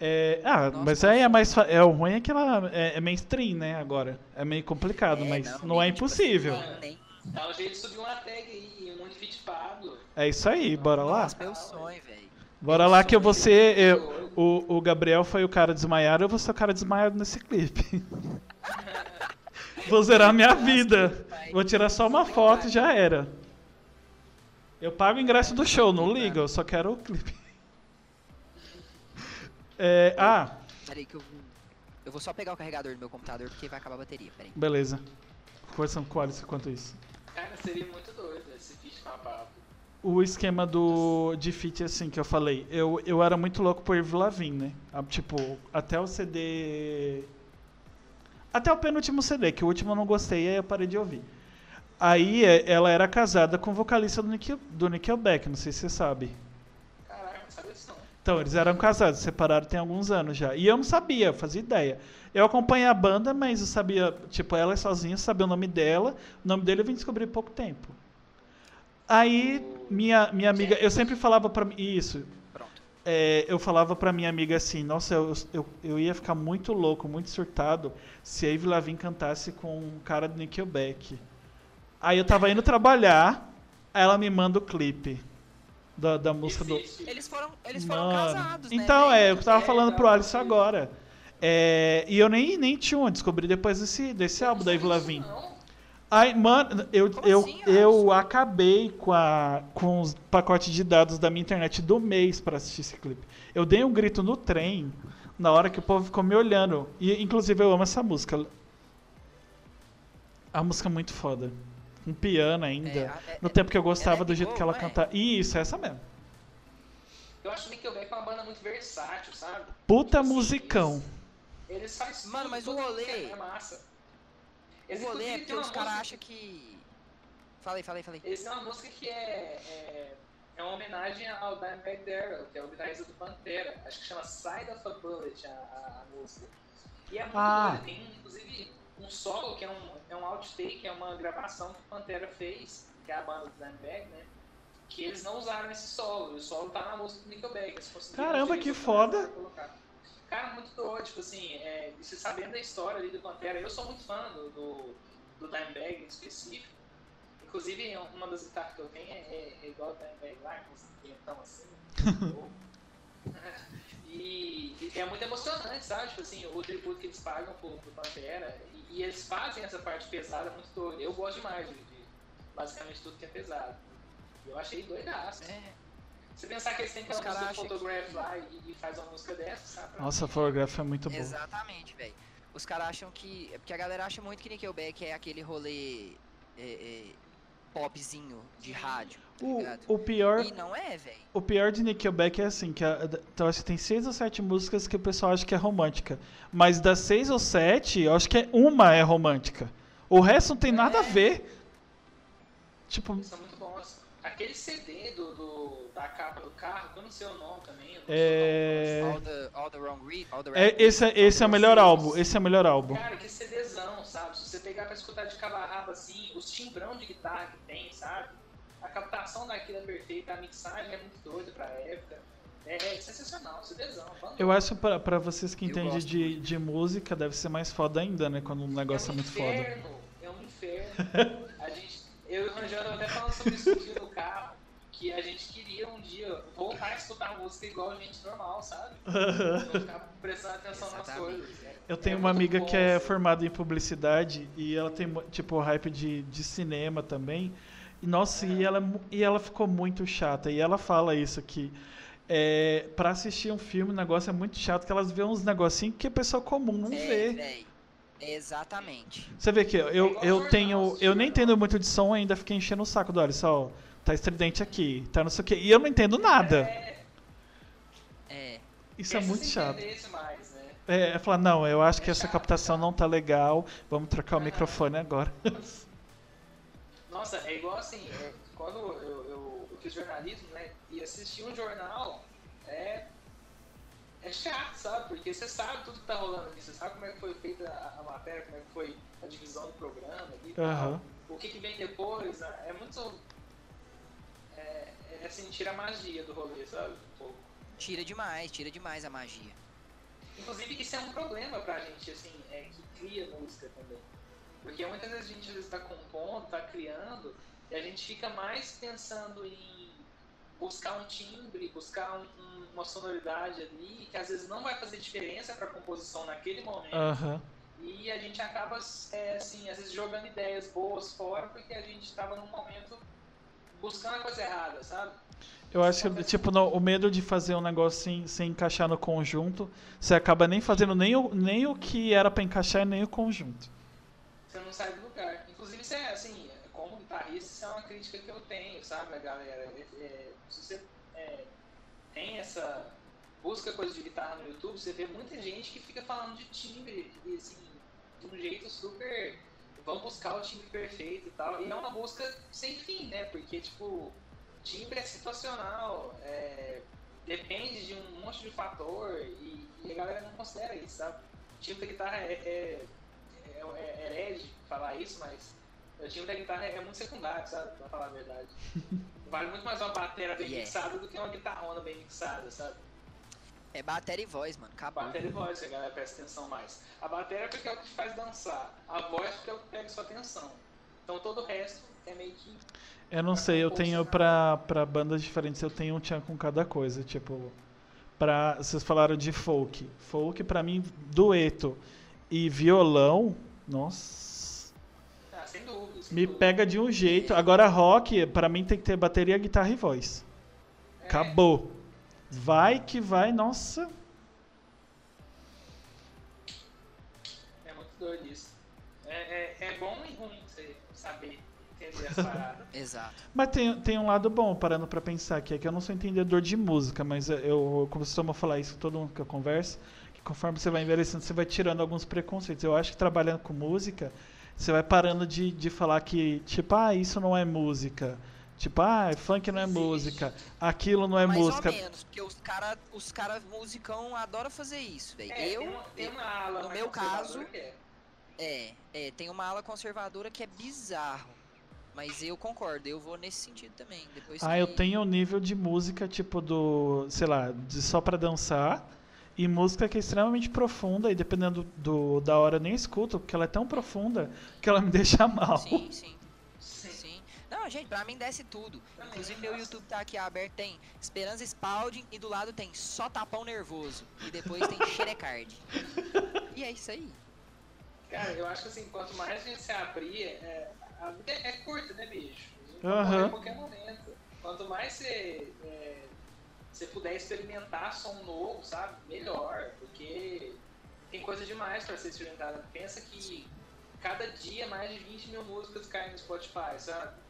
É, ah, Nossa, mas aí é mais. É, o ruim é que ela é, é mainstream, né? Agora. É meio complicado, É, mas não, não, é tipo impossível. assim, nem- Dá um jeito de subir uma tag aí, um feat Pablo. É isso aí, bora lá? Nossa, meu sonho, velho. Bora lá que eu vou ser. eu- o, o Gabriel foi o cara desmaiado, eu vou ser o cara desmaiado nesse clipe. (laughs) vou zerar minha vida. Vou tirar só uma foto e já era. Eu pago o ingresso do show, não liga, eu só quero o clipe. (laughs) É, ah, Peraí que eu vou... Eu vou só pegar o carregador do meu computador porque vai acabar a bateria, peraí. beleza. Conversando com o Alisson enquanto isso. Cara, seria muito doido esse feat com a Pablo. O esquema do de feat assim que eu falei, eu, eu era muito louco por Avril Lavigne, né? Ah, Tipo, até o CD até o penúltimo CD, que o último eu não gostei, aí eu parei de ouvir. Aí é, ela era casada com o vocalista do, Nickel, do Nickelback, não sei se você sabe. Caraca, não sabia disso não. Então, eles eram casados, separaram tem alguns anos já. E eu não sabia, eu fazia ideia. Eu acompanhei a banda, mas eu sabia, tipo, ela é sozinha, eu sabia o nome dela. O nome dele eu vim descobrir há pouco tempo. Aí, minha, minha amiga, eu sempre falava pra mim, isso, Pronto. é, eu falava pra minha amiga assim, nossa, eu, eu, eu ia ficar muito louco, muito surtado se a Avril Lavigne cantasse com um cara do Nickelback. Aí eu tava indo trabalhar, ela me manda o clipe da, da música do... Eles foram, eles foram casados, né? Então, é, eu tava É, falando pro então, Alisson agora. É, e eu nem, nem tinha um, descobri depois desse, desse álbum da Avril Lavigne. Não, Ai, mano, eu, Como eu, assim, eu acabei com, a, com os pacotes de dados da minha internet do mês pra assistir esse clipe. Eu dei um grito no trem na hora que o povo ficou me olhando. E, inclusive, eu amo essa música. A música é muito foda. Com piano ainda. É, é- no tempo que eu gostava é do jeito que ela é? cantava. Isso, essa mesmo. eu acho que o Nickelback é uma banda muito versátil, sabe? Puta Tipo assim, musicão. Eles, eles fazem Mano, mas o rolê- É massa. O Eles, rolê é porque os caras acham que... Falei, falei, falei. Eles têm uma música que é, é, é uma homenagem ao Dimebag Darrell, que é o guitarrista do Pantera. Acho que chama Side of a Bullet a, a, música. E é muito Ah. boa, tem inclusive um solo que é um, é um outtake, é uma gravação que o Pantera fez, que é a banda do Dimebag, né? Que eles não usaram esse solo, e o solo tá na música do Nickelback. Caramba, que foda! colocar. Cara, muito doido, tipo assim, é, você sabendo da história ali do Pantera, eu sou muito fã do, do, do Dimebag em específico. Inclusive, uma das guitarras que eu tenho é, é, é igual ao Dimebag lá, com esse dentão assim. (laughs) e, e é muito emocionante, sabe? Tipo assim, o tributo que eles pagam pro, pro Pantera. E, e eles fazem essa parte pesada muito doida. Eu gosto demais de, de basicamente tudo que é pesado. Eu achei doidaço. É, Você pensar que eles têm caras música acham Photograph que- lá e, e faz uma música dessa, sabe? Nossa, Photograph é muito boa. exatamente, velho. Os caras acham que. é Porque a galera acha muito que Nickelback é aquele rolê é, é, popzinho de rádio, tá O, o pior E não é, velho. O pior de Nickelback é assim, que a, então, acho que tem seis ou sete músicas que o pessoal acha que é romântica. Mas das seis ou sete, eu acho que é uma é romântica. O resto não tem nada a ver. Tipo, são muito bons. Aquele CD do, do- da capa do carro, eu não sei o nome também. eu não É- All the, all the wrong read, all the é, esse, é, esse é o melhor álbum. Esse é o melhor álbum. Cara, que CDzão, sabe? Se você pegar pra escutar de cabo a rabo assim, os timbrão de guitarra que tem, sabe? A captação daquilo é perfeita, a mixagem é muito doida pra época. É, é sensacional, CDzão. banda. Eu acho pra, pra vocês que entendem de, de música, deve ser mais foda ainda, né? Quando o negócio é, um muito foda. inferno, É um inferno. a gente, eu e o Rangel até falando sobre isso um no carro, (laughs) que a gente queria um dia voltar a escutar música igual a gente normal, sabe? (laughs) Não ficar prestando atenção nas coisas. É- Eu tenho é uma amiga bom, que é assim. formada em publicidade e ela tem, tipo, hype de, de cinema também. E, nossa, e, ela, é e ela ficou muito chata. E ela fala isso que é, para assistir um filme, o negócio é muito chato, que elas vê uns negocinhos que a pessoa comum não É, vê. véi. Exatamente. Você vê que eu, eu jornal, tenho. Eu nem entendo muito de som ainda, fiquei enchendo o saco do só, tá estridente aqui, tá não sei o quê. E eu não entendo nada. É, É. Isso é muito chato. entendesse mais, né? É, é falar, não, eu acho que É essa chato, captação chato. não tá legal, vamos trocar o Ah. microfone agora. (laughs) Nossa, é igual assim, é, quando eu, eu, eu fiz jornalismo, né? E assistir um jornal é, é chato, sabe? Porque você sabe tudo que tá rolando ali, você sabe como é que foi feita a, a matéria, como é que foi a divisão do programa ali e tal. Aham. O que, que vem depois, né? é muito. É, é assim, tira a magia do rolê, sabe? Um pouco. Tira demais, tira demais a magia. Inclusive, isso é um problema pra gente, assim, é, que cria música também. Porque muitas vezes a gente às vezes tá compondo, tá criando, e a gente fica mais pensando em buscar um timbre, buscar um- um- uma sonoridade ali, que às vezes não vai fazer diferença pra composição naquele momento. Aham. E a gente acaba, é, assim, às vezes jogando ideias boas fora, porque a gente tava num momento buscando a coisa errada, sabe? Eu acho que, tipo, no- o medo de fazer um negócio sem, sem encaixar no conjunto, você acaba nem fazendo nem o, nem o que era pra encaixar, nem o conjunto. você não sai do lugar. Inclusive, isso é assim, como guitarrista, isso é uma crítica que eu tenho, sabe, galera? É, é, se você é, tem essa. busca coisa de guitarra no YouTube, você vê muita gente que fica falando de timbre, e, assim, de um jeito super. Vamos buscar o timbre perfeito e tal. E é uma busca sem fim, né? Porque, tipo, timbre é situacional, é, depende de um monte de fator, e, e a galera não considera isso, sabe? O timbre da guitarra é, é é, é herege falar isso, mas o timbre da guitarra é muito secundário, sabe? Pra falar a verdade. (laughs) Vale muito mais uma bateria bem Yeah. mixada do que uma guitarrona bem mixada, sabe? É bateria e voz, mano. Acabou. Bateria e voz, a galera presta atenção mais. A bateria é porque é o que te faz dançar, a voz porque é o que pega sua atenção. Então todo o resto é meio que. Eu não sei, eu tenho pra, pra bandas diferentes, eu tenho um tchan com cada coisa. Tipo, pra, vocês falaram de folk. Folk, pra mim, dueto e violão, nossa, Ah, sem dúvida. sem me dúvida. pega de um jeito. Agora, rock, pra mim tem que ter bateria, guitarra e voz. É, Acabou. Vai que vai, nossa. É muito doido isso. É, é, é bom e ruim você saber entender as paradas. (laughs) Exato. Mas tem, tem um lado bom, parando pra pensar, que é que eu não sou entendedor de música, mas eu, eu costumo falar isso com todo mundo que eu converso, que conforme você vai envelhecendo, você vai tirando alguns preconceitos. Eu acho que trabalhando com música, você vai parando de, de falar que, tipo, ah, isso não é música. Tipo, ah, funk não é Existe. música, aquilo não é Mais música. ou menos, porque os caras os cara musicão adoram fazer isso, velho. É, eu, tem uma, tem uma ala no mais meu caso, é. é, é, tem uma ala conservadora que é bizarro. Mas eu concordo, eu vou nesse sentido também. Depois Ah, que... eu tenho um nível de música, tipo, do, sei lá, de só pra dançar. E música que é extremamente profunda, e dependendo do, da hora eu nem escuto, porque ela é tão profunda que ela me (laughs) deixa mal. Sim, Sim. Não, gente, pra mim desce tudo. Inclusive meu. YouTube tá aqui aberto, tem Esperança Spalding e do lado tem Só Tapão Nervoso. E depois tem (laughs) Xerecard. E é isso aí. Cara, eu acho que assim, quanto mais a gente se abrir, é, a vida é curta, né, bicho? Morrer a qualquer momento. Quanto mais você, é, você puder experimentar som novo, sabe? Melhor, porque tem coisa demais pra ser experimentada. Pensa que cada dia mais de 20 mil músicas caem no Spotify, sabe?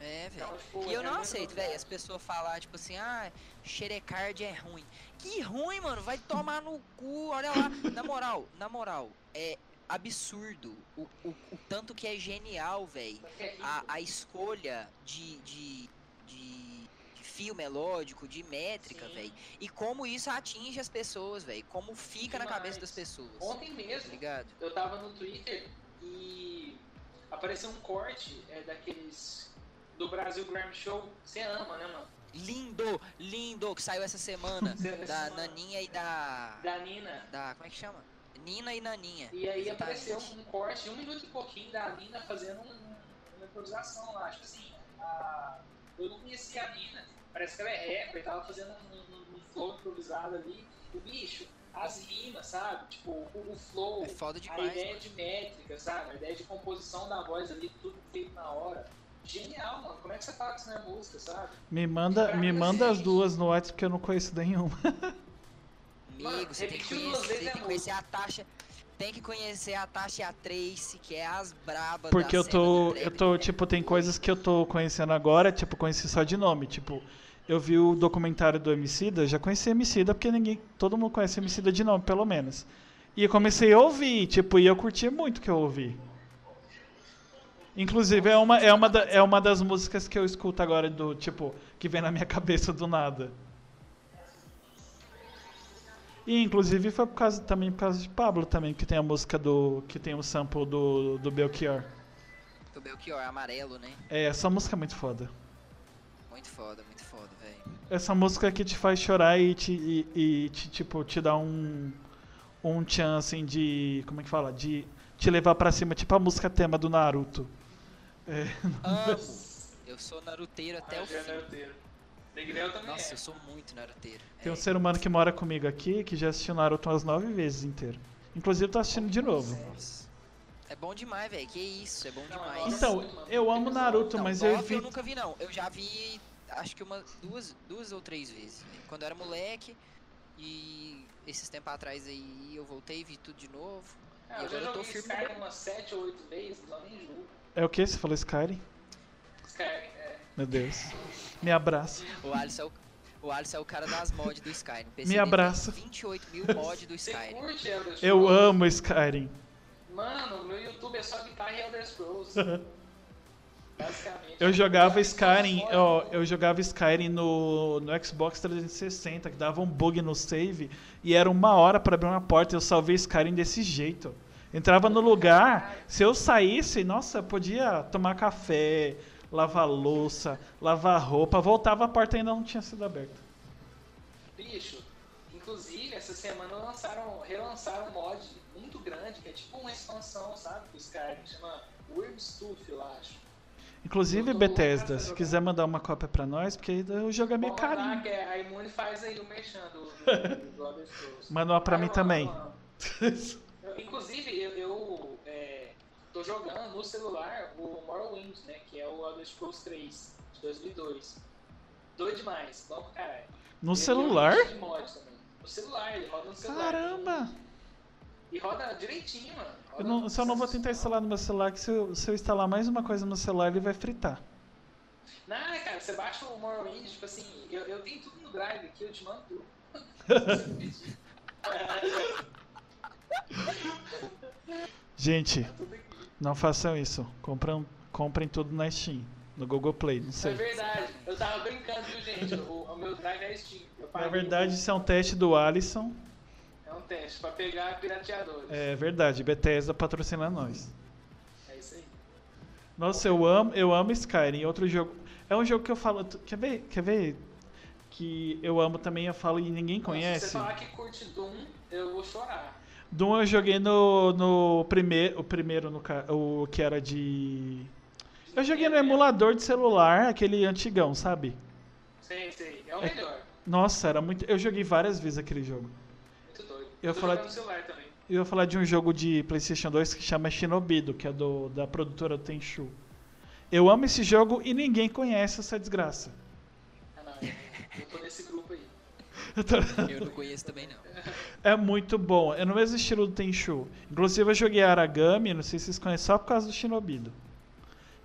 É, velho. E eu é não muita aceito, velho, as pessoas falar, tipo assim, ah, Xerecard é ruim. Que ruim, mano, vai tomar no cu, olha lá. Na moral, na moral, é absurdo o, o, o tanto que é genial, velho. É. A, a escolha de, de, de, de fio melódico, de métrica, velho. E como isso atinge as pessoas, velho. Como fica na cabeça Demais. das pessoas. Ontem Tá mesmo, ligado? eu tava no Twitter e apareceu um corte é, daqueles do Brasil Grammy Show. Você ama, né, mano? Lindo, lindo, que saiu essa semana. (laughs) Da semana. Naninha e da. Da Nina. Da. Como é que chama? Nina e Naninha. E aí Exatamente. apareceu um corte, um minuto e pouquinho da Nina fazendo um- uma improvisação lá. Tipo assim, a- eu não conhecia a Nina. Parece que ela é rapper, tava fazendo um, um- um flow improvisado ali. O bicho, as rimas, sabe? Tipo, o, o flow, É foda a demais. ideia mano. de métrica, sabe? A ideia de composição da voz ali, tudo feito na hora. Genial, mano. Como é que você fala que isso não é música, sabe? Me manda, me manda as duas no WhatsApp porque eu não conheço nenhuma. Amigo, você tem que conhecer, tem que conhecer a Tasha. Tem que conhecer a Tasha e a Tracy, que é as brabas Porque da eu tô, eu tô, né? tipo, tem coisas que eu tô conhecendo agora, tipo, conheci só de nome, tipo, eu vi o documentário do Emicida, já conheci Emicida porque ninguém, todo mundo conhece Emicida de nome, pelo menos. E eu comecei a ouvir, tipo, e eu curti muito o que eu ouvi. Inclusive, é uma, é, uma da- é uma das músicas que eu escuto agora, do tipo, que vem na minha (laughs) cabeça do nada. E inclusive foi por causa, também por causa de Pablo também, que tem a música do. que tem o sample do, do Belchior. O Belchior, amarelo, né? É, essa música é muito foda. Muito foda, muito foda, velho. Essa música que te faz chorar e te, e, e te, tipo, te dá um. um tchan assim de. como é que fala? De te levar pra cima, tipo a música tema do Naruto. É, (laughs) Amo. Eu sou naruteiro até o Ah, já é fim. naruteiro. Negrel também Nossa, é. eu sou muito naruteiro. tem um É. ser humano que mora comigo aqui que já assistiu Naruto umas nove vezes inteiro. Inclusive tá assistindo de novo. Nossa. É bom demais, velho. Que isso, é bom Não, demais. Então, eu amo Naruto, Não, mas eu Bob eu evito. nunca vi, não. Eu já vi, acho que uma, duas, duas ou três vezes. velho. Quando eu era moleque. E esses tempos atrás aí eu voltei e vi tudo de novo. Ah, E eu já agora eu tô joguei firme Skyrim umas 7 ou 8 vezes, não nem julgo. É o que? Você falou Skyrim? Skyrim, é. Meu Deus. Me abraça. O Alisson é o, o, Alisson é o cara das mods do Skyrim. PC Me abraça. Tem 28 mil mods do Você Skyrim. curte? Eu amo Skyrim. Mano, meu YouTube é só guitarra e Elder Scrolls. (laughs) Basicamente. Eu jogava Skyrim, ó, eu jogava Skyrim no, no Xbox 360, que dava um bug no save e era uma hora pra abrir uma porta. Eu salvei Skyrim desse jeito. Entrava no lugar, se eu saísse, nossa, eu podia tomar café, lavar louça, lavar roupa, voltava a porta e ainda não tinha sido aberta. Bicho, inclusive essa semana lançaram, relançaram um mod muito grande, que é tipo uma expansão, sabe, do Skyrim, chama Wyrmstooth, eu acho. Inclusive, Bethesda, se quiser mandar uma cópia pra nós, porque o jogo é meio carinho. que é, a Imune faz aí o merchan do, do, do. (laughs) Manda uma pra mim eu também. Eu- (laughs) inclusive, eu, eu é, tô jogando no celular o Morrowind, né? Que é o Elder Scrolls 3 de 2002. Doido demais, bom caralho. No Ele celular? tem um. No celular, ele roda no celular. Caramba! E roda direitinho, mano. Eu Roda não, só não vou tentar instalar no meu celular, que se eu, se eu instalar mais uma coisa no celular, ele vai fritar. Não, cara, você baixa o Morrowind, tipo assim, eu, eu tenho tudo no Drive aqui, eu te mando tudo. (laughs) (laughs) Gente, não façam isso. Comprem, comprem tudo na Steam. no Google Play, não É sei. verdade. Eu tava brincando, viu, gente? O, o meu drive é Steam. Na verdade, isso é um teste do Alisson. É um teste pra pegar pirateadores. É verdade, Bethesda patrocina nós. É isso aí. Nossa, eu amo, eu amo Skyrim. Outro jogo. É um jogo que eu falo. Quer ver? Quer ver? Que eu amo também, eu falo e ninguém Se conhece. você falar que curte Doom, eu vou chorar. Doom eu joguei no, no primeiro. O primeiro, no, o que era de. Eu joguei no emulador de celular, aquele antigão, sabe? Sei, sei. É o É- melhor. Nossa, era muito. Eu joguei várias vezes aquele jogo. Muito doido. Eu Tô falar- no celular também. Eu ia falar de um jogo de PlayStation 2 que chama Shinobido, que é do, da produtora Tenchu. Eu amo esse jogo e ninguém conhece essa desgraça. Ah, não. Eu, eu tô nesse grupo aí. (laughs) Eu não conheço também não. É muito bom. É no mesmo estilo do Tenchu. Inclusive eu joguei Aragami, não sei se vocês conhecem, só por causa do Shinobido.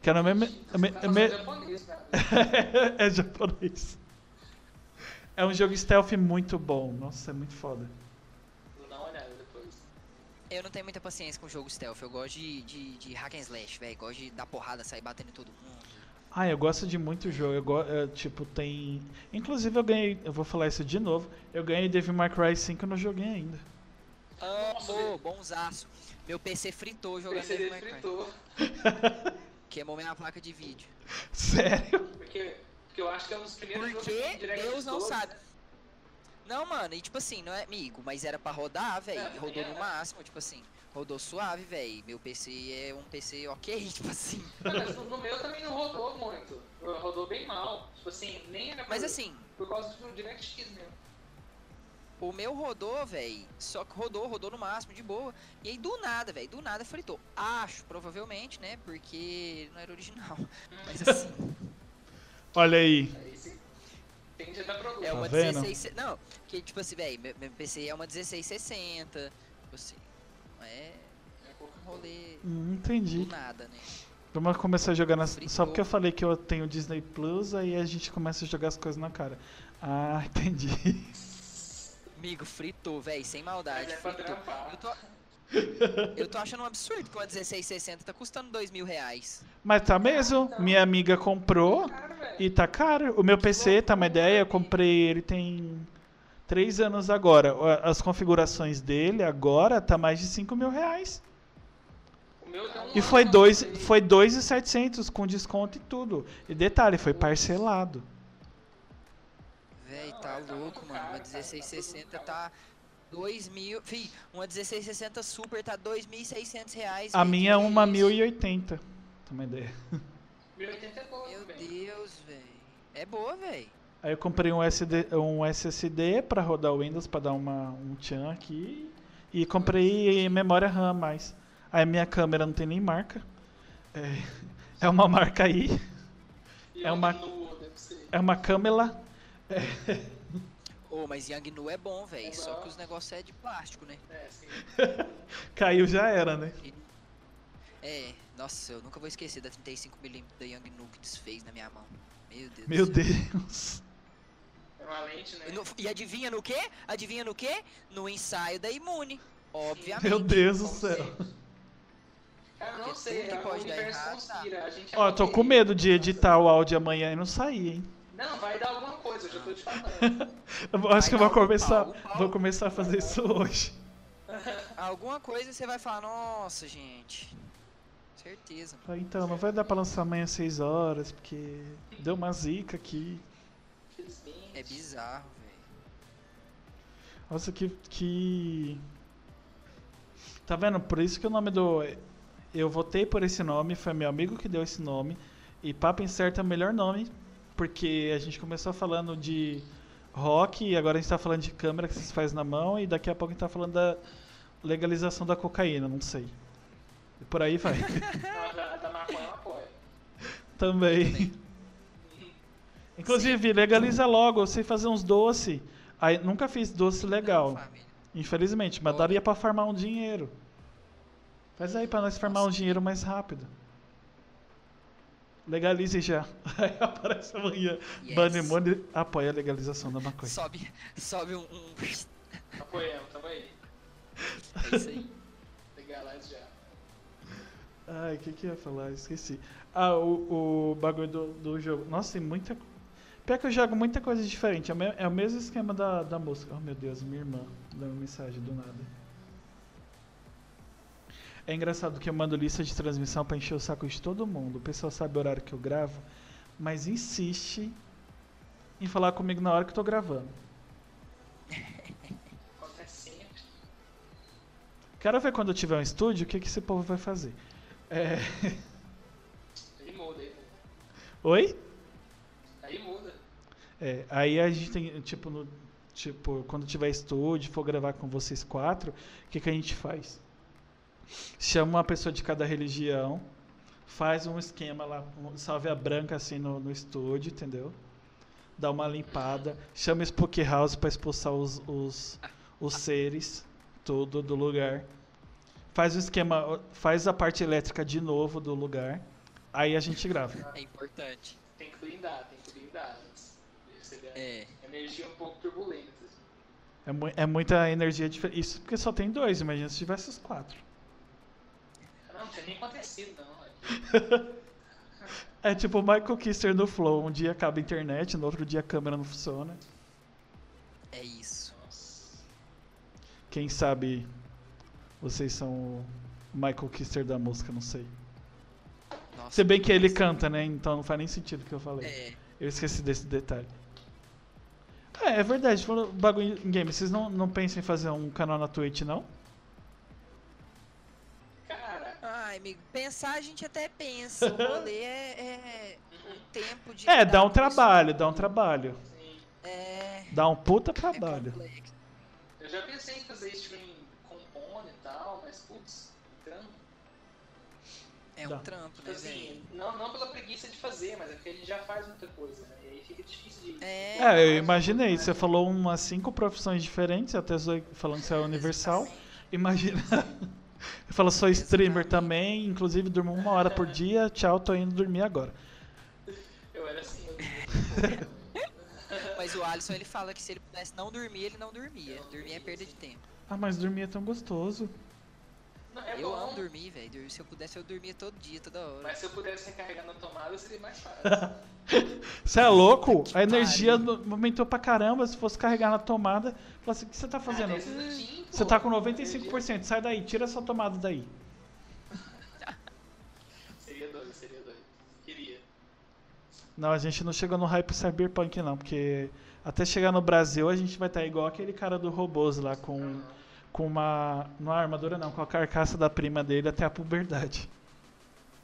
Que é no mesmo. é me- é me- japonês, cara. (laughs) é japonês. É um jogo stealth muito bom. Nossa, é muito foda. Vou dar uma olhada depois. Eu não tenho muita paciência com jogo stealth. Eu gosto de, de, de hack and slash, velho. Gosto de dar porrada, sair batendo em todo mundo. Ah, eu gosto de muito jogo. Eu go- é, tipo, tem. Inclusive eu ganhei. Eu vou falar isso de novo. Eu ganhei Devil May Cry 5 e não joguei ainda. Amo, bonzaço. Meu PC fritou jogando PC Devil May Cry. fritou. (laughs) Queimou minha placa de vídeo. (laughs) Sério? Porque, porque eu acho que é um dos primeiros jogos Porque que direct Deus não todos, sabe. Não, mano, e tipo assim, não é amigo, mas era pra rodar, velho. É, Rodou no é. máximo, tipo assim. Rodou suave, velho. Meu PC é um PC ok, (laughs) tipo assim. Mas no, meu também não rodou muito. Rodou bem mal. Tipo assim, nem era Mas por, assim, por causa do DirectX mesmo. o meu rodou, velho. Só que rodou, rodou no máximo, de boa. E aí do nada, velho, do nada fritou. Acho, provavelmente, né? Porque não era original. Mas assim, (laughs) Olha aí. Aí sim. Tende a dar problema. é Tá uma vendo? 16. Não, que tipo assim, velho, meu, PC é uma 1660. Tipo assim, é um rolê Hum, entendi. do nada, né? Vamos começar a jogar nas... Só porque eu falei que eu tenho Disney Plus, aí a gente começa a jogar as coisas na cara. Ah, (laughs) entendi. Amigo, fritou, velho, sem maldade. É fritou. Eu tô, eu tô achando um absurdo que uma 1660 tá custando dois mil reais. Mas tá mesmo. Minha amiga comprou velho. e tá caro. O meu PC, tá uma ideia, eu comprei ele tem três anos agora. As configurações dele agora tá mais de 5 mil reais. O meu deu um E foi que eu dois, foi 2,700 com desconto e tudo. E detalhe, foi parcelado. Véi, tá louco, mano. Uma cara, tá 1660 tudo tá 2 mil. Fih, uma 1660 Super tá 2.600 reais. A minha é uma isso? 1080. Tá uma ideia. 1080 é boa Meu. Deus, velho. É boa, velho. Aí eu comprei um, SD, um SSD pra rodar o Windows, pra dar uma, um tchan aqui. E comprei memória RAM mais. Aí a minha câmera não tem nem marca. É, é uma marca aí. É uma-. É uma câmera. Ô, mas Young Nu é bom, velho. É Só que os negócios é de plástico, né? É, sim. (laughs) Caiu já era, né? É, nossa, eu nunca vou esquecer da 35mm da Young Nu que desfez na minha mão. Meu Deus Meu do céu. Deus. É né? No- e adivinha no quê? Adivinha no quê? No ensaio da Imune. Obviamente. Meu Deus do céu. Cara, eu não sei, que pode dar universo errado, tá. conspira. A gente é Ó, eu tô muito com medo de editar o áudio amanhã e não sair, hein? Não, vai dar alguma coisa, eu já tô te falando. (laughs) Eu acho Vai que eu vou começar, pau, pau. vou começar a fazer isso hoje. (laughs) Alguma coisa você vai falar, nossa, gente. Certeza. Ah, Então, não vai dar pra lançar amanhã às 6 horas, porque deu uma zica aqui. É bizarro, velho. Nossa, que, que. Tá vendo? Por isso que o nome do. Eu votei por esse nome, foi meu amigo que deu esse nome. E Papo Incerto é o melhor nome, porque a gente começou falando de rock e agora a gente tá falando de câmera que se faz na mão e daqui a pouco a gente tá falando da legalização da cocaína, não sei. E por aí vai. Não, da, da maconha eu apoio. Também. Inclusive, legaliza logo, eu sei fazer uns doces. Aí, nunca fiz doce legal. Família. Infelizmente, mas Olha. daria pra farmar um dinheiro. Faz aí pra nós farmar um dinheiro mais rápido. Legalize já. (laughs) Aí aparece amanhã. Yes. Banimone apoia a legalização da maconha. Sobe, sobe um. um... Apoiamos, tamo aí. É isso aí. Legalize já. Ai, o que, que eu ia falar? Esqueci. Ah, o, o bagulho do, do jogo. Nossa, tem muita. Pior que eu jogo muita coisa diferente. É o, me- é o mesmo esquema da, da música. Oh meu Deus, minha irmã dando mensagem do nada. É engraçado que eu mando lista de transmissão pra encher o saco de todo mundo. O pessoal sabe o horário que eu gravo, mas insiste em falar comigo na hora que eu tô gravando. (laughs) Sempre. Quero ver quando eu tiver um estúdio o que, que esse povo vai fazer. É... Muda. Oi? É, aí a gente tem, tipo, no, tipo, quando tiver estúdio, for gravar com vocês quatro, o que, que a gente faz? Chama uma pessoa de cada religião, faz um esquema lá, um salve a branca assim no, no estúdio, entendeu? Dá uma limpada, chama Spook House pra expulsar os, os, os seres, tudo do lugar. Faz o esquema, faz a parte elétrica de novo do lugar, aí a gente grava. É importante. Tem que blindar, tem que blindar. É. energia um pouco turbulenta. assim. É, mui- é muita energia diferente. Isso porque só tem dois, imagina se tivesse os quatro. Ah, Não, não tinha nem acontecido, não. velho. (laughs) É tipo o Michael Kister no Flow. Um dia acaba a internet, no outro dia a câmera não funciona. É isso. Nossa. Quem sabe vocês são o Michael Kister da música, não sei. Nossa, Se bem que ele canta, né? Então não faz nem sentido o que eu falei. É. Eu esqueci desse detalhe. É, é verdade. Falando bagulho em game, vocês não, não pensam em fazer um canal na Twitch, não? Cara, Ai, amigo, pensar a gente até pensa. O rolê é, é um tempo de. É, dá um trabalho, dá um trabalho. isso. É. Dá um puta É trabalho. complexo. eu já pensei em fazer stream compondo e tal, mas putz, trampo. É Dá. um trampo, Tipo né, assim, não, não pela preguiça de fazer, mas é porque a gente já faz muita coisa, né? E aí fica difícil de. É. É, eu imaginei. Você falou umas cinco profissões diferentes, até falando que você é universal. Imagina. (laughs) Eu falo, sou streamer também, inclusive durmo uma hora por dia. Tchau, tô indo dormir agora. Eu era assim, eu (laughs) Mas o Alisson ele fala que se ele pudesse não dormir, ele não dormia. Dormir é perda de tempo. Ah, mas dormir é tão gostoso. Não, é eu bom, amo dormir, velho. Se eu pudesse, eu dormia todo dia, toda hora. Mas se eu pudesse recarregar na tomada, seria mais fácil. (laughs) Você é louco? Que A energia pariu. aumentou pra caramba. Se fosse carregar na tomada, fala assim: o que você tá fazendo? Ah, dez minutinhos, Você tá com Energia 95%, sai daí, tira essa tomada daí. (laughs) Seria doido, seria doido. Queria. Não, a gente não chegou no hype cyberpunk, não, porque até chegar no Brasil a gente vai estar igual aquele cara do robôs lá, com, Aham. Com uma. Não a armadura, não, com a carcaça da prima dele até a puberdade.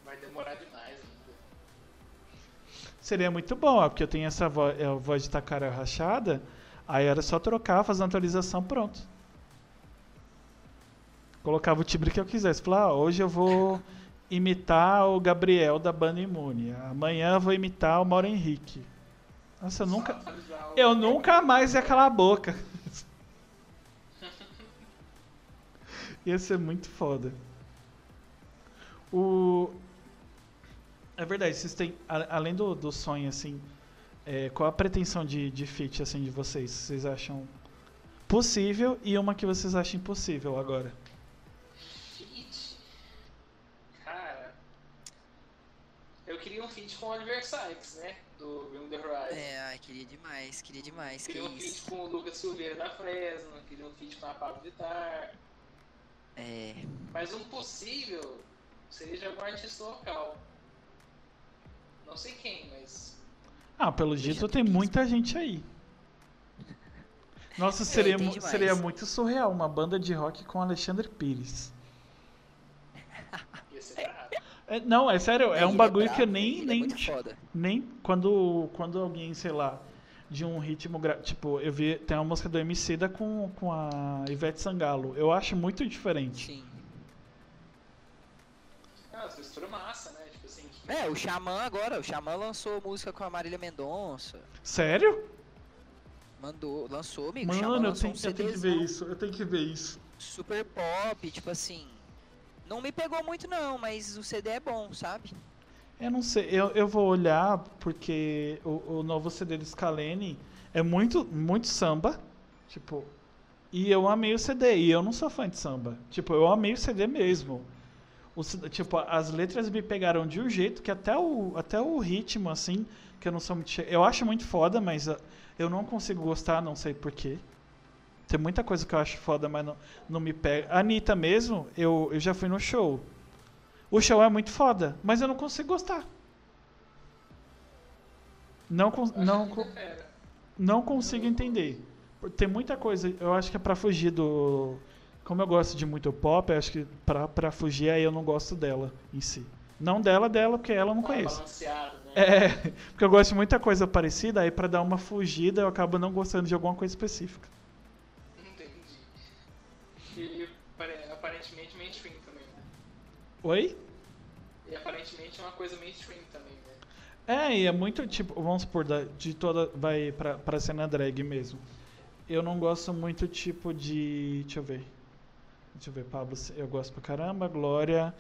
Vai demorar demais ainda. Seria muito bom, ó, porque eu tenho essa voz, a voz de tacara rachada, aí era só trocar, fazer uma atualização, pronto. Colocava o timbre que eu quisesse. Falar, ah, hoje eu vou imitar o Gabriel da banda Imune. Amanhã eu vou imitar o Mauro Henrique. Nossa, eu nunca. Eu nunca mais ia calar a boca. Ia ser muito foda. O... É verdade, vocês têm. Além do, do sonho, assim. é, qual a pretensão de, de feat assim, de vocês? Vocês acham possível e uma que vocês acham impossível agora? Feat? Cara. Eu queria um feat com o Oliver Sykes, né? Do Bring the Horizon. É, ai, queria demais, queria demais. Que Queria um feat isso. com o Lucas Silveira da Fresno, queria um feat com a Pablo Vittar. É. Mas um possível seria de algum artista local. Não sei quem, mas. Ah, pelo jeito tem muita gente aí. Nossa, (laughs) seria, demais. seria muito surreal uma banda de rock com Alexandre Pires. Ia ser errado. É, não, é sério, é um bagulho que eu nem, é nem, nem quando, quando alguém, sei lá, de um ritmo, gra- tipo, eu vi, tem uma música do MC da com, com a Ivete Sangalo, eu acho muito diferente. Sim. Ah, as misturas massa, né? Tipo assim. que- É, o Xamã agora, o Xamã lançou música com a Marília Mendonça. Sério? Mandou, lançou, amigo. Xamã Mano, eu tenho, um eu tenho que ver isso, eu tenho que ver isso. Super pop, tipo assim. Não me pegou muito não, mas o CD é bom, sabe? Eu não sei, eu, eu vou olhar porque o, o novo CD do Scalene é muito, muito samba, tipo, e eu amei o CD, e eu não sou fã de samba. Tipo, eu amei o CD mesmo. Os, tipo, as letras me pegaram de um jeito que até o, até o ritmo, assim, que eu não sou muito. Eu acho muito foda, mas ah, eu não consigo gostar, não sei porquê. Tem muita coisa que eu acho foda, mas não, não me pega. A Anitta mesmo, eu, eu já fui no show. O show é muito foda, mas eu não consigo gostar. Não, con- não, co- fera. não consigo entender. Tem muita coisa, eu acho que é pra fugir do. Como eu gosto de muito pop, acho que pra, pra fugir aí eu não gosto dela em si. Não dela, dela, porque ela eu não Tá conheço. Né? É, (laughs) porque eu gosto de muita coisa parecida, aí pra dar uma fugida eu acabo não gostando de alguma coisa específica. Entendi. E, apare- aparentemente mainstream né? Oi? E aparentemente é uma coisa mainstream também, né? É, e é muito tipo, vamos supor, de toda. Vai pra, pra cena drag mesmo. Eu não gosto muito tipo de. Deixa eu ver. Deixa eu ver, Pablo, eu gosto pra caramba, Glória.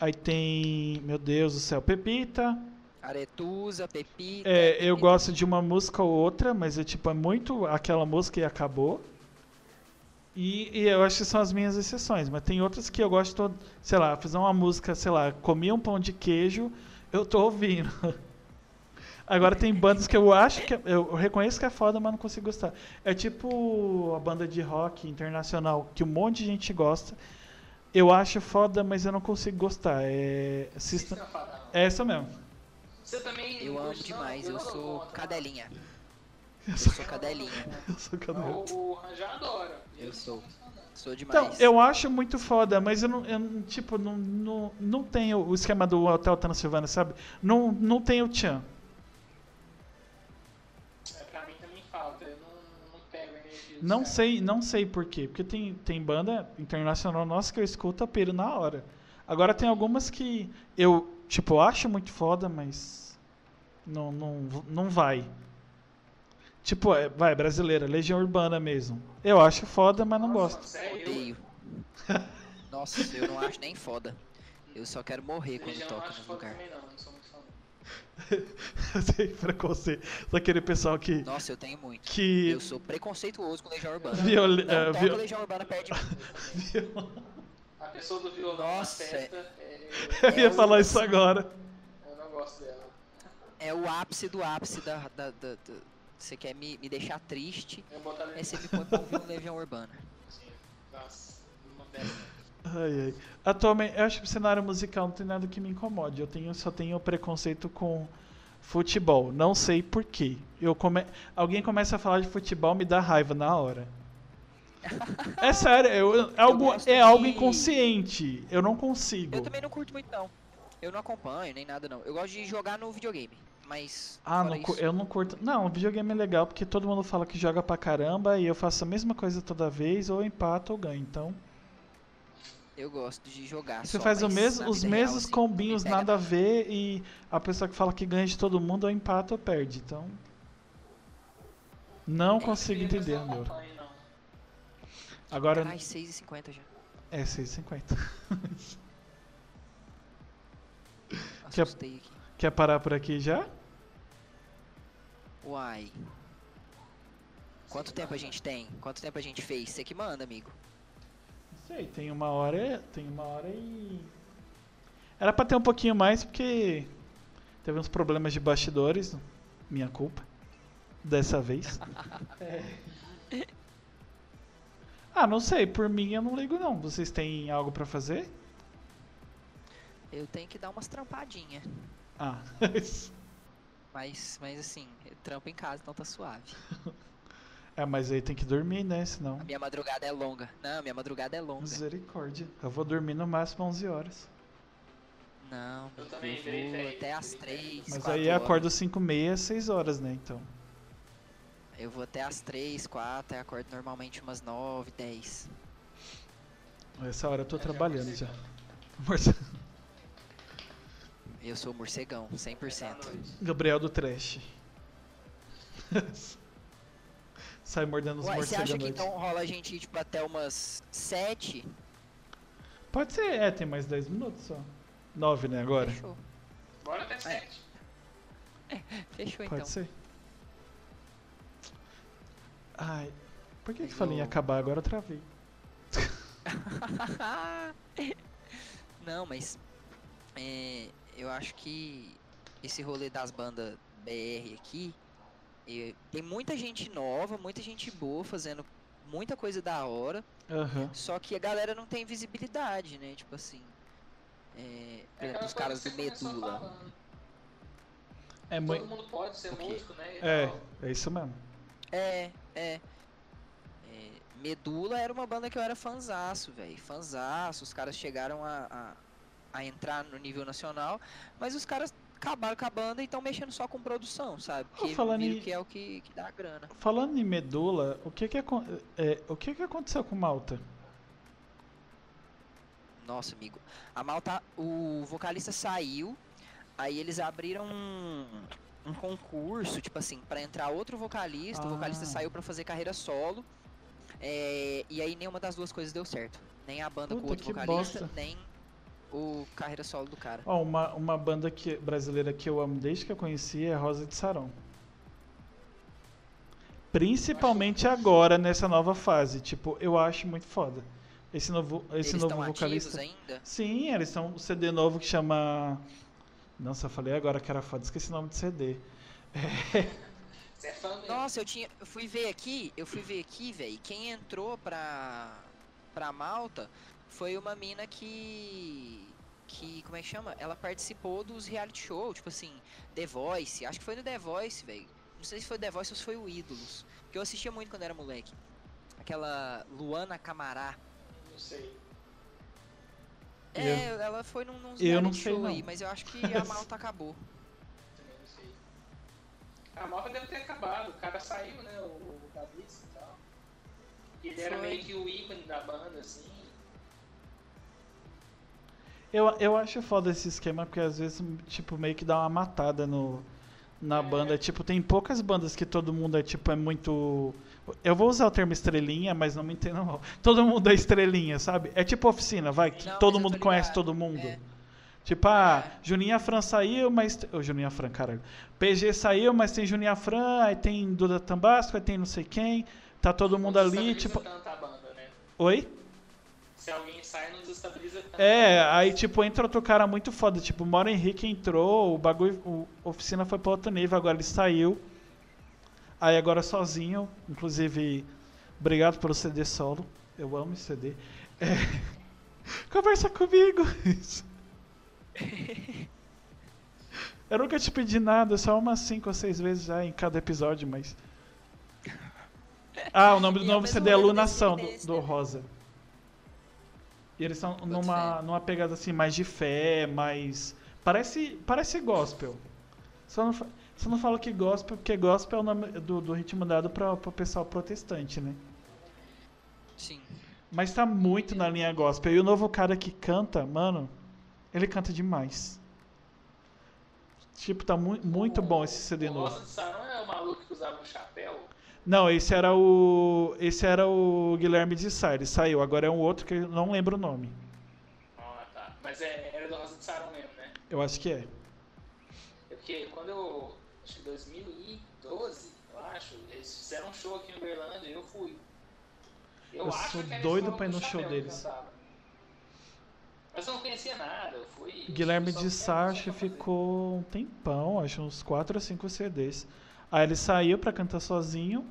Aí tem. Meu Deus do céu, Pepita. Aretusa, Pepita. É, eu Pepita. gosto de uma música ou outra, mas é tipo, é muito aquela música e acabou. E, e eu acho que são as minhas exceções, mas tem outras que eu gosto, sei lá, fazer uma música, sei lá, comi um pão de queijo, eu tô ouvindo. (laughs) Agora tem bandas que eu acho que eu reconheço que é foda, mas não consigo gostar. É tipo a banda de rock internacional que um monte de gente gosta. Eu acho foda, mas eu não consigo gostar. É System... System of a Down. é essa mesmo. Você também Eu amo demais, eu sou cadelinha. Eu Eu sou, cadelinha. (laughs) eu sou cadela. não. O, o Ranjá adora. Eu sou. Sou Então, demais. eu acho muito foda, mas eu não, eu não- tipo, não, não, não tenho o esquema do Hotel Transilvânia, sabe? Não, não tenho tchan. É, pra mim também falta. Eu não, não pego energia Não sei, não sei por quê. Porque tem, tem banda internacional nossa que eu escuto a piro na hora. Agora tem algumas que eu, tipo, acho muito foda, mas não, não, não vai. Tipo, é, vai, brasileira, Legião Urbana mesmo. Eu acho foda, mas não Nossa, gosto. Sério? Odeio. (laughs) Nossa, eu não acho nem foda. Eu só quero morrer quando Legião toca no lugar. também não, não sou muito fã. (laughs) Eu tenho preconceito. Só aquele pessoal que. Nossa, eu tenho muito. que Eu sou preconceituoso com Legião Urbana. Viol- Não toca viol- Legião Urbana perto de mim. (laughs) A pessoa do violão Nossa, na festa, é, Eu ia É falar o- isso agora. eu não gosto dela. É o ápice do ápice da. da, da- da- Você quer me, me deixar triste, aí você me (laughs) põe pra ouvir um Legião Urbana. assim, Nossa, uma dessa. Ai, ai. Atualmente, eu acho que o cenário musical não tem nada que me incomode. Eu tenho, só tenho preconceito com futebol. Não sei porquê. Eu come... Alguém começa a falar de futebol, me dá raiva na hora. É sério, eu- é, algo, é algo de- inconsciente. Eu não consigo. Eu também não curto muito, não. Eu não acompanho nem nada, não. Eu gosto de jogar no videogame. Mas. Ah, não isso, eu não curto. Não, videogame é legal porque todo mundo fala que joga pra caramba e eu faço a mesma coisa toda vez, ou empato ou ganho. Então, eu gosto de jogar. você só, faz o mesmo, os real, mesmos assim, combinhos, nada a ver, e a pessoa que fala que ganha de todo mundo ou empata ou perde. Então, não consigo Depois entender, meu. Agora Caralho, 6,50 já. é 6,50. (laughs) Que- Assustei aqui. Quer parar por aqui já? Uai. Quanto tempo a gente tem? Quanto tempo a gente fez? Você que manda, amigo. Não sei, tem uma hora, tem uma hora e era pra ter um pouquinho mais porque teve uns problemas de bastidores, minha culpa dessa vez. É. (laughs) Ah, não sei, por mim eu não ligo não. Vocês têm algo pra fazer? Eu tenho que dar umas trampadinhas. Ah, (laughs) Mas, mas assim, eu trampo em casa, então tá suave. é, mas aí tem que dormir, né? Senão. A minha madrugada é longa. Não, minha madrugada é longa. Misericórdia. Eu vou dormir no máximo 11 horas. Não, Eu eu, também vou até as 3. Mas aí eu acordo 5 e meia, 6 horas, né? Então. Eu vou até as 3, 4, aí acordo normalmente umas 9, 10. Essa hora eu tô É, já trabalhando morcegão. já. Eu sou morcegão, 100%. À noite. Gabriel do Trash. (laughs) Sai mordendo os você morcegos à acha que então rola a gente ir tipo até umas 7? Pode ser, é, tem mais 10 minutos só. 9, né, agora? Fechou. Bora até sete. Fechou Pode então. ser. Ai, por que que Mas falei em acabar? Agora eu travei. (laughs) Não, mas é, eu acho que esse rolê das bandas BR aqui, tem muita gente nova, muita gente boa fazendo muita coisa da hora, Aham. só que a galera não tem visibilidade, né? Tipo assim, é, por É exemplo, os caras do Medula. falando. É Todo muito. mundo pode ser O quê? músico, né? É, é isso mesmo. É, é. É, Medula era uma banda que eu era fanzaço, velho. Fanzaço. Os caras chegaram a, a, a entrar no nível nacional, mas os caras acabaram com a banda e estão mexendo só com produção, sabe? Porque falando em- que é o que, que dá grana. Falando em medula, o que que, acon- é, o que que aconteceu com Malta? Nossa, amigo. A Malta, o vocalista saiu, aí eles abriram um, um concurso, tipo assim, pra entrar outro vocalista. O vocalista Ah. saiu pra fazer carreira solo. é, e aí nenhuma das duas coisas deu certo. Nem a banda com o Puta, outro que vocalista, bosta. nem o carreira solo do cara. Ó, uma, uma banda que, brasileira que eu amo desde que eu conheci é Rosa de Sarão. Principalmente agora, nessa nova fase. Tipo, eu acho muito foda. Esse novo, esse Eles novo vocalista. ainda? Sim, eles estão um CD novo que chama. Nossa, eu falei agora que era foda, esqueci o nome do CD. Você é fã mesmo. Nossa, eu tinha. Eu fui ver aqui, eu fui ver aqui, velho. Quem entrou pra. pra Malta foi uma mina que. Que. Como é que chama? Ela participou dos reality show, tipo assim, The Voice. Acho que foi no The Voice, velho. Não sei se foi The Voice ou se foi o Ídolos. Que eu assistia muito quando era moleque. Aquela Luana Camará. Não sei. É, ela foi num, nos Eu não reality sei, show não. aí, mas eu acho que (laughs) a Malta acabou. Também não sei. A malta deve ter acabado. O cara saiu, né? O, o vocalista e tal. E ele era Foi. meio que o ícone da banda, assim. Eu, eu acho foda esse esquema, porque às vezes, tipo, meio que dá uma matada no, na É. banda. Tipo, tem poucas bandas que todo mundo é, tipo, é muito. Eu vou usar o termo estrelinha, mas não me entendam mal. Todo mundo é estrelinha, sabe? É tipo oficina, vai, que Não, todo mundo conhece todo mundo. É. Tipo, ah, É. Juninha Fran saiu, mas. Ô, Juninha Fran, caralho. PG saiu, mas tem Juninha Fran, aí tem Duda Tambasco, aí tem não sei quem. Tá todo mundo ali, tipo. banda, né? Oi? Se alguém sai, não desestabiliza tanto. É, aí tipo, entra outro cara muito foda. Tipo, o Mauro Henrique entrou, o bagulho. O oficina foi pra outro nível, agora ele saiu. Aí agora sozinho, inclusive, obrigado pelo CD solo. Eu amo esse CD. É. (laughs) Conversa comigo. (laughs) Eu nunca te pedi nada, só umas 5 ou 6 vezes já em cada episódio, mas. (laughs) Ah, o nome do novo CD é desse do, do? Rosa. E eles estão Boto numa, numa pegada assim, mais de fé, mais. Parece, parece gospel. Só não, só não falo que gospel, porque gospel é o nome do, do ritmo dado para o pessoal protestante, né? Sim. Mas tá muito na linha gospel. E o novo cara que canta, mano, ele canta demais. Tipo, tá mu muito bom esse CD o novo. Sarão é o maluco que usava um chapéu. Não, esse era o. Esse era o Guilherme de Sá, ele saiu. Agora é um outro que eu não lembro o nome. Ah, tá. Mas é, era do Rosa de Sarão mesmo, né? Eu acho que é. É porque quando eu. Acho que 2012, eu acho, eles fizeram um show aqui em Uberlândia e eu fui. Eu acho sou doido pra ir no show deles. Mas eu não conhecia nada, eu fui. Guilherme de Sá ficou um tempão, acho uns 4 ou 5 CDs. Aí ele saiu pra cantar sozinho.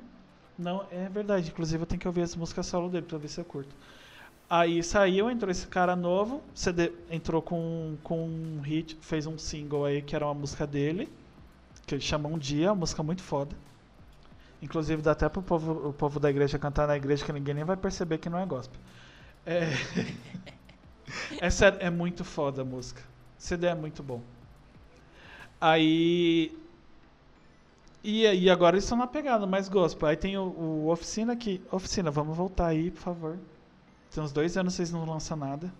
Não, é verdade, inclusive eu tenho que ouvir as músicas solo dele pra ver se eu curto. Aí saiu, entrou esse cara novo, CD entrou com, com um hit, fez um single aí que era uma música dele, que ele chama Um Dia, uma música muito foda. Inclusive dá até pro povo, o povo da igreja cantar na igreja que ninguém nem vai perceber que não é gospel. É, (laughs) é sério, é muito foda a música. CD é muito bom. Aí. E, e agora eles estão na pegada mais gospel. Aí tem o, o Oficina aqui. Oficina, vamos voltar aí, por favor. Tem uns dois anos vocês não lançam nada.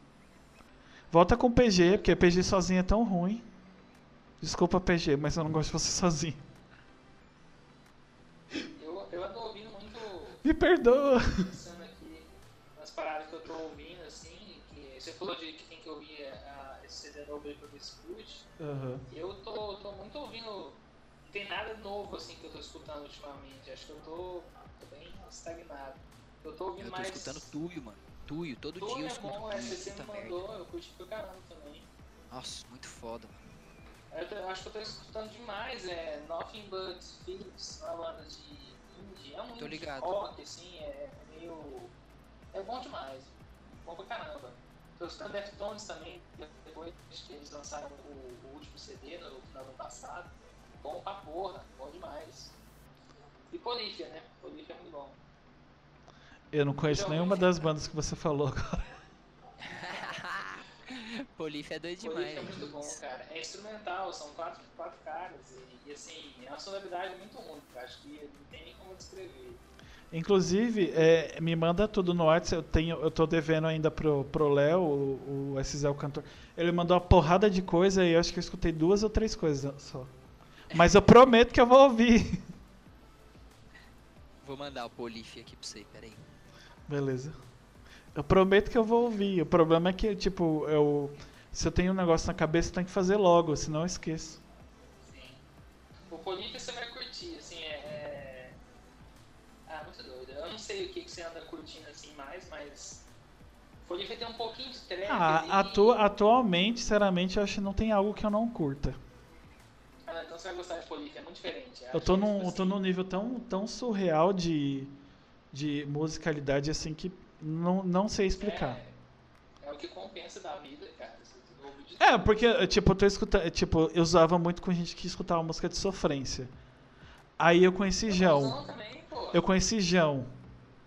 Volta com o PG, porque PG sozinho é tão ruim. Desculpa, PG, mas eu não gosto de você (laughs) sozinho. Eu, eu ando ouvindo muito. Me perdoa. pensando aqui nas paradas que eu tô ouvindo, assim, que você falou de que tem que ouvir a, esse CD novo aí pra ver se curte. Aham. Eu tô, tô muito ouvindo. Não tem nada novo assim que eu tô escutando ultimamente. Acho que eu tô, tô bem estagnado. Eu tô ouvindo Eu tô mais. escutando Tuyo, mano. Tuyo, todo Tuyo dia eu é escuto bom, essa você puta me merda. mandou, eu curti pra caramba também. Nossa, muito foda, mano. Eu, tô- eu acho que eu tô escutando demais, é Nothing But Phillips, uma banda de indie. É um Tô ligado. rock, assim, é meio. É bom demais. Bom pra caramba. Tô escutando Deftones também, depois que eles lançaram o, o último CD no final do ano passado. Bom pra porra, bom demais. E Polífia, né? Polífia é muito bom. Eu não conheço Já nenhuma das bandas que você falou agora. (laughs) Polícia é doido demais. é muito bom, cara. É instrumental, são quatro, quatro caras. E, e, assim, é uma sonoridade muito única. Acho que não tem nem como descrever. Inclusive, é, me manda tudo no WhatsApp. Eu, tenho, eu tô devendo ainda pro, pro Léo, o, o SZ, o cantor. Ele mandou uma porrada de coisa e eu acho que eu escutei duas ou três coisas só. Mas eu prometo que eu vou ouvir. Vou mandar o Polícia aqui pra você, peraí. Beleza. Eu prometo que eu vou ouvir. O problema é que, tipo, eu, se eu tenho um negócio na cabeça, eu tenho que fazer logo, senão eu esqueço. Sim. O Polífia você vai curtir, assim, é, é. Ah, muito doido. Eu não sei o que, que você anda curtindo assim mais, mas. Polífia tem um pouquinho de trap. Ah, atu atualmente, sinceramente, eu acho que não tem algo que eu não curta. Ah, então você vai gostar de Polífia, é muito diferente. Eu tô num, tipo eu tô assim, num nível tão, tão surreal de, de musicalidade assim que não, não sei explicar. É, é o que compensa da vida, cara. De É, porque, tipo, eu tô escutando. Tipo, eu usava muito com gente que escutava música de sofrência. Aí eu conheci Jão. Também. Eu conheci Jão.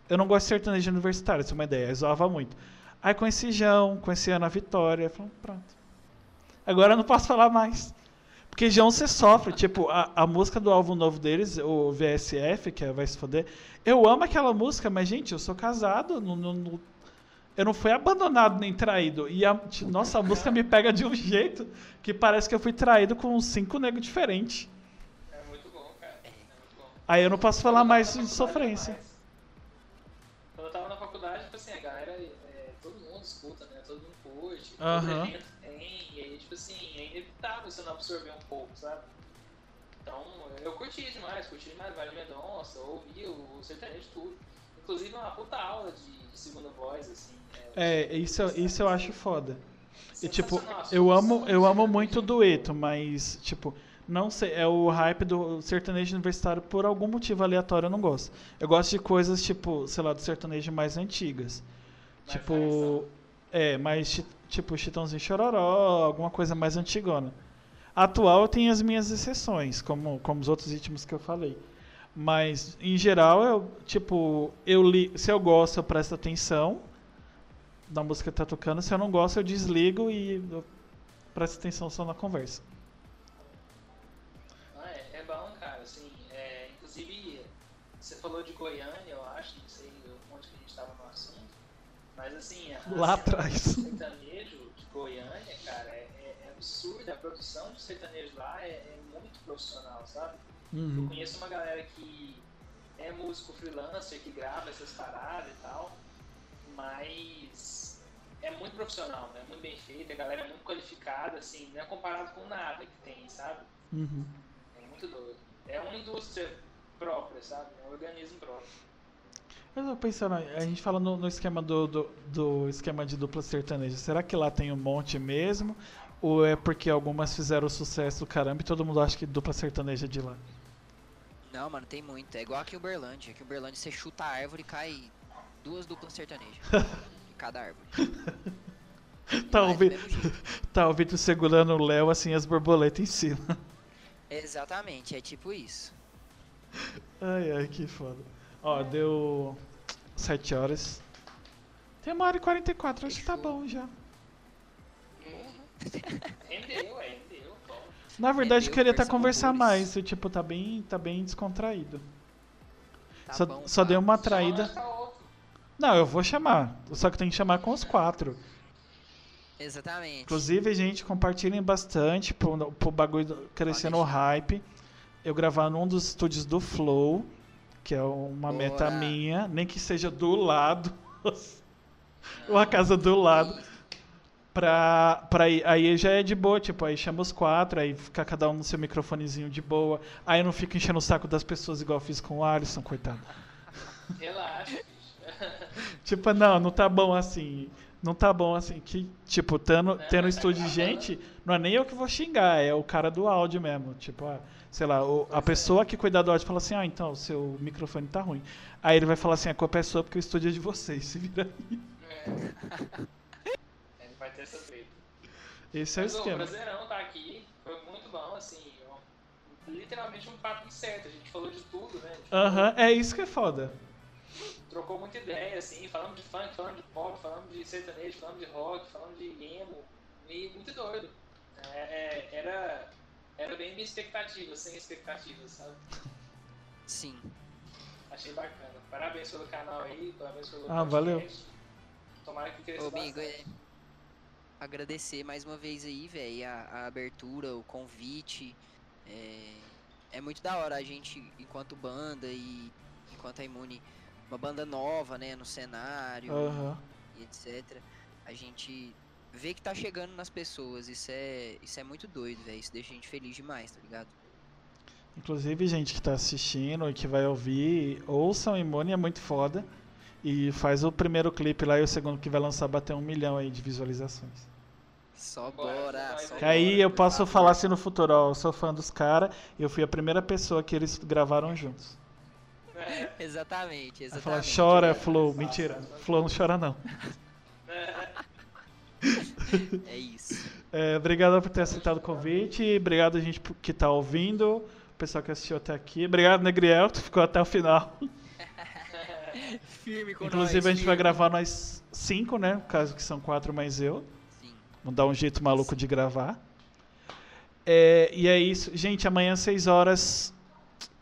Eu não gosto de sertanejo universitário, essa é uma ideia. Eu zoava muito. Aí conheci Jão, conheci Ana Vitória. Falei, pronto. Agora eu não posso falar mais. Porque Jão você sofre. Tipo, a, a música do álbum novo deles, o VSF, que é Vai Se Foder. Eu amo aquela música, mas, gente, eu sou casado. Não, não- não- eu não fui abandonado nem traído. E a, nossa, a música me pega de um jeito que parece que eu fui traído com cinco negros diferentes. É muito bom, cara. É muito bom. Aí eu não posso falar mais de sofrência. Quando eu tava na faculdade, tipo assim, a galera, é, todo mundo escuta, né? Todo mundo curte, Aham. todo evento inevitável você não absorver um pouco, sabe? Então, eu curti demais, curti demais Vale Mendonça, ouvi o, o sertanejo tudo. Inclusive, uma puta aula de, de segunda voz, assim. É, isso, isso eu acho foda. E, tipo, eu amo, eu amo muito dueto, mas, tipo, não sei, é o hype do sertanejo universitário por algum motivo aleatório eu não gosto. Eu gosto de coisas, tipo, sei lá, do sertanejo mais antigas. Mais tipo, é, mais, chi- tipo, Chitãozinho Chororó, alguma coisa mais antigona. Atual tem as minhas exceções, como, como os outros ritmos que eu falei. Mas, em geral, eu, tipo, eu li, se eu gosto, eu presto atenção da música que tá tocando. Se eu não gosto, eu desligo e eu presto atenção só na conversa. Ah, é, é bom, cara, assim, é, inclusive, você falou de Goiânia, eu acho, não sei onde que a gente tava no assunto, mas assim, a Lá atrás. Absurda, a produção de sertanejo lá é, é muito profissional, sabe? Eu Uhum. conheço uma galera que é músico freelancer, que grava essas paradas e tal, mas é muito profissional, né? Muito bem feito, a galera é muito qualificada, assim, não é comparado com nada que tem, sabe? Uhum. É muito doido. É uma indústria própria, sabe? É um organismo próprio. Eu tô pensando, a gente fala no, no esquema do, do, do esquema de dupla sertaneja. Será que lá tem um monte mesmo? Ou é porque algumas fizeram sucesso do caramba e todo mundo acha que dupla sertaneja é de lá? Não, mano, tem muito. É igual aqui em Uberlândia. Aqui em Uberlândia você chuta a árvore e cai duas duplas sertanejas. (laughs) em cada árvore. Tá, o Vi- (laughs) tá o Vitor segurando o Léo assim, as borboletas em cima. Exatamente, é tipo isso. Ai, ai, que foda. Ó, deu 7 horas. Tem uma hora e 44, acho que tá bom já. Rendeu, é, rendeu. Bom. Na verdade, eu Entendeu? queria estar Conversamos conversar mais. e, Tipo, tá bem, tá bem descontraído. Tá só bom, só tá. deu uma traída. Não, eu vou chamar. Só que tem que chamar com os quatro. Exatamente. Inclusive, gente, compartilhem bastante pro, pro bagulho do- crescendo o hype. Eu gravar num dos estúdios do Flow, que é uma Bora. meta minha, nem que seja do lado. (laughs) ou a casa do lado. Pra, pra aí já é de boa, tipo, aí chama os quatro, aí fica cada um no seu microfonezinho de boa. Aí eu não fico enchendo o saco das pessoas igual eu fiz com o Alisson, coitado. Relaxa, tipo, não, não tá bom assim. Não tá bom assim. Que, tipo, tendo, tendo um estúdio de gente, não é nem eu que vou xingar, é o cara do áudio mesmo. Tipo, ah, sei lá, o, a pessoa que cuida do áudio fala assim, ah, então, o seu microfone tá ruim. Aí ele vai falar assim, a culpa é sua porque o estúdio é de vocês, (laughs) se vira aí. É. Ele vai ter essa treta. Esse é o Mas, ô, esquema. Prazerão tá aqui, foi muito bom, assim, literalmente um papo certo, a gente falou de tudo, né? Gente Aham, é isso que é foda. trocou muita ideia, assim, falamos de funk, falamos de pop, falamos de sertanejo, falamos de rock, falamos de emo, e muito doido. É, é, era, era bem minha expectativa, sem expectativas, sabe? Sim. Achei bacana. Parabéns pelo canal aí, parabéns pelo Ah, valeu. Tomara que cresça Ô, amigo, bastante. é... agradecer mais uma vez aí, velho, a, a abertura, o convite. É... é muito da hora a gente, enquanto banda e enquanto a Imune, uma banda nova, né, no cenário Aham. e etc. A gente vê que tá chegando nas pessoas. Isso é, isso é muito doido, velho. Isso deixa a gente feliz demais, tá ligado? Inclusive, gente que tá assistindo e que vai ouvir, ouçam Imune, é muito foda. E faz o primeiro clipe lá e o segundo que vai lançar bater um milhão aí de visualizações. Só Bora, bora, só. Que aí bora, eu posso falar assim no futuro, ó, eu sou fã dos caras e eu fui a primeira pessoa que eles gravaram juntos. É, Exatamente, exatamente. chora, Flow. Mentira, Flow não chora não. É isso. É, obrigado por ter aceitado o convite, obrigado a gente que tá ouvindo, o pessoal que assistiu até aqui. Obrigado, Negriel, que ficou até o final. Firme com Inclusive nós, a gente vai firme. gravar nós cinco, né? No caso que são quatro mais eu. Sim. Vamos dar um jeito maluco de gravar. É, e é isso. Gente, amanhã às 6 horas,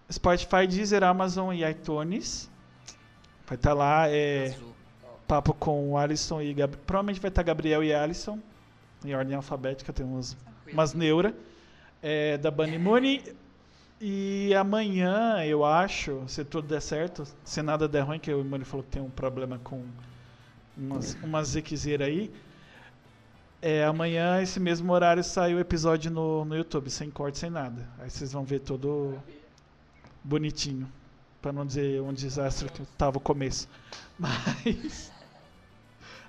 Spotify, Deezer, Amazon e iTunes. Vai estar lá. É, papo com o Alisson e Gabriel. Provavelmente vai estar Gabriel e Alisson. Em ordem alfabética, tem umas, umas neura. É, da Bunny Mooney. E amanhã, eu acho, se tudo der certo, se nada der ruim, que o Imune falou que tem um problema com umas, umas aí. É, amanhã, esse mesmo horário, sai o episódio no, no YouTube, sem corte, sem nada. Aí vocês vão ver todo bonitinho. Pra não dizer um desastre que tava o começo. (laughs) Mas.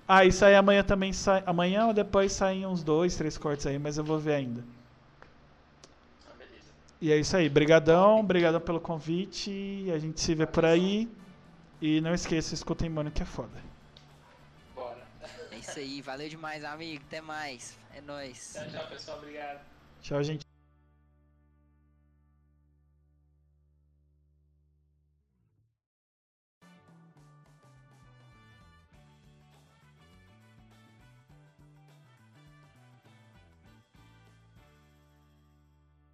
Ah, isso aí amanhã também sai. Amanhã ou depois saem uns dois, três cortes aí, mas eu vou ver ainda. E é isso aí. Brigadão, brigadão pelo convite. A gente se vê por aí. E não esqueça, escutem Mano que é foda. Bora. É isso aí, valeu demais, amigo. Até mais. É nóis. Tchau, tchau, pessoal. Obrigado. Tchau, gente.